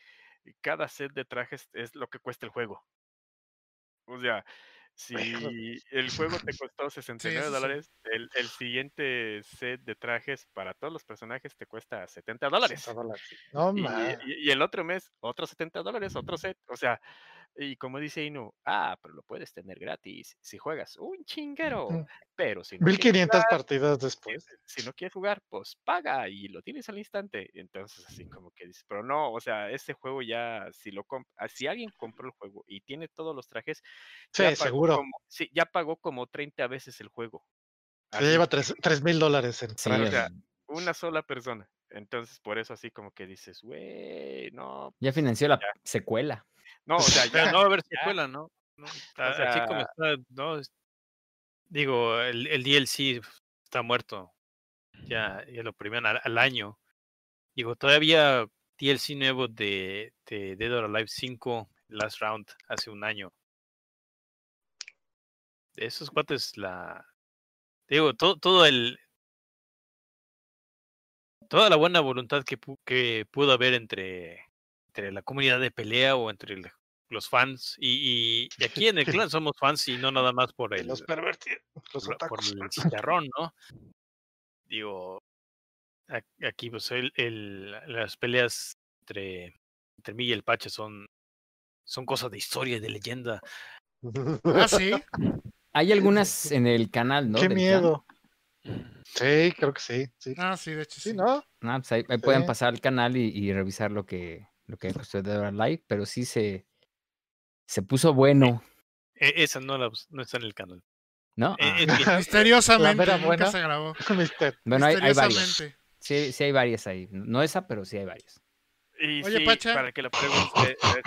cada set de trajes es lo que cuesta el juego. O sea, si el juego te costó 69 eso sí. dólares, el, el siguiente set de trajes para todos los personajes te cuesta 70 dólares. 60 dólares. No, Y, y- y el otro mes, otros 70 dólares, otro set. O sea, y como dice Inu, ah, pero lo puedes tener gratis si juegas un chinguero. Pero si no quieres 1500 jugar, partidas si, después. si no quieres jugar, pues paga y lo tienes al instante. Entonces, así como que dices, pero no, o sea, este juego ya, si lo ah, si alguien compró el juego y tiene todos los trajes, Sí, ya seguro. como- sí, ya pagó como 30 veces el juego. Se Así, lleva 3 mil dólares en Sí, trajes. o sea, una sola persona. Entonces, por eso así como que dices, güey, no, ya pues, financió la ya. secuela. No, o sea, (laughs) Ya no va a haber ya. secuela, ¿no? No, Así sea- como está, no. es- Digo, el, el DLC está muerto. Ya, ya lo primero al, al año. Digo, todavía DLC nuevo de, de Dead or Alive 5, Last Round, hace un año. De esos cuates, la. Digo, todo, todo el. Toda la buena voluntad que, que pudo haber entre, entre la comunidad de pelea o entre el- los fans. Y, y- y aquí en el (laughs) clan somos fans y no nada más por el, los pervertidos. Los por, el (laughs) chicharrón, ¿no? Digo, aquí pues el, el- las peleas entre, entre mí y el Pache son, son cosas de historia y de leyenda. (laughs) Ah, sí. Hay algunas en el canal, ¿no? Qué del clan. miedo. Sí, creo que sí. Sí, Ah, sí, de hecho sí. sí ¿no? Ah, pues ahí, ahí pueden pasar al canal y, y revisar lo que lo que costó de Dead or Alive, pero sí se se puso bueno, E- esa no, la, no está en el canal. ¿no? E- Ah, (laughs) Misteriosamente, nunca buena. se grabó. (laughs) Bueno, hay, hay varias. Misteriosamente. Sí, sí hay varias ahí. No esa, pero sí hay varias. Y Oye, sí, Pacha. para que lo pregunte, eh,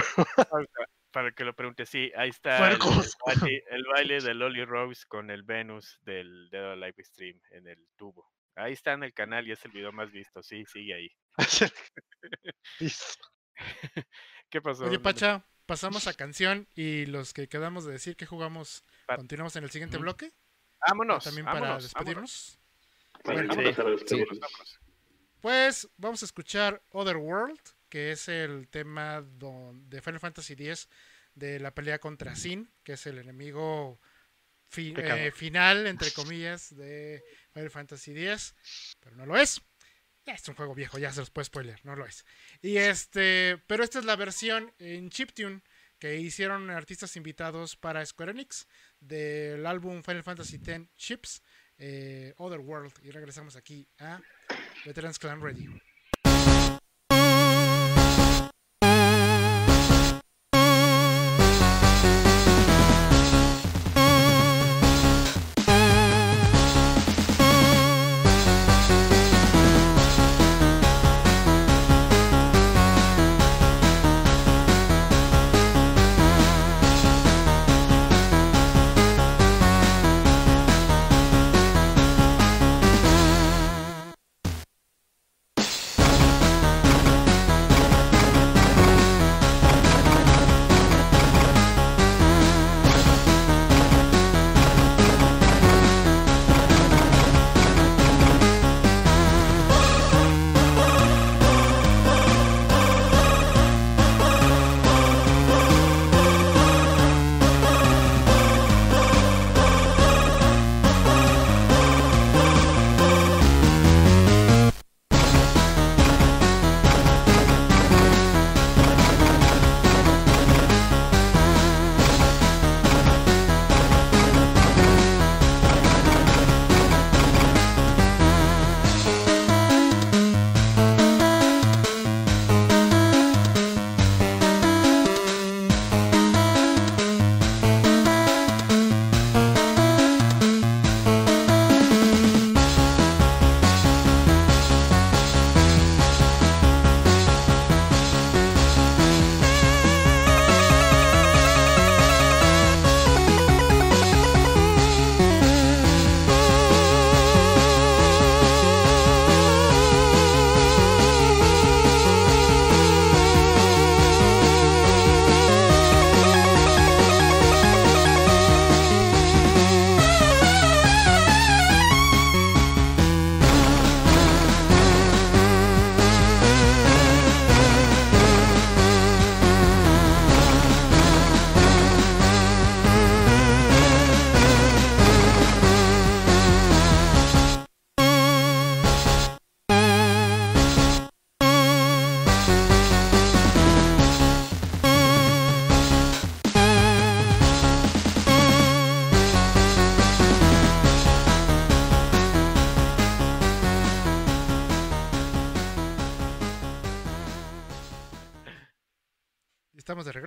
para que lo pregunte, sí, ahí está el, baile, el baile de Lolly Rose con el Venus del Dead or Alive Stream en el tubo. Ahí está en el canal y es el video más visto, sí, sigue ahí. (laughs) (laughs) ¿Qué pasó? Oye? Pacha, pasamos a (laughs) canción y los que quedamos de decir que jugamos, Pa- continuamos en el siguiente bloque. Vámonos, También para vámonos, despedirnos. Bueno, sí. Pues vamos a escuchar Other World, que es el tema don- de Final Fantasy X de la pelea contra Sin, que es el enemigo fi- eh, final, entre comillas, de Final Fantasy X, pero no lo es. Ya es un juego viejo, ya se los puedo spoiler, no lo es. Y este, pero esta es la versión en chiptune que hicieron artistas invitados para Square Enix del álbum Final Fantasy X Chips, eh, Other World. Y regresamos aquí a Veterans Clan Radio.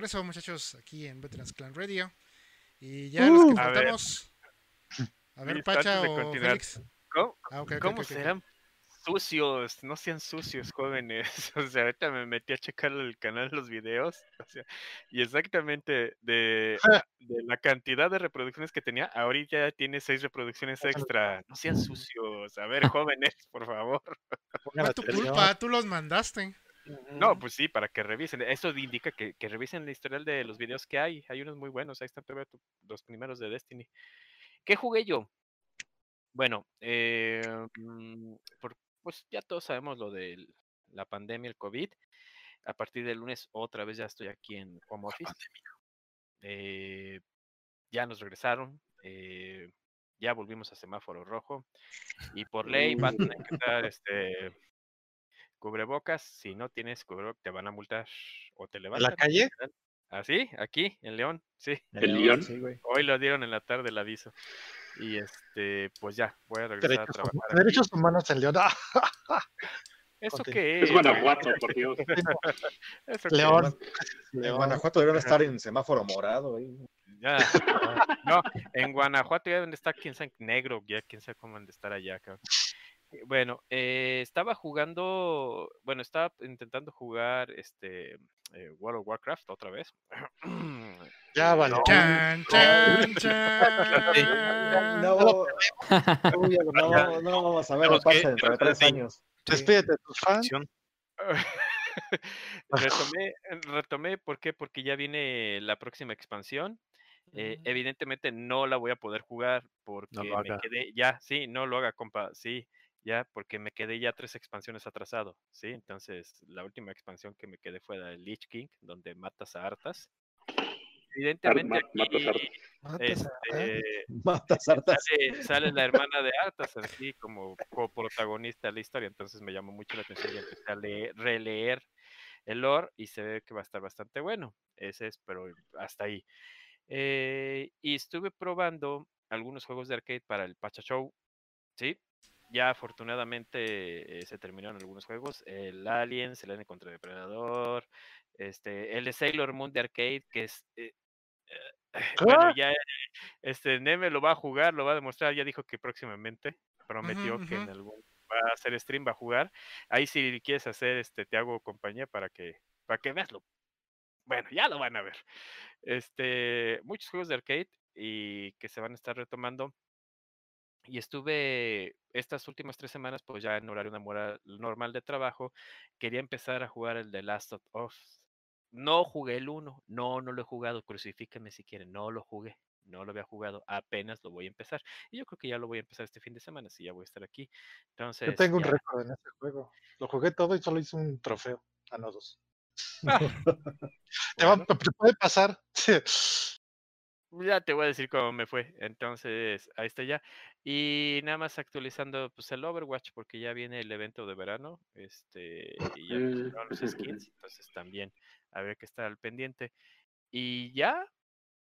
Regreso, muchachos, aquí en Veterans Clan Radio. Y ya los que faltamos. A ver, Pacha o Félix. ¿Cómo, ah, ¿cómo serán sucios? No sean sucios, jóvenes. (laughs) O sea, ahorita me metí a checar el canal los videos. O sea, y exactamente de, de, la cantidad de reproducciones que tenía, ahorita ya tiene seis reproducciones extra. No sean sucios. A ver, (laughs) jóvenes, por favor. es tu culpa, tú los mandaste. No, pues sí, para que revisen. Eso indica que, que, revisen el historial de los videos que hay. Hay unos muy buenos. Ahí están los primeros de Destiny. ¿Qué jugué yo? Bueno, eh, mm, pues ya todos sabemos lo de la pandemia, el COVID. A partir del lunes otra vez ya estoy aquí en home office. Eh, ya nos regresaron. Eh, ya volvimos a semáforo rojo. Y por ley van a tener que estar este, cubrebocas. Si no tienes cubrebocas, te van a multar o te levantan. ¿En la calle? ¿Ah, sí? Aquí, en León, sí. ¿En León? Hoy lo dieron en la tarde el aviso. Y este, pues ya, voy a regresar a trabajar. Derechos humanos en León. (laughs) ¿Eso qué es? Es Guanajuato, por Dios. León. En Guanajuato deben (laughs) estar en semáforo morado. Ya, (laughs) no, en Guanajuato ya deben estar, quién sabe, negro, ya quién sabe cómo deben de estar allá, cabrón. Bueno, eh, estaba jugando, bueno, estaba intentando jugar este eh, World of Warcraft otra vez. Ya vale. No, chan, chan, chan. No, no, no, vamos a ver qué pasa dentro de tres años. Despídete de tus fans. retomé, retomé, ¿por qué? Porque ya viene la próxima expansión. Eh, evidentemente no la voy a poder jugar porque me quedé, ya, sí, no lo haga, compa, sí, ya, porque me quedé ya tres expansiones atrasado, ¿sí? Entonces, la última expansión que me quedé fue la de Lich King, donde matas a hartas. Evidentemente, aquí, matas hartas. Sale, sale, la hermana de hartas, así como (laughs) coprotagonista de la historia, entonces me llamó mucho la atención y empecé a leer, releer el lore y se ve que va a estar bastante bueno. Ese es, pero hasta ahí. Eh, y estuve probando algunos juegos de arcade para el Pacha Show, ¿sí? Ya afortunadamente eh, se terminaron algunos juegos. El Alien, Selene contra Depredador, este, el de Sailor Moon de Arcade, que es... Eh, eh, bueno, ya este Neme lo va a jugar, lo va a demostrar, ya dijo que próximamente prometió que en algún va a hacer stream, va a jugar. Ahí si quieres hacer este te hago compañía para que para que veaslo. Bueno, ya lo van a ver. Este, muchos juegos de arcade y que se van a estar retomando y estuve estas últimas tres semanas, pues ya en horario normal de trabajo, quería empezar a jugar el de Last of Us. No jugué el 1, no, no lo he jugado, crucifíquenme si quieren, no lo jugué, no lo había jugado, apenas lo voy a empezar. Y yo creo que ya lo voy a empezar este fin de semana, si ya voy a estar aquí. Entonces, yo tengo un récord en este juego, lo jugué todo y solo hice un trofeo, a no dos. Ah, (laughs) te, puede pasar. Ya te voy a decir cómo me fue. Entonces, ahí está ya. Y nada más actualizando pues el Overwatch porque ya viene el evento de verano. Este, y ya los (laughs) skins. Entonces también a ver que está al pendiente. Y ya,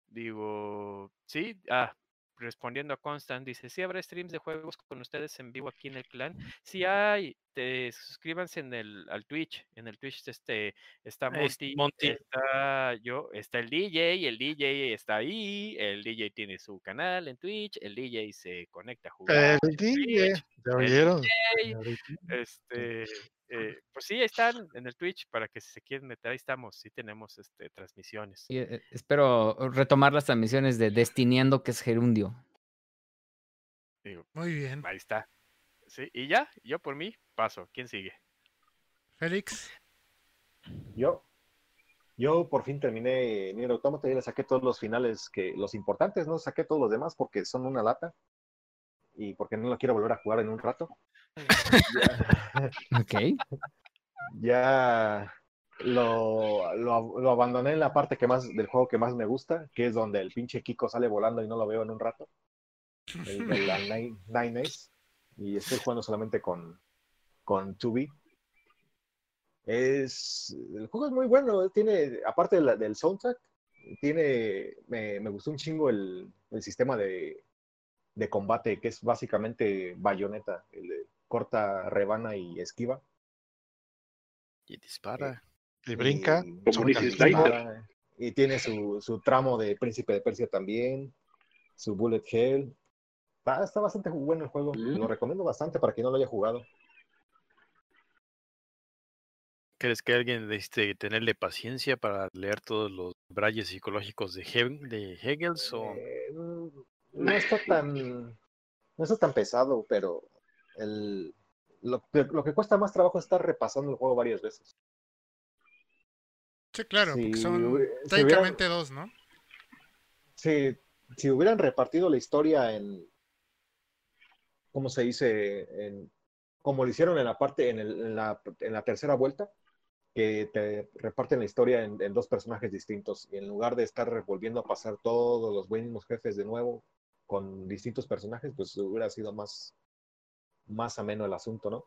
digo, sí, ah, respondiendo a Constant, dice, si habrá streams de juegos con ustedes en vivo aquí en el clan. Si hay, te suscríbanse en el, al Twitch. En el Twitch este, está Monty, está yo, está el DJ, el DJ está ahí, el DJ tiene su canal en Twitch, el DJ se conecta a jugar. El DJ, ¿ya oyeron? este, eh, pues sí, están en el Twitch para que si se quieren meter, ahí estamos, sí tenemos este, transmisiones. Eh, espero retomar las transmisiones de Destineando, que es Gerundio. Muy bien. Ahí está. Sí, y ya, yo por mí paso. ¿Quién sigue? Félix. Yo. Yo por fin terminé Nier Automata y le saqué todos los finales que los importantes, no saqué todos los demás porque son una lata y porque no lo quiero volver a jugar en un rato. (laughs) ok. Ya lo, lo, abandoné en la parte que más del juego que más me gusta, que es donde el pinche Kiko sale volando y no lo veo en un rato. El de la (laughs) Nine, Ace. Y estoy jugando solamente con, con 2 Es, el juego es muy bueno, tiene, aparte del soundtrack, tiene, me, me, gustó un chingo el, el sistema de, de combate, que es básicamente bayoneta, el corta, rebana y esquiva. Y dispara. Y brinca. Y, tiene su, su, tramo de Príncipe de Persia también. Su Bullet Hell. Está, bastante bueno el juego. Lo recomiendo bastante para quien no lo haya jugado. ¿Crees que alguien necesite tenerle paciencia para leer todos los brayes psicológicos de, de Hegel? O... Eh, no está tan no está tan pesado, pero el, lo, lo, que cuesta más trabajo es estar repasando el juego varias veces. Sí, claro, porque son técnicamente dos, ¿no? Sí, si hubieran repartido la historia en, ¿cómo se dice? En, como lo hicieron en la parte, en, el, en, la, en la tercera vuelta, que te reparten la historia en, en, dos personajes distintos. Y en lugar de estar volviendo a pasar todos los buenos jefes de nuevo con distintos personajes, pues hubiera sido más, más ameno el asunto, ¿no?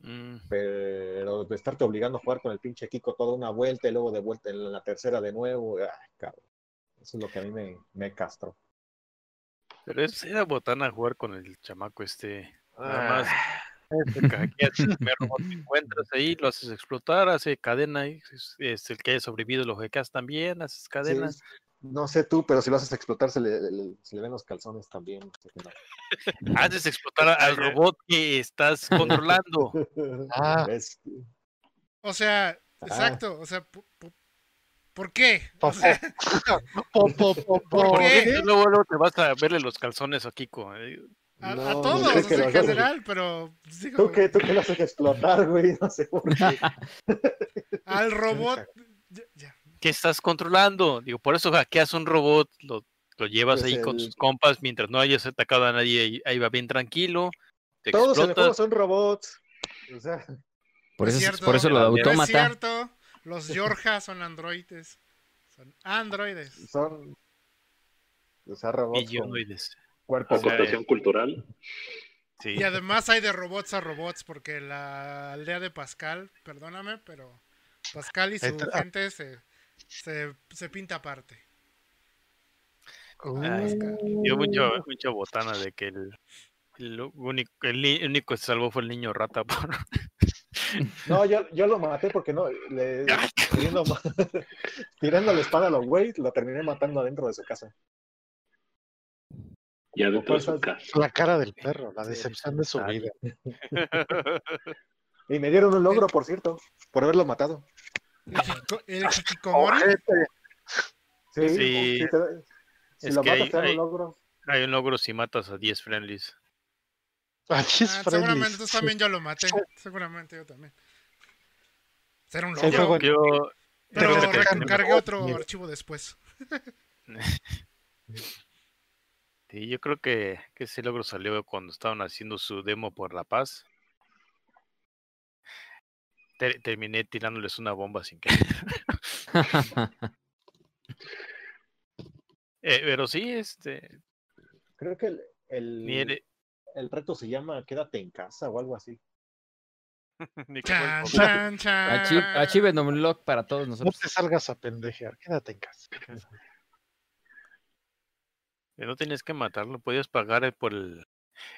Mm. Pero de estarte obligando a jugar con el pinche Kiko toda una vuelta y luego de vuelta en la tercera de nuevo, ay, cabrón. Eso es lo que a mí me, me castro. Pero es, era botana jugar con el chamaco este. Nada más. Ah. encuentras ahí, lo haces explotar, hace cadena, es, es el que haya sobrevivido lo hackeas también, haces cadenas. no sé tú, pero si lo haces explotar se le, se le ven los calzones también. (laughs) Haces explotar al robot que estás controlando. (laughs) ah. O sea, ah. exacto, o sea, ¿Por qué? (laughs) ¿Por, qué? Luego, te vas a verle los calzones a Kiko. Eh. A, todos, en general, pero. ¿Tú qué, ¿Tú qué lo haces explotar, güey? No sé por qué. (laughs) Al robot. ¿Qué estás controlando? Digo, por eso hackeas un robot, lo, lo llevas pues ahí con sus compas mientras no hayas atacado a nadie, ahí, va bien tranquilo. Todos en el juego son robots. O sea. Por eso, por eso lo de autómata. es cierto. Los Yorja son androides. Son androides. Son. O sea, robots. Cuerpo. Aportación cultural. Sí. Y además hay de robots a robots, porque la aldea de Pascal, perdóname, pero Pascal y su gente se, se, pinta aparte. Yo mucho, mucho botana de que el, el único, el único que se salvó fue el niño rata. (laughs) Por... (laughs) No, yo, yo lo maté porque no, le, (laughs) tirando, (laughs) tirando la espada a los güeyes, lo terminé matando adentro de su casa. Y adentro de su casa. La cara del perro, la decepción de su vida. Y me dieron un logro, por cierto, por haberlo matado. ¿El Hikikomori? Sí, sí. Si, lo matas, te dan un logro. Hay un logro si matas a 10 friendlies. Ah, seguramente tú también yo lo maté. Seguramente yo también. Será un logro. Yo, pero cargué otro archivo después. (laughs) Sí, yo creo que, que ese logro salió cuando estaban haciendo su demo por La Paz. terminé tirándoles una bomba sin que. (laughs) eh, pero sí, este. Creo que el, el, el reto se llama Quédate en casa o algo así. (laughs) chan, chan, chan. un para todos nosotros. No te salgas a pendejear, quédate en casa. (laughs) No tenías que matarlo, podías pagar eh, por el.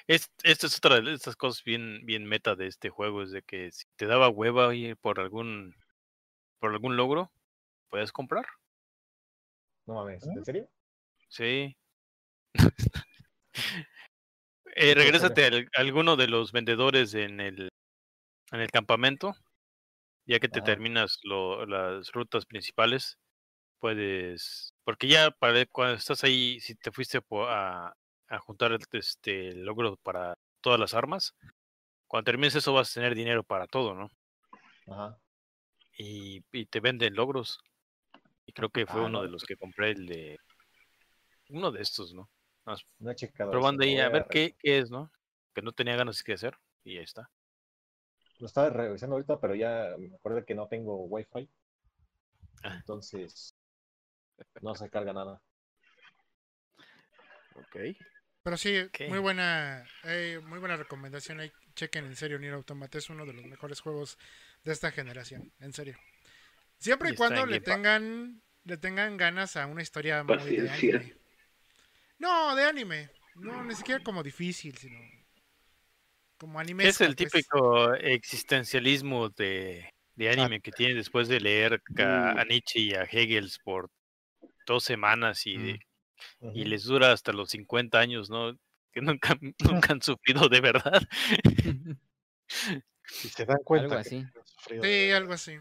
Es, esta es otra de estas cosas bien, bien meta de este juego, es de que si te daba hueva ir por algún por algún logro, puedes comprar. No mames, ¿en serio? Sí. (laughs) Eh, regrésate a alguno de los vendedores en el, en el campamento. Ya que te terminas lo, las rutas principales, puedes. Porque ya para cuando estás ahí, si te fuiste a, a juntar este logro para todas las armas, cuando termines eso vas a tener dinero para todo, ¿no? Ajá. Y, y te venden logros. Y creo que fue ah, uno de los que compré el de. Uno de estos, ¿no? No he checado. Probando ahí a ver qué, qué, es, ¿no? Que no tenía ganas de hacer y ahí está. Lo estaba revisando ahorita, pero ya me acuerdo que no tengo wifi. Ah. Entonces, no se carga nada. Ok. Pero sí, muy buena, eh, muy buena recomendación. Ahí chequen en serio Nier Automata, es uno de los mejores juegos de esta generación, en serio. Siempre y, cuando le tengan, le tengan ganas a una historia muy de no, de anime. No, ni siquiera como difícil, sino como anime. Es el típico existencialismo de, de anime que tiene después de leer a, Nietzsche y a Hegel por dos semanas y, mm. y les dura hasta los 50 años, ¿no? (laughs) Que nunca, (laughs) nunca han sufrido de verdad. (laughs) Si se dan cuenta. Algo así. Sí, algo así.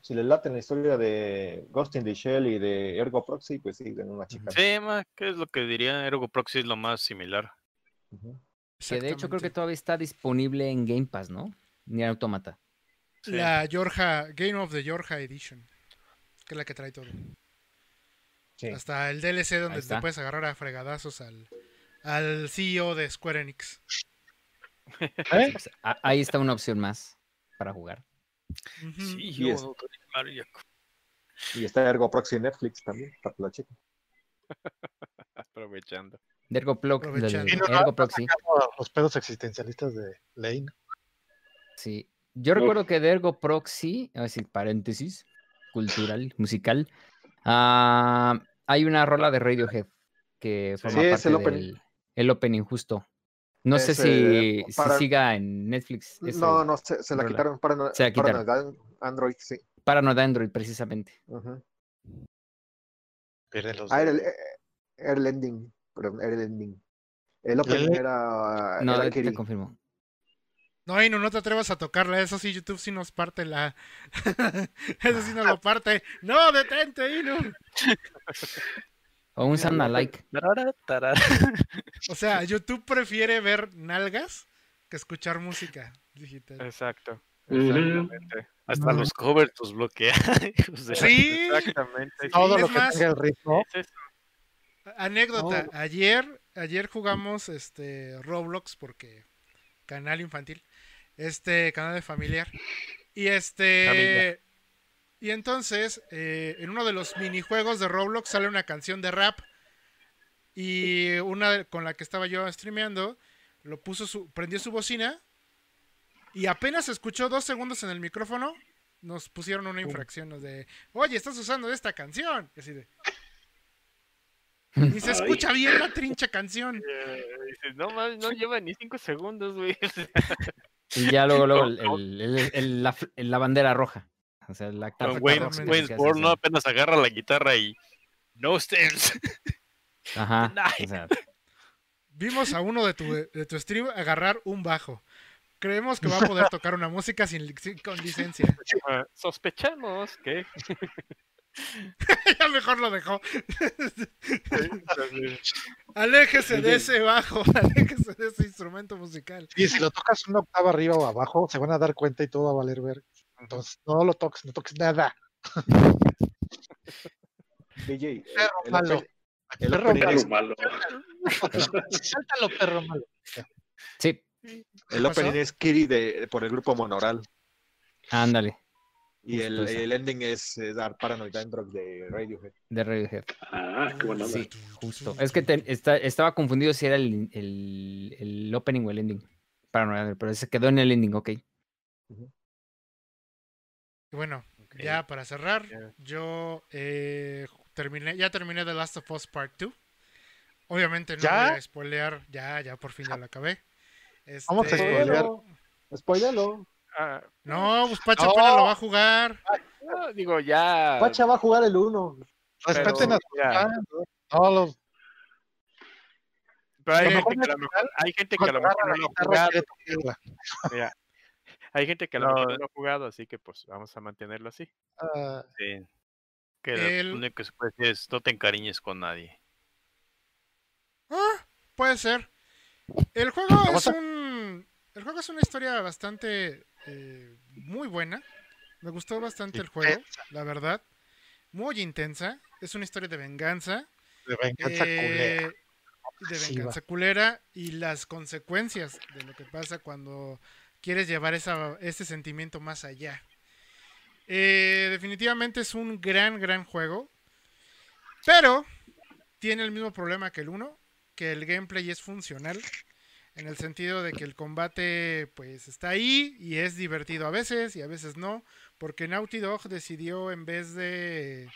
Si les late la historia de Ghost in the Shell y de Ergo Proxy, pues sí, den una chica. Sí, ¿qué es lo que diría? Ergo Proxy es lo más similar. Que de hecho creo que todavía está disponible en Game Pass, ¿no? Ni Automata. La Georgia, Game of the Georgia Edition, que es la que trae todo. Hasta el DLC donde te puedes agarrar a fregadazos al, al CEO de Square Enix. ¿Eh? (laughs) Ahí está una opción más para jugar. Sí, y, y está Ergo Proxy Netflix también, para la chica. (laughs) Aprovechando. Ergo, Ergo Proxy. Los pedos existencialistas de Lane. Sí. Yo recuerdo que de Ergo Proxy, a decir paréntesis, cultural, musical, ah, hay una rola de Radiohead que forma parte del el opening justo. No sé si, siga en Netflix. No, no, se, la quitaron para, se para Android, sí. Para no de Android, precisamente. Ah, era el, eh, era el ending. Perdón, era el ending. El opening era. No, era te confirmo. No, no, no te atrevas a tocarla. Eso sí, YouTube sí nos parte la. (laughs) Eso sí nos lo parte. No, detente, Inu. (laughs) O un Santa like. O sea, YouTube prefiere ver nalgas que escuchar música digital. Exacto. Exactamente. Hasta los covers los bloquea. (laughs) sí. Exactamente. Todo lo que tenga el ritmo. Anécdota. Ayer, ayer jugamos este Roblox porque canal infantil. Este canal de familiar. Y este. Y entonces, eh, en uno de los minijuegos de Roblox sale una canción de rap. Y una con la que estaba yo streameando, lo puso su, prendió su bocina. Y apenas escuchó dos segundos en el micrófono, nos pusieron una infracción de, oye, estás usando esta canción. Y así de. (laughs) Y se escucha bien la trincha canción. (laughs) no, no lleva ni cinco segundos, güey. (laughs) Y ya luego, luego la, la bandera roja. O sea, la Wayne, no apenas agarra la guitarra y no stairs. Ajá. (laughs) Vimos a uno de tu, de tu stream agarrar un bajo. Creemos que va a poder (laughs) tocar una música sin, con licencia. sospechamos que. (laughs) ya mejor lo dejó. aléjese de ese bajo, aléjese de ese instrumento musical. Y si lo tocas una octava arriba o abajo, se van a dar cuenta y todo va a valer ver. Entonces, no lo toques, no toques nada. DJ, perro el, malo. El, perro malo. malo. Sáltalo, perro malo. Sí. El opening es Kiri de, por el grupo Monoral. Ándale. Y el, el, ending es, Dar Paranoid Android de Radiohead. De Radiohead. Ah, qué bueno. Sí, justo. Es que te, está, estaba confundido si era el, el, el, opening o el ending. Paranoid, pero se quedó en el ending, ok. Uh bueno, ya para cerrar, yo eh, terminé, ya terminé The Last of Us Part 2. Obviamente no voy a spoilear, ya, ya por fin ya lo acabé. Vamos a este, spoilear. Spoilealo. Ah, no, pues Pacha no. lo va a jugar. No, digo, ya. Pacha va a jugar el 1. Respeten a todos los. Pero hay, gente que, a lo mejor, hay gente que a lo mejor no lo ha jugado. Hay gente que a lo mejor no ha jugado, así que pues vamos a mantenerlo así. Uh, sí. Que lo único que se puede decir es no te encariñes con nadie. Ah, puede ser. El juego es un. El juego es una historia bastante. Eh, muy buena. Me gustó bastante el juego, la verdad. Muy intensa. Es una historia de venganza. De venganza culera. Eh, de venganza culera y las consecuencias de lo que pasa cuando quieres llevar ese sentimiento más allá. Eh, definitivamente es un gran, gran juego. Pero tiene el mismo problema que el 1, que el gameplay es funcional. En el sentido de que el combate pues está ahí y es divertido a veces y a veces no. Porque Naughty Dog decidió en vez de,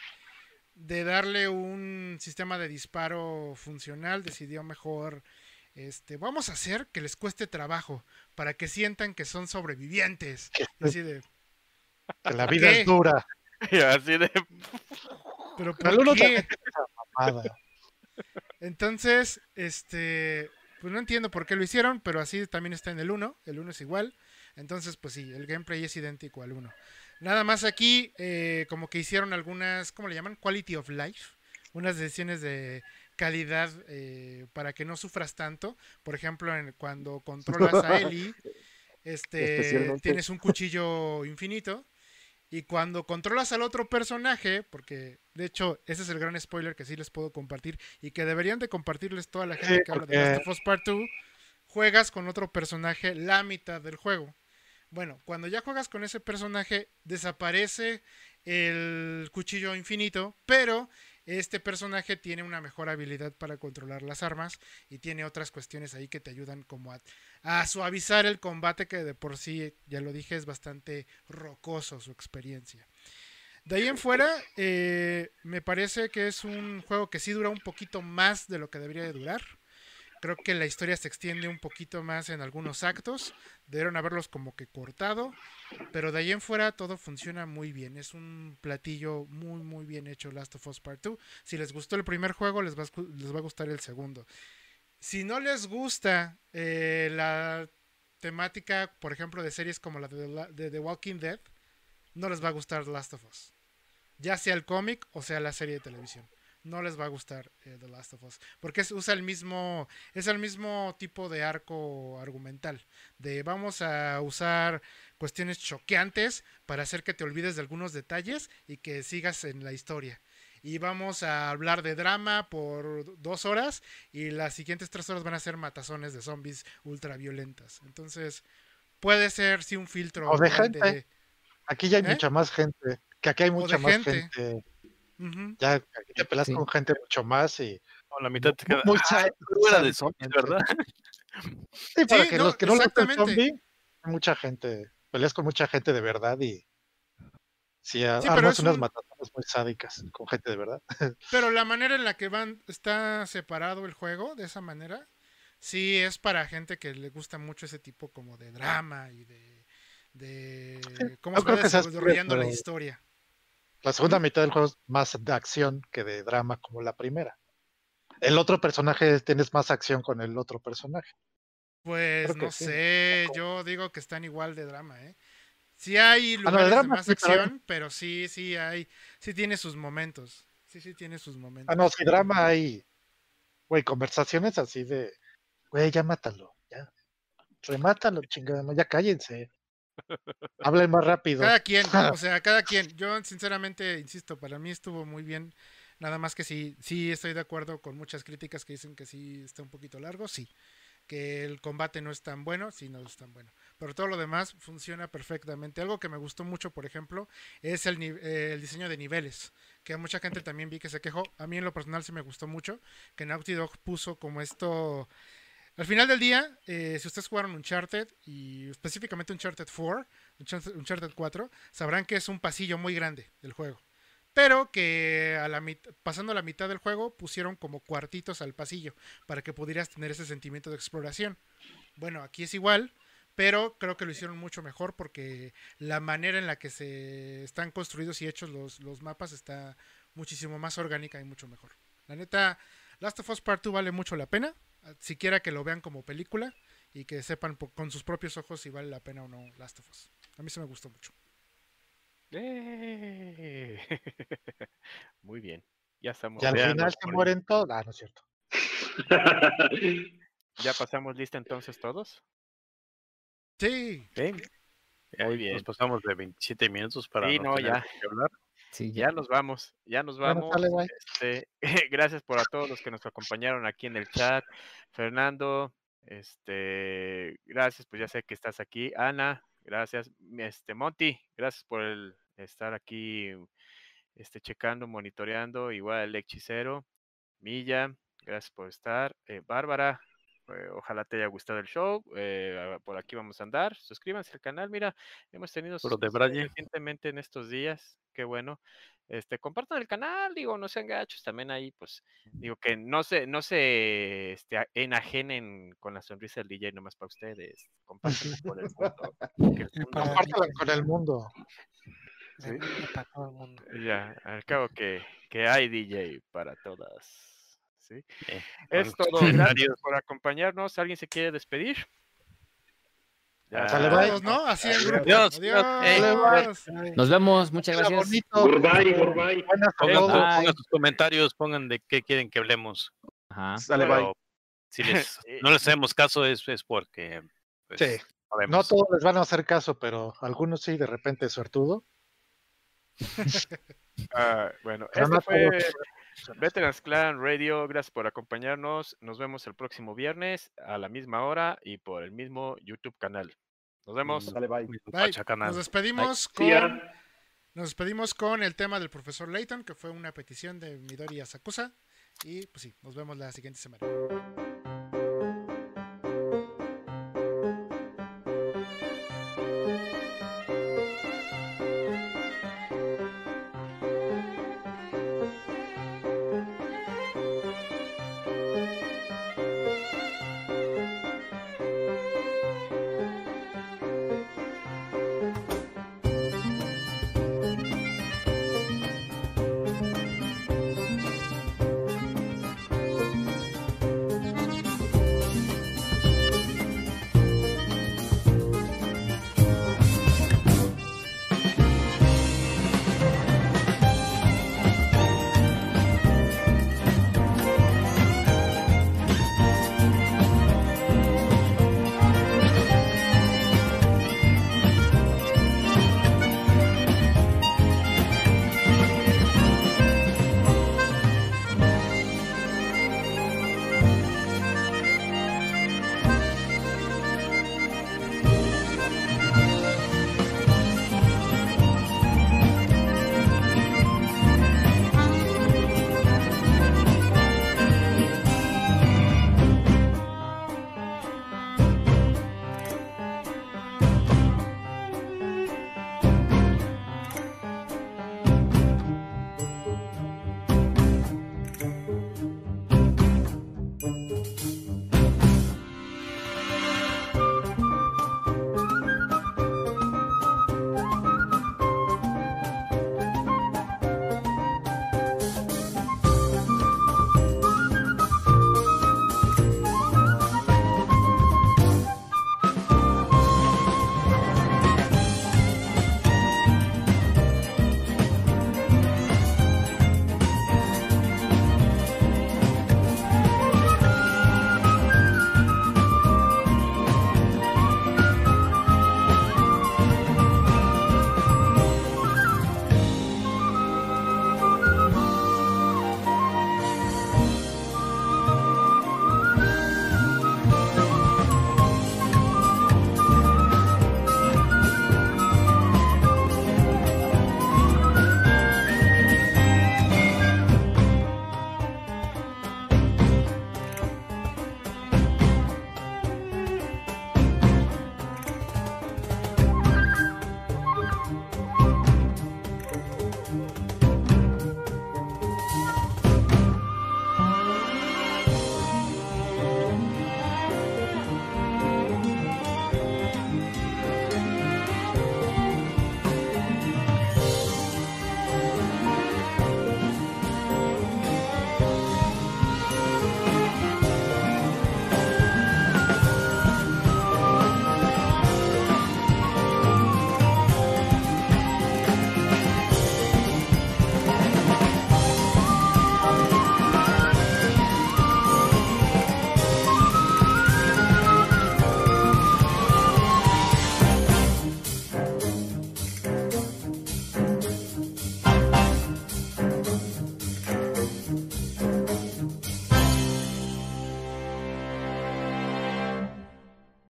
de darle un sistema de disparo funcional, decidió mejor este, vamos a hacer que les cueste trabajo para que sientan que son sobrevivientes. Que la vida es dura. Y así de. Pero ¿por qué? Entonces, este, pues no entiendo por qué lo hicieron, pero así también está en el 1, el 1 es igual. Entonces, pues sí, el gameplay es idéntico al 1. Nada más aquí, eh, como que hicieron algunas, ¿cómo le llaman? Quality of life. Unas decisiones de calidad eh, para que no sufras tanto. Por ejemplo, en, cuando controlas a (laughs) Ellie, este, tienes un cuchillo infinito. Y cuando controlas al otro personaje, porque de hecho ese es el gran spoiler que sí les puedo compartir y que deberían de compartirles toda la gente que habla de Last of Us Part 2, juegas con otro personaje la mitad del juego. Bueno, cuando ya juegas con ese personaje, desaparece el cuchillo infinito, pero este personaje tiene una mejor habilidad para controlar las armas y tiene otras cuestiones ahí que te ayudan como a, suavizar el combate que de por sí, ya lo dije, es bastante rocoso su experiencia. De ahí en fuera, eh, me parece que es un juego que sí dura un poquito más de lo que debería de durar. Creo que la historia se extiende un poquito más en algunos actos. Debieron haberlos como que cortado. Pero de ahí en fuera todo funciona muy bien. Es un platillo muy, muy bien hecho Last of Us Part 2. Si les gustó el primer juego, les va, les va a gustar el segundo. Si no les gusta eh, la temática, por ejemplo, de series como la de, The Walking Dead, no les va a gustar Last of Us. Ya sea el cómic o sea la serie de televisión no les va a gustar eh, The Last of Us. Porque es, usa el mismo, es el mismo tipo de arco argumental. De vamos a usar cuestiones choqueantes para hacer que te olvides de algunos detalles y que sigas en la historia. Y vamos a hablar de drama por dos horas y las siguientes tres horas van a ser matazones de zombies ultra violentas. Entonces, puede ser sí un filtro. O de gente. Aquí ya hay ¿Eh? mucha más gente. Que aquí hay mucha más gente ya te pelas con gente mucho más y. la mitad te queda. Muy ah, (laughs) de zombies, ¿verdad? Sí, para que los que no lo zombie, mucha gente. Peleas con mucha gente de verdad y. Sí, armas unas matazones muy sádicas con gente de verdad. (laughs) Pero la manera en la que van, está separado el juego, de esa manera, sí es para gente que le gusta mucho ese tipo como de drama y de. de cómo se va desarrollando la historia. La segunda mitad del juego es más de acción que de drama como la primera. El otro personaje tienes más acción con el otro personaje. Pues no sé, yo digo que están igual de drama, ¿eh? Sí hay ah, lugares de más acción, pero sí, sí hay, sí tiene sus momentos. Sí, sí tiene sus momentos. Ah, no, sí, drama hay, güey, conversaciones así de, güey, ya mátalo, ya, remátalo, chingada, ya cállense. Hablen más rápido. Cada quien, (laughs) o sea, cada quien. Yo sinceramente, insisto, para mí estuvo muy bien. Nada más que sí, sí estoy de acuerdo con muchas críticas que dicen que sí está un poquito largo, sí. Que el combate no es tan bueno, sí no es tan bueno. Pero todo lo demás funciona perfectamente. Algo que me gustó mucho, por ejemplo, es el, el diseño de niveles. Que mucha gente también vi que se quejó. A mí en lo personal sí me gustó mucho. Que Naughty Dog puso como esto al final del día, eh, si ustedes jugaron Uncharted y específicamente Uncharted 4, Uncharted 4, sabrán que es un pasillo muy grande del juego. Pero que a la pasando la mitad del juego pusieron como cuartitos al pasillo para que pudieras tener ese sentimiento de exploración. Bueno, aquí es igual, pero creo que lo hicieron mucho mejor porque la manera en la que se están construidos y hechos los, los mapas está muchísimo más orgánica y mucho mejor. La neta, Last of Us Part 2 vale mucho la pena siquiera que lo vean como película y que sepan con sus propios ojos si vale la pena o no Last of Us. A mí se me gustó mucho. ¡Eh! (laughs) Muy bien. Ya estamos. Y al final se mueren todos. Ah, no es cierto. (laughs) ¿Ya pasamos lista entonces todos? Sí. Muy bien. Nos pasamos de 27 minutos para sí, no, ya. hablar. Sí, ya nos vamos, ya nos vamos. este, (laughs) gracias por a todos los que nos acompañaron aquí en el chat. Fernando, este, gracias, pues ya sé que estás aquí. Ana, gracias. Este, Monty, gracias por el estar aquí, este, checando, monitoreando. Igual el hechicero. Milla, gracias por estar. Eh, Bárbara, eh, ojalá te haya gustado el show. Eh, por aquí vamos a andar. Suscríbanse al canal. Mira, hemos tenido recientemente en estos días. Qué bueno. Este, compartan el canal, digo, no sean gachos, también ahí, pues, digo que no se, no se este, enajenen con la sonrisa del DJ nomás para ustedes, compártanla con el mundo. (laughs) Compártanla con el mundo. ¿sí? Para todo el mundo. Ya, al cabo que, que hay DJ para todas. ¿Sí? Eh, es todo. (laughs) Gracias por acompañarnos. ¿Alguien se quiere despedir? Ya. Bye. ¿no? Así es. Adiós. Adiós. Nos vemos. Muchas gracias. Goodbye, goodbye. Pongan, sus comentarios, pongan de qué quieren que hablemos. Ajá. Sale, bye. Si les, (laughs) no les hacemos caso es, es porque... Pues, sí. No todos les van a hacer caso, pero algunos sí, de repente suertudo. (laughs) Ah, bueno, este fue Veterans Clan Radio. Gracias por acompañarnos. Nos vemos el próximo viernes a la misma hora y por el mismo YouTube canal. Nos vemos. Dale, bye. Nos despedimos con. Nos despedimos con el tema del profesor Layton, que fue una petición de Midori Asakusa. Y pues sí, nos vemos la siguiente semana.